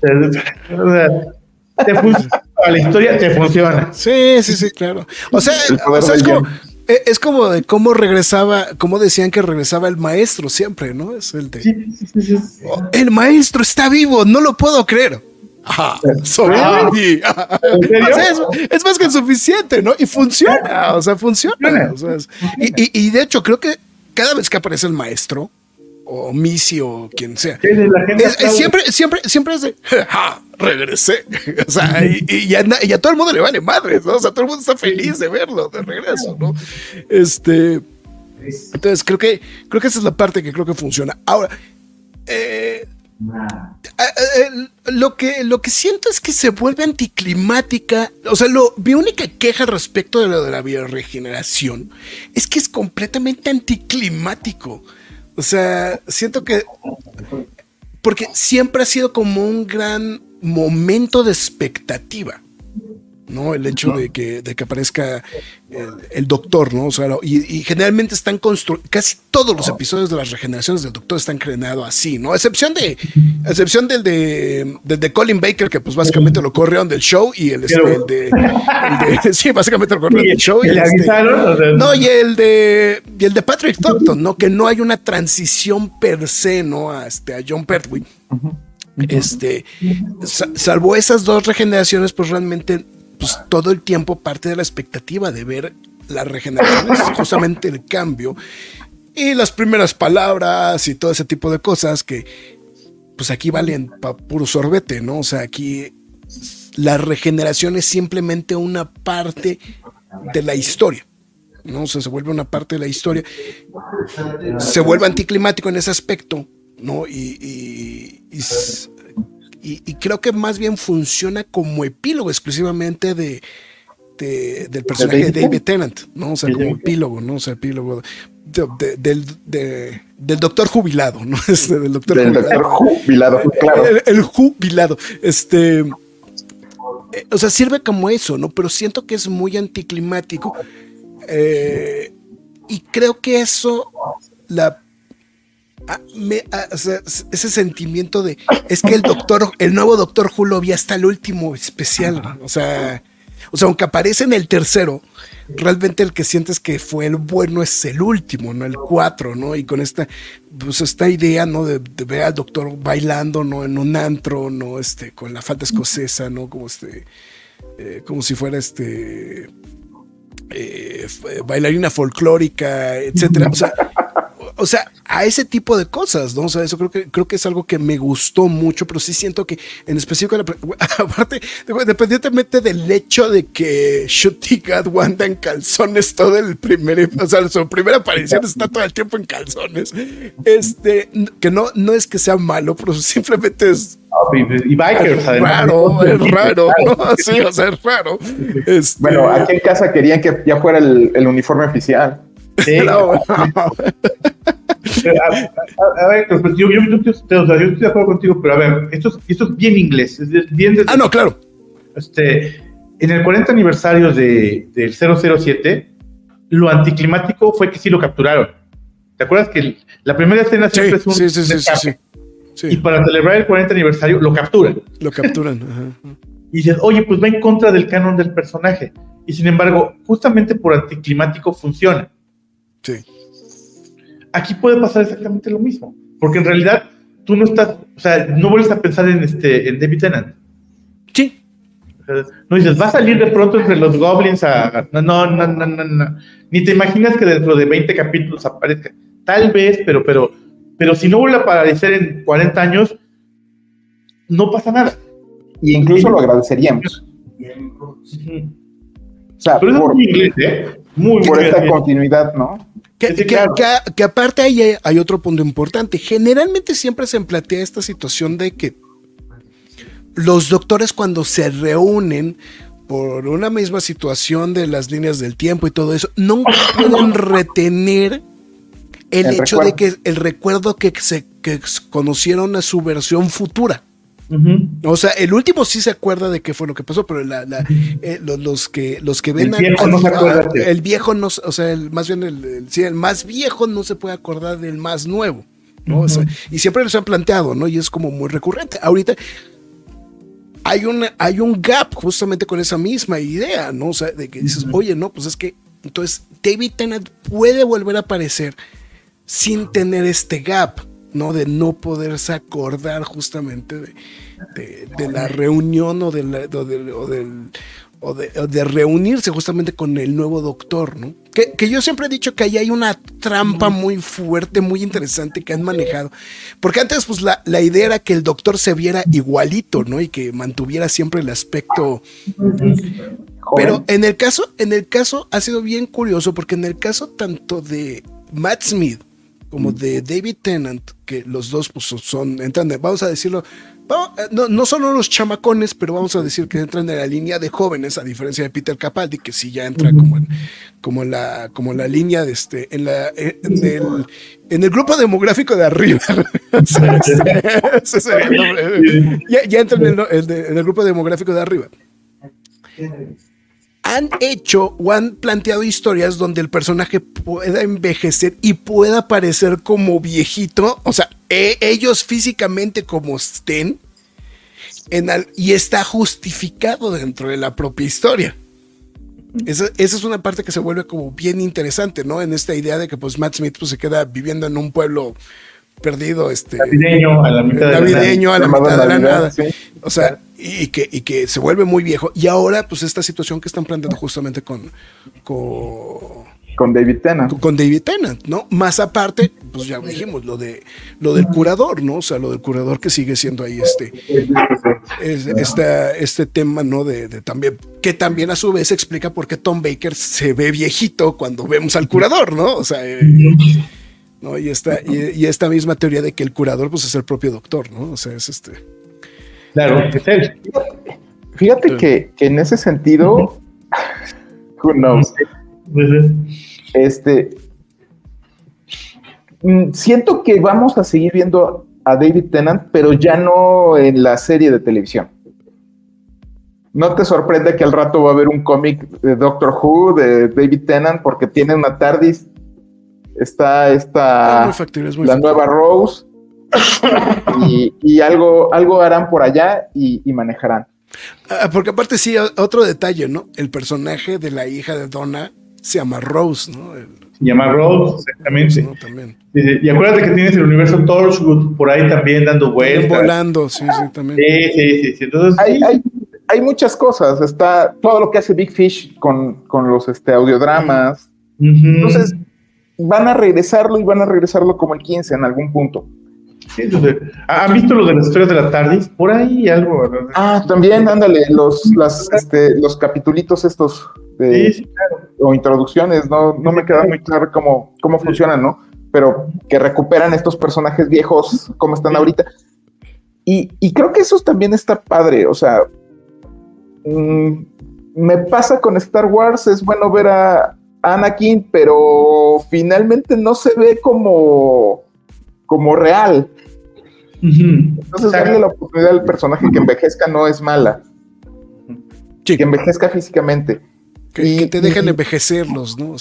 <laughs> te funciona, la historia te funciona. Sí, sí, sí, claro. O sea, es como, es como de cómo regresaba, como decían que regresaba el maestro siempre, ¿no? Es el de. Oh, el maestro está vivo, no lo puedo creer. Ajá, ah. <laughs> es, más que suficiente, ¿no? Y funciona, o sea, funciona. y, y, de hecho, creo que cada vez que aparece el maestro, o Missy o quien sea, siempre, siempre, siempre es de, ja, regresé. <laughs> O sea, y, a, todo el mundo le vale madres, ¿no? O sea, todo el mundo está feliz de verlo de regreso, ¿no? Este. Entonces, creo que, creo que esa es la parte que creo que funciona. Ahora, eh, lo, que, lo que siento es que se vuelve anticlimática. O sea, lo, mi única queja respecto de lo de la bioregeneración es que es completamente anticlimático. O sea, siento que. Porque siempre ha sido como un gran momento de expectativa. ¿No? El hecho de que, de que aparezca el, doctor, ¿no? O sea, y, generalmente están construidos, casi todos los episodios de las regeneraciones del doctor están creados así, ¿no? excepción de, excepción del de, de Colin Baker, que pues básicamente lo corrieron del show y el, este, el, de, <laughs> sí, básicamente lo corrieron del show. Y, el este, no, y el de, y el de Patrick Thornton, ¿no? Que no hay una transición per se, ¿no? A, este, a John Pertwee. Este, salvo esas dos regeneraciones, pues realmente pues todo el tiempo parte de la expectativa de ver la regeneración, <laughs> justamente el cambio y las primeras palabras y todo ese tipo de cosas que pues aquí valen para puro sorbete, ¿no? O sea, aquí la regeneración es simplemente una parte de la historia. ¿no? O sea, se vuelve una parte de la historia. Se vuelve anticlimático en ese aspecto, ¿no? y, y y, creo que más bien funciona como epílogo exclusivamente de, del personaje de David Tennant, ¿no? O sea, como epílogo, ¿no? O sea, epílogo del, del doctor jubilado, ¿no? <laughs> Este, del doctor jubilado. claro. El, jubilado. Este. Eh, o sea, sirve como eso, ¿no? Pero siento que es muy anticlimático. Eh, y creo que eso la Ese sentimiento de es que el doctor, el nuevo doctor Julio había hasta el último especial. O sea, o sea, aunque aparece en el tercero, realmente el que sientes que fue el bueno es el último, no el cuatro, ¿no? Y con esta, pues esta idea, ¿no? De, ver al doctor bailando, ¿no? En un antro, ¿no? Este, con la falda escocesa, ¿no? Como este, eh, como si fuera este, eh, bailarina folclórica, etcétera. O sea, o sea, a ese tipo de cosas, ¿no? O sea, eso creo que, creo que es algo que me gustó mucho, pero sí siento que en específico, <laughs> aparte, independientemente del hecho de que Shooty God Wanda en calzones todo el primer, o sea, su primera aparición está todo el tiempo en calzones, este, que no, no es que sea malo, pero simplemente es y bikers, además. Raro, es raro, Sí, o sea, es raro. <laughs> Este, bueno, aquí en casa querían que ya fuera el, el uniforme oficial. Sí. <laughs> a, ver, pues, yo, yo, yo, estoy de acuerdo contigo, pero a ver, esto es, esto es bien inglés. Es bien ah, no, claro. Este, en el 40 aniversario de, del 007, lo anticlimático fue que sí lo capturaron. ¿Te acuerdas que la primera escena siempre es un. Sí, sí, sí, sí, Y para celebrar el 40 aniversario lo capturan. Lo capturan. Ajá. <laughs> Y dices, oye, pues va en contra del canon del personaje. Y sin embargo, justamente por anticlimático funciona. Sí. Aquí puede pasar exactamente lo mismo, porque en realidad tú no estás, o sea, no vuelves a pensar en este, en David Tennant. Sí. no dices, va a salir de pronto entre los goblins a. No, no, no, no, no, Ni te imaginas que dentro de 20 capítulos aparezca. Tal vez, pero, pero, pero si no vuelve a aparecer en 40 años, no pasa nada. Y incluso lo agradeceríamos. O sea, pero por, es muy inglés, ¿eh? Muy, por esta continuidad, ¿no? Que, aparte ahí hay, otro punto importante. Generalmente siempre se plantea esta situación de que los doctores cuando se reúnen por una misma situación de las líneas del tiempo y todo eso, no pueden <laughs> retener el, hecho de que el recuerdo que se que conocieron a su versión futura. O sea, el último sí se acuerda de qué fue lo que pasó, pero eh, los, que los que ven el viejo no se acuerda el viejo no, o sea, el, más bien el, el, más viejo no se puede acordar del más nuevo, ¿no? y siempre lo han planteado, ¿no? Y es como muy recurrente. Ahorita hay un, hay un gap justamente con esa misma idea, ¿no? O sea, de que dices, oye, no, pues es que Entonces, David Tennant puede volver a aparecer sin tener este gap, ¿no? De no poderse acordar justamente de, la reunión o, del, o de, reunirse justamente con el nuevo doctor, ¿no? Que, yo siempre he dicho que ahí hay una trampa muy fuerte, muy interesante que han manejado. Porque antes, pues la, idea era que el doctor se viera igualito, ¿no? Y que mantuviera siempre el aspecto. Pero en el caso, en el caso ha sido bien curioso, porque en el caso tanto de Matt Smith como de David Tennant, que los dos pues, son, entran, vamos a decirlo, eh, no, no solo los chamacones, pero vamos a decir que entran en la línea de jóvenes, a diferencia de Peter Capaldi, que sí ya entra como en, como la, como la línea de este, en la, eh, en el, grupo demográfico de arriba. ya, ya entra en el grupo demográfico de arriba <laughs> han hecho o han planteado historias donde el personaje pueda envejecer y pueda parecer como viejito, o sea, e, ellos físicamente como estén, y está justificado dentro de la propia historia. Esa, es una parte que se vuelve como bien interesante, ¿no? En esta idea de que pues Matt Smith pues, se queda viviendo en un pueblo perdido, este navideño a la mitad de la nada. O sea, y que, y que se vuelve muy viejo. Y ahora, pues, esta situación que están planteando justamente con, con, David Tennant. Con David Tennant, ¿no? Más aparte, pues ya dijimos, lo de lo del curador, ¿no? O sea, lo del curador que sigue siendo ahí este, este, este tema, ¿no? De, también, que también a su vez explica por qué Tom Baker se ve viejito cuando vemos al curador, ¿no? O sea, eh, ¿no? Y esta, y, y, esta misma teoría de que el curador, pues, es el propio doctor, ¿no? O sea, es este. Claro, Fíjate que, en ese sentido, <laughs> who knows? Este, mm, siento que vamos a seguir viendo a David Tennant, pero ya no en la serie de televisión. No te sorprende que al rato va a haber un cómic de Doctor Who de David Tennant porque tiene una TARDIS. Está esta la nueva Rose y, algo, algo harán por allá y, manejarán. Ah, porque aparte sí, otro detalle, ¿no? El personaje de la hija de Donna se llama Rose, ¿no? se llama Rose, exactamente. También. Y, acuérdate que tienes el universo Torchwood por ahí también dando vueltas. volando, sí, sí, también. Sí, sí, sí. Entonces, hay, hay, hay, muchas cosas. Está todo lo que hace Big Fish con, con los este, audiodramas. Entonces, van a regresarlo y van a regresarlo como el 15 en algún punto. ¿Han visto lo de las historias de la TARDIS? Por ahí algo. Ah, también, ándale, los, las, este, los capitulitos estos de, o introducciones, no, no me queda muy claro cómo, cómo funcionan, ¿no? Pero que recuperan estos personajes viejos, como están ahorita. Y, y, creo que eso también está padre, o sea, mm, me pasa con Star Wars, es bueno ver a Anakin, pero finalmente no se ve como como real. Entonces, darle la oportunidad al personaje que envejezca no es mala. Que envejezca físicamente. Que, te dejen envejecerlos, ¿no?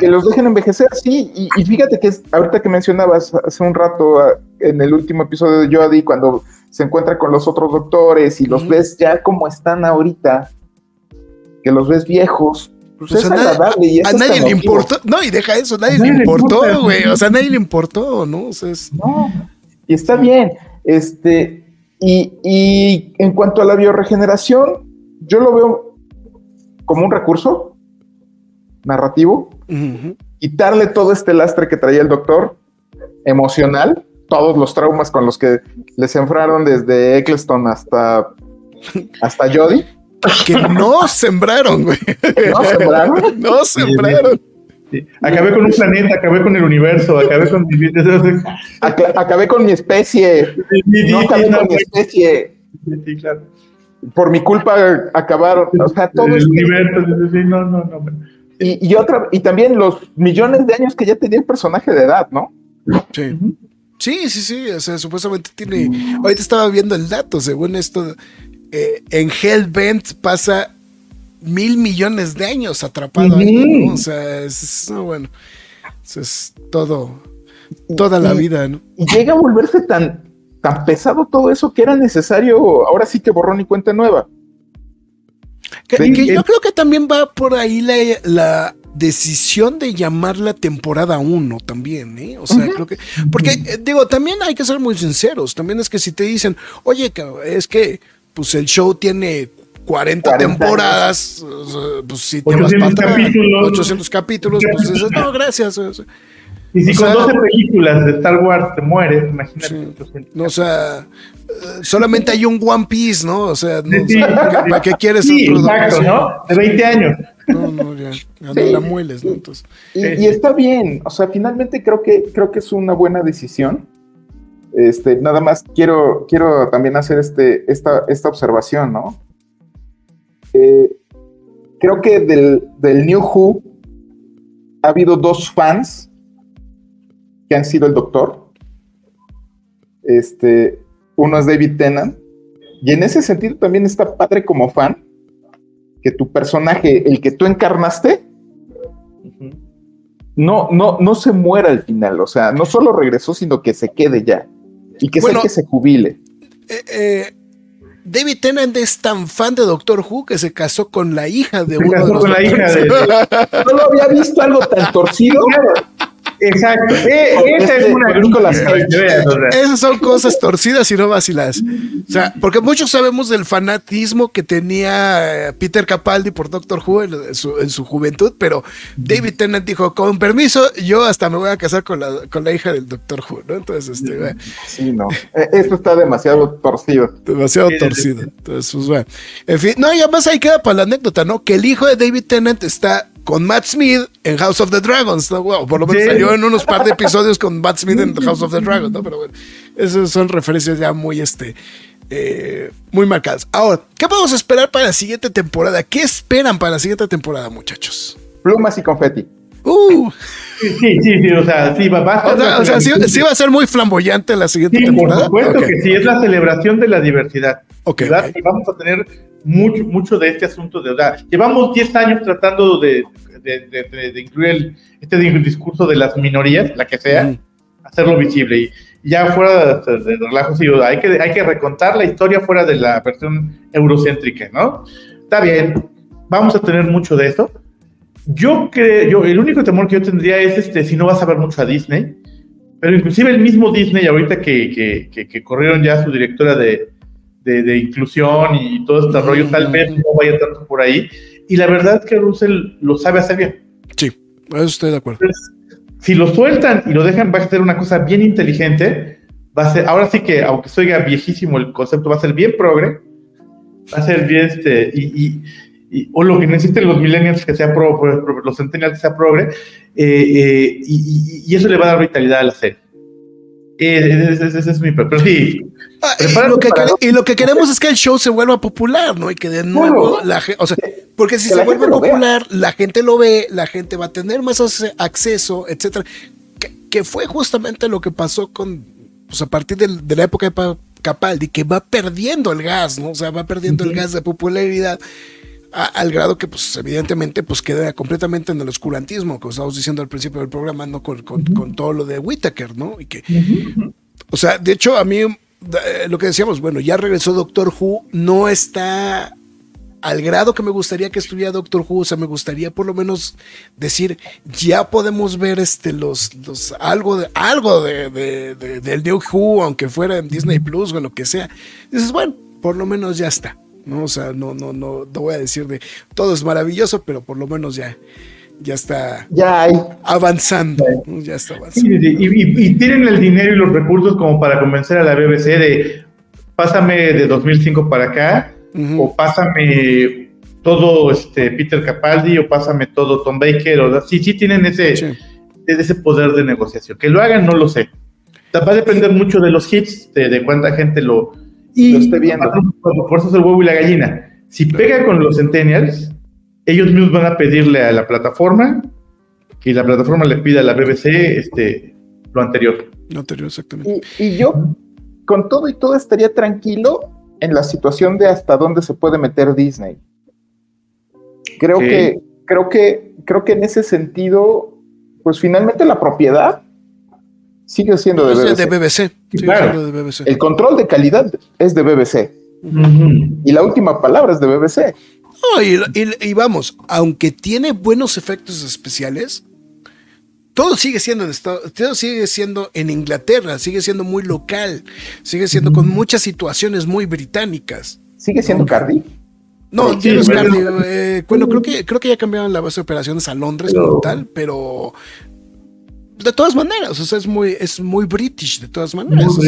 Que los dejen envejecer, sí. Y, fíjate que ahorita que mencionabas hace un rato en el último episodio de Jodie, cuando se encuentra con los otros doctores y los ves ya como están ahorita, que los ves viejos, pues, pues es agradable y a nadie le importó, no, y deja eso, nadie, le importó, güey, o sea, nadie le importó, ¿no? O sea, No, y está bien, este, y, en cuanto a la bioregeneración, yo lo veo como un recurso narrativo, quitarle todo este lastre que traía el doctor, emocional, todos los traumas con los que les enfraron desde Eccleston hasta, hasta Jodie que no sembraron, güey. No sembraron. No sembraron. Acabé con un planeta, acabé con el universo, acabé con mi acabé con mi especie. no acabé con mi especie. Por mi culpa acabaron. O sea, todo el universo. No, no, no. Y, y, otra, y también los millones de años que ya tenía el personaje de edad, ¿no? Sí. Sí, sí, sí. O sea, supuestamente tiene. Ahorita estaba viendo el dato, según esto eh, en Hellbent pasa mil millones de años atrapado O sea, es, bueno, es todo, toda la vida, ¿no? Y llega a volverse tan, tan pesado todo eso que era necesario, ahora sí que borrón y cuenta nueva. yo creo que también va por ahí la, decisión de llamarla temporada 1 también, ¿eh? O sea, creo que. Porque, eh, digo, también hay que ser muy sinceros. También es que si te dicen, oye, es que pues el show tiene 40, temporadas, pues si te vas para capítulos. 800 capítulos, pues dices, no, gracias. Y si con 12 películas de Star Wars te mueres, imagínate. no, o sea, eh, solamente hay un One Piece, ¿no? O sea, ¿para qué quieres sí, otro exacto, ¿no? De 20 años. No, no, ya, no la mueles, ¿no? Entonces, y, y, está bien, o sea, finalmente creo que, creo que es una buena decisión. Este, nada más quiero, quiero también hacer este, esta, esta observación, ¿no? Eh, creo que del, del New Who ha habido dos fans que han sido el doctor. Este, uno es David Tennant. Y en ese sentido también está padre como fan que tu personaje, el que tú encarnaste, no, no, no se muera al final. O sea, no solo regresó, sino que se quede ya. Y que sea que se jubile. Eh, eh, David Tennant es tan fan de Doctor Who que se casó con la hija de uno de los con la hija de... No lo había visto algo tan torcido. Exacto. Eh, esa es una Esas son cosas torcidas y no vaciladas. O sea, porque muchos sabemos del fanatismo que tenía eh, Peter Capaldi por Doctor Who en su, juventud, pero David Tennant dijo, con permiso, yo hasta me voy a casar con la, con la hija del Doctor Who, ¿no? Entonces, este, Sí, no. Eh, esto está demasiado torcido. Demasiado torcido. Entonces, pues bueno. En fin, no, y además ahí queda para la anécdota, ¿no? Que el hijo de David Tennant está con Matt Smith en House of the Dragons, ¿no? por lo menos salió en unos par de episodios con Matt Smith en <laughs> House of the Dragons, ¿no? Pero bueno, esas son referencias ya muy, este, eh, muy marcadas. Ahora, ¿qué podemos esperar para la siguiente temporada? ¿Qué esperan para la siguiente temporada, muchachos? Plumas y confeti. Uh. Sí, sí, sí, o sea, sí va, a ser. O sea, sí, va a ser muy flamboyante la siguiente temporada. Por supuesto que sí, es la celebración de la diversidad. Ok. Y vamos a tener mucho, mucho de este asunto de edad. Llevamos 10 años tratando de, de, incluir este discurso de las minorías, la que sea, hacerlo visible. Y ya fuera de, relajo, hay que, hay que recontar la historia fuera de la versión eurocéntrica, ¿no? Está bien, vamos a tener mucho de esto. Yo creo, yo, el único temor que yo tendría es este, si no vas a ver mucho a Disney, pero inclusive el mismo Disney, ahorita que, que, que corrieron ya su directora de, de, inclusión y todo este rollo, tal vez no vaya tanto por ahí. Y la verdad es que Russell lo sabe hacer bien. Sí, estoy de acuerdo. si lo sueltan y lo dejan, va a ser una cosa bien inteligente. Va a ser, ahora sí que, aunque soy viejísimo, el concepto va a ser bien progre. Va a ser bien este, y, y, o lo que necesiten los millennials que sea pro, los centennials que sea progre, eh, eh, y, y, eso le va a dar vitalidad a la serie. Ese, es mi pero sí. Ah, y, lo que y, lo que queremos es que el show se vuelva popular, ¿no? Y que de nuevo la gente, o sea, porque si se vuelve popular, la gente lo ve, la gente va a tener más acceso, etcétera. Que, fue justamente lo que pasó con, pues a partir de la época de Capaldi, que va perdiendo el gas, ¿no? O sea, va perdiendo el gas de popularidad al grado que, pues, evidentemente, pues queda completamente en el oscurantismo, que estábamos diciendo al principio del programa, ¿no? Con, todo lo de Whittaker, ¿no? Y que, o sea, de hecho, a mí, eh, lo que decíamos, bueno, ya regresó Doctor Who, no está al grado que me gustaría que estuviera Doctor Who, o sea, me gustaría por lo menos decir, ya podemos ver este los, los algo de algo de, del New Who, aunque fuera en Disney Plus o lo que sea. dices, bueno, por lo menos ya está. ¿No? O sea, no, no, no, no voy a decir de todo es maravilloso, pero por lo menos ya, ya está ya hay. avanzando. Ya está avanzando. y, tienen el dinero y los recursos como para convencer a la BBC de pásame de 2005 para acá, o pásame todo este Peter Capaldi, o pásame todo Tom Baker, o sí, sí tienen ese, ese poder de negociación. Que lo hagan, no lo sé. Va a depender mucho de los hits, de, de cuánta gente lo, y lo esté viendo. Por eso es el huevo y la gallina. Si pega con los centennials, ellos mismos van a pedirle a la plataforma que la plataforma le pida a la BBC este, lo anterior. Lo anterior, exactamente. Y, yo, con todo y todo, estaría tranquilo en la situación de hasta dónde se puede meter Disney. Creo que, creo que, creo que en ese sentido, pues finalmente la propiedad sigue siendo de BBC. De BBC. claro. de BBC. El control de calidad es de BBC. Y la última palabra es de BBC. y, vamos, aunque tiene buenos efectos especiales, todo sigue siendo en todo sigue siendo en Inglaterra, sigue siendo muy local, sigue siendo con muchas situaciones muy británicas. ¿Sigue siendo Cardiff? No, no es Cardiff. Eh, bueno, creo que, creo que ya cambiaron la base de operaciones a Londres como tal, pero de todas maneras, o sea, es muy, es muy british, de todas maneras.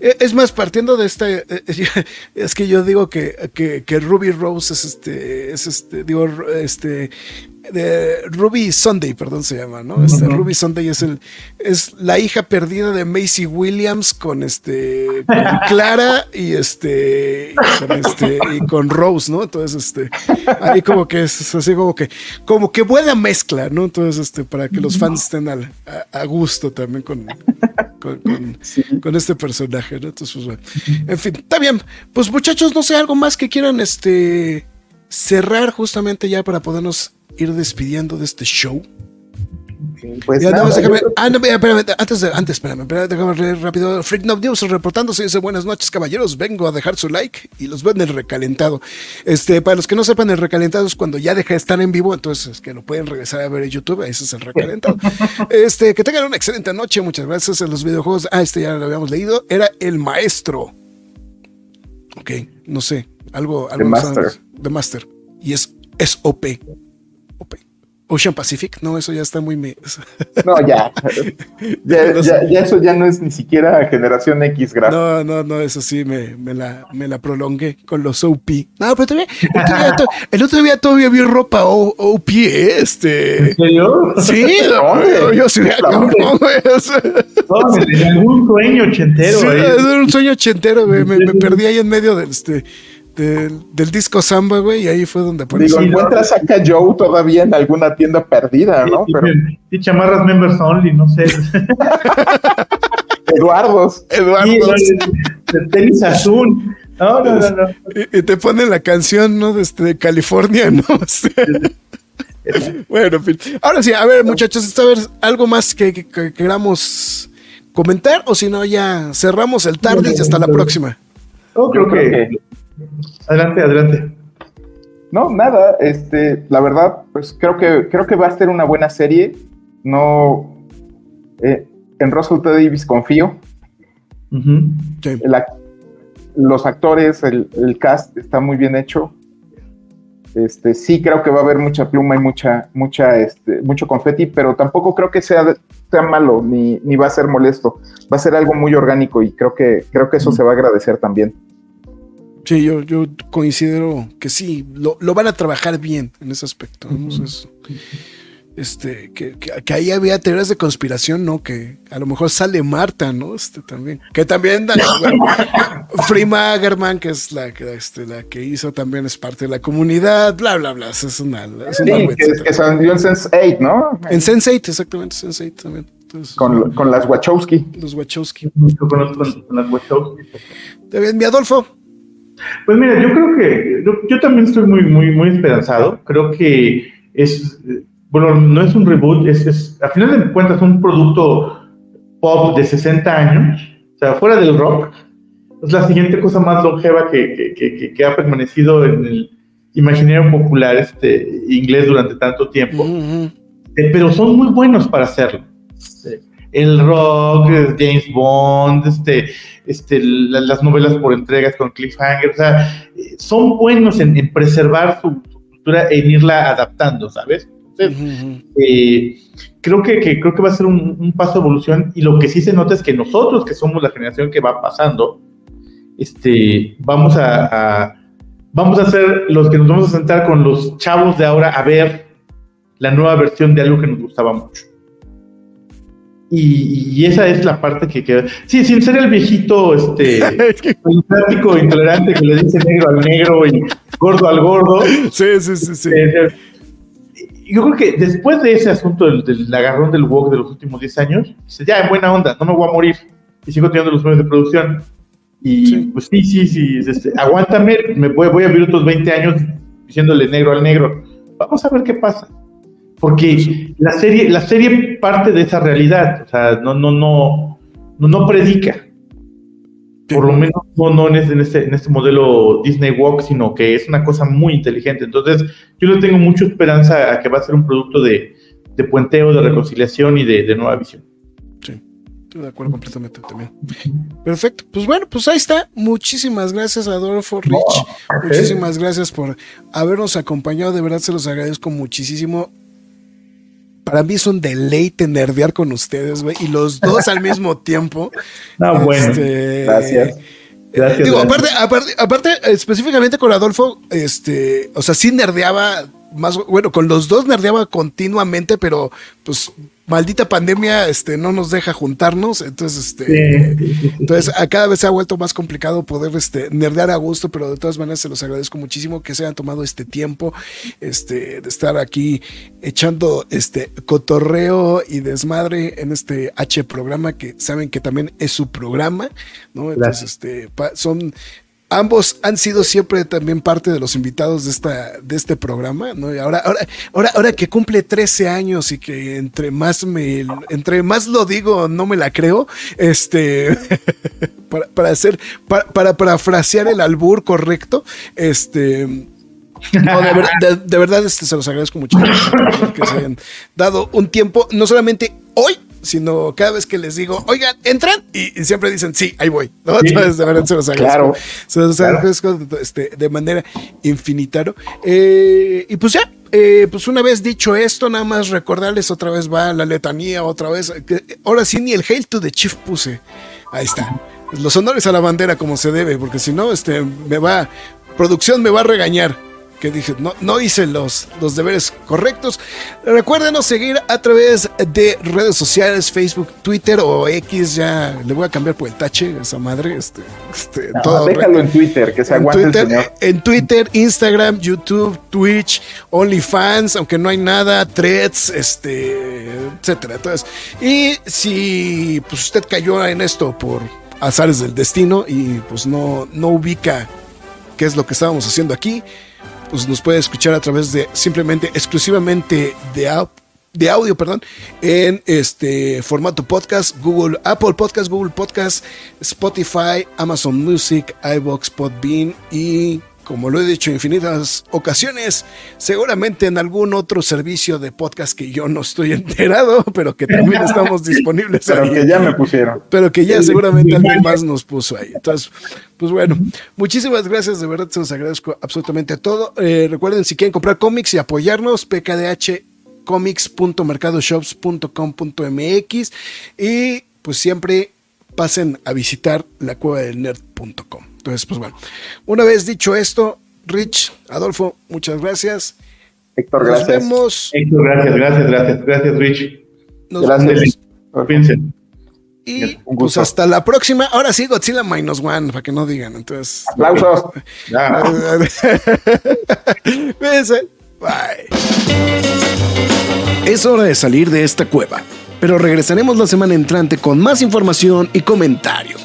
E, es más, partiendo de esta, e, e, <laughs> es que yo digo que, que, que Ruby Rose es este, es este, digo, este, de Ruby Sunday, perdón, se llama, ¿no? Este, Ruby Sunday es el es la hija perdida de Macy Williams con este con <laughs> Clara y este y con este y con Rose, ¿no? Entonces este ahí como que es así como que como que buena mezcla, ¿no? Entonces este para que los fans estén a, gusto también con con, este personaje, ¿no? Entonces pues bueno. En fin, está bien. Pues muchachos, no sé algo más que quieran este cerrar justamente ya para podernos ir despidiendo de este show. Pues ya, déjame, ah, no, espérame, antes, de, antes, espérame, espérame, déjame leer rápido. Freak No News reportándose dice buenas noches, caballeros. Vengo a dejar su like y los veo en el recalentado. Este, para los que no sepan, el recalentado es cuando ya deja de estar en vivo, entonces es que lo pueden regresar a ver en YouTube. Ese es el recalentado. <laughs> este, que tengan una excelente noche. Muchas gracias en los videojuegos. Ah, este ya lo habíamos leído. Era el maestro. Ok, no sé, algo, algo. The Master. The Master. Y es, es OP. Ocean Pacific, no, eso ya está muy... <laughs> no, ya. <laughs> Ya, Eso ya no es ni siquiera generación X gráfica. No, no, no, eso sí me, me, la, me la prolongué con los OP. No, pero todavía, el otro día, <laughs> todavía vi ropa OP, este... ¿En serio? Sí, no, yo sí, en algún sueño ochentero. Sí, era un sueño ochentero, güey. Me, me perdí ahí en medio del, este, del, disco Samba, güey, y ahí fue donde apareció. Digo, encuentras a Joe todavía en alguna tienda perdida, ¿no? Pero... Y chamarras members only, no sé. Eduardos. <laughs> Eduardos. tenis azul. No, no, no, Y, te ponen la canción, ¿no? Este, de, California, ¿no? <laughs> bueno, en fin. Ahora sí, a ver, muchachos, a ver, algo más que, queramos comentar, o si no, ya cerramos el tarde y hasta la próxima. Yo creo que Adelante, adelante. No, nada, este, la verdad, pues creo que, creo que va a ser una buena serie. No, eh, en Russell T. Davis confío. los actores, el, cast está muy bien hecho. Este, sí creo que va a haber mucha pluma y mucha, mucha, este, mucho confeti, pero tampoco creo que sea, sea malo ni, ni, va a ser molesto. Va a ser algo muy orgánico y creo que, creo que eso se va a agradecer también. Sí, yo, yo considero que sí, lo, van a trabajar bien en ese aspecto. este, que, que, ahí había teorías de conspiración, ¿no? Que a lo mejor sale Marta, ¿no? Este también. Que también <laughs> Frima German, que es la que, este, la que hizo también es parte de la comunidad, bla, bla, bla. Es una, es una sí, que, que salió en Sense8, ¿no? En Sense8, exactamente, Sense8 también. con, con, las Wachowski. Los Wachowski. Con, con las Wachowski. Bien, mi Adolfo. Pues mira, yo creo que yo, también estoy muy, muy, muy esperanzado. Creo que es, bueno, no es un reboot, es, es a final de cuentas un producto pop de 60 años, o sea, fuera del rock. Es la siguiente cosa más longeva que, que, que, ha permanecido en el imaginario popular este, inglés durante tanto tiempo. Eh, pero son muy buenos para hacerlo. El rock, James Bond, este, este, las novelas por entregas con cliffhanger, o sea, son buenos en, preservar su, cultura, en irla adaptando, ¿sabes? Entonces, eh, creo, que, creo que va a ser un, paso de evolución y lo que sí se nota es que nosotros, que somos la generación que va pasando, este, vamos a, vamos a ser los que nos vamos a sentar con los chavos de ahora a ver la nueva versión de algo que nos gustaba mucho. Y, esa es la parte que queda. Sí, sin ser el viejito, este, <laughs> plástico intolerante que le dice negro al negro y gordo al gordo. Sí, sí, sí, sí. Yo creo que después de ese asunto del, agarrón del walk de los últimos 10 años, dice, ya, en buena onda, no me voy a morir. Y sigo teniendo los medios de producción. Y pues sí, sí, sí, este, aguántame, me voy, voy a vivir otros 20 años diciéndole negro al negro. Vamos a ver qué pasa porque la serie, la serie parte de esa realidad, o sea, no, no, no, no, no predica. Por lo menos no, no en, este, en este modelo Disney Walk, sino que es una cosa muy inteligente. Entonces, yo le tengo mucha esperanza a que va a ser un producto de, de puenteo, de reconciliación y de, de nueva visión. Sí. Estoy de acuerdo completamente también. Perfecto. Pues bueno, pues ahí está. Muchísimas gracias, Adolfo Rich. Muchísimas gracias por habernos acompañado. De verdad se los agradezco muchísimo. Para mí es un deleite nerdear con ustedes, güey. Y los dos al mismo tiempo. No, <laughs> bueno. Este, gracias. Gracias, digo, aparte, aparte, aparte, específicamente con Adolfo, este, o sea, sí nerdeaba más, bueno, con los dos nerdeaba continuamente, pero pues maldita pandemia este, no nos deja juntarnos, entonces, este, entonces a cada vez se ha vuelto más complicado poder este, nerdear a gusto, pero de todas maneras se los agradezco muchísimo que se hayan tomado este tiempo este, de estar aquí echando este cotorreo y desmadre en este H programa que saben que también es su programa, ¿no? Entonces, este, son ambos han sido siempre también parte de los invitados de esta de este programa, ¿no? Y ahora ahora ahora ahora que cumple 13 años y que entre más me entre más lo digo no me la creo, este <laughs> para, hacer para, para parafrasear el albur correcto, este de, verdad este, se los agradezco mucho que se hayan dado un tiempo, no solamente hoy, sino cada vez que les digo, oigan, entran, y, siempre dicen, sí, ahí voy. ¿no? Entonces, de verdad se los agradezco. Claro, se los agradezco este, de manera infinita. Eh, y pues ya, eh, pues una vez dicho esto, nada más recordarles otra vez va la letanía, otra vez. Que ahora sí, ni el Hail to the Chief puse. Ahí está. Los honores a la bandera como se debe, porque si no, este, me va, producción me va a regañar que dije, no, no hice los, los deberes correctos. Recuérdenos seguir a través de redes sociales, Facebook, Twitter o X, ya le voy a cambiar por el tache, esa madre. Este, este todo déjalo en Twitter, que se aguante Twitter, el señor. En Twitter, Instagram, YouTube, Twitch, OnlyFans, aunque no hay nada, threads, este, etcétera. Entonces, y si pues usted cayó en esto por azares del destino y pues no, no ubica qué es lo que estábamos haciendo aquí, pues nos puede escuchar a través de simplemente exclusivamente de, de audio, perdón, en este formato podcast, Google, Apple Podcast, Google Podcast, Spotify, Amazon Music, iBox, Podbean y como lo he dicho en infinitas ocasiones, seguramente en algún otro servicio de podcast que yo no estoy <laughs> enterado, pero que también estamos disponibles pero que ya me pusieron. Pero que ya seguramente alguien más nos puso ahí. Entonces, pues bueno, muchísimas gracias, de verdad se los agradezco absolutamente a todo. Eh, recuerden, si quieren comprar cómics y apoyarnos, pkdh comics.mercadoshops.com.mx y pues siempre pasen a visitar la cueva del nerd.com. Entonces, pues bueno, una vez dicho esto, Rich, Adolfo, muchas gracias. Héctor, gracias. Nos vemos. Héctor, gracias, gracias, gracias, gracias, Rich. Nos gracias. Vemos. Y pues hasta la próxima. Ahora sí, Godzilla Minus One, para que no digan. Entonces. Aplausos. <laughs> Bye. Es hora de salir de esta cueva, pero regresaremos la semana entrante con más información y comentarios.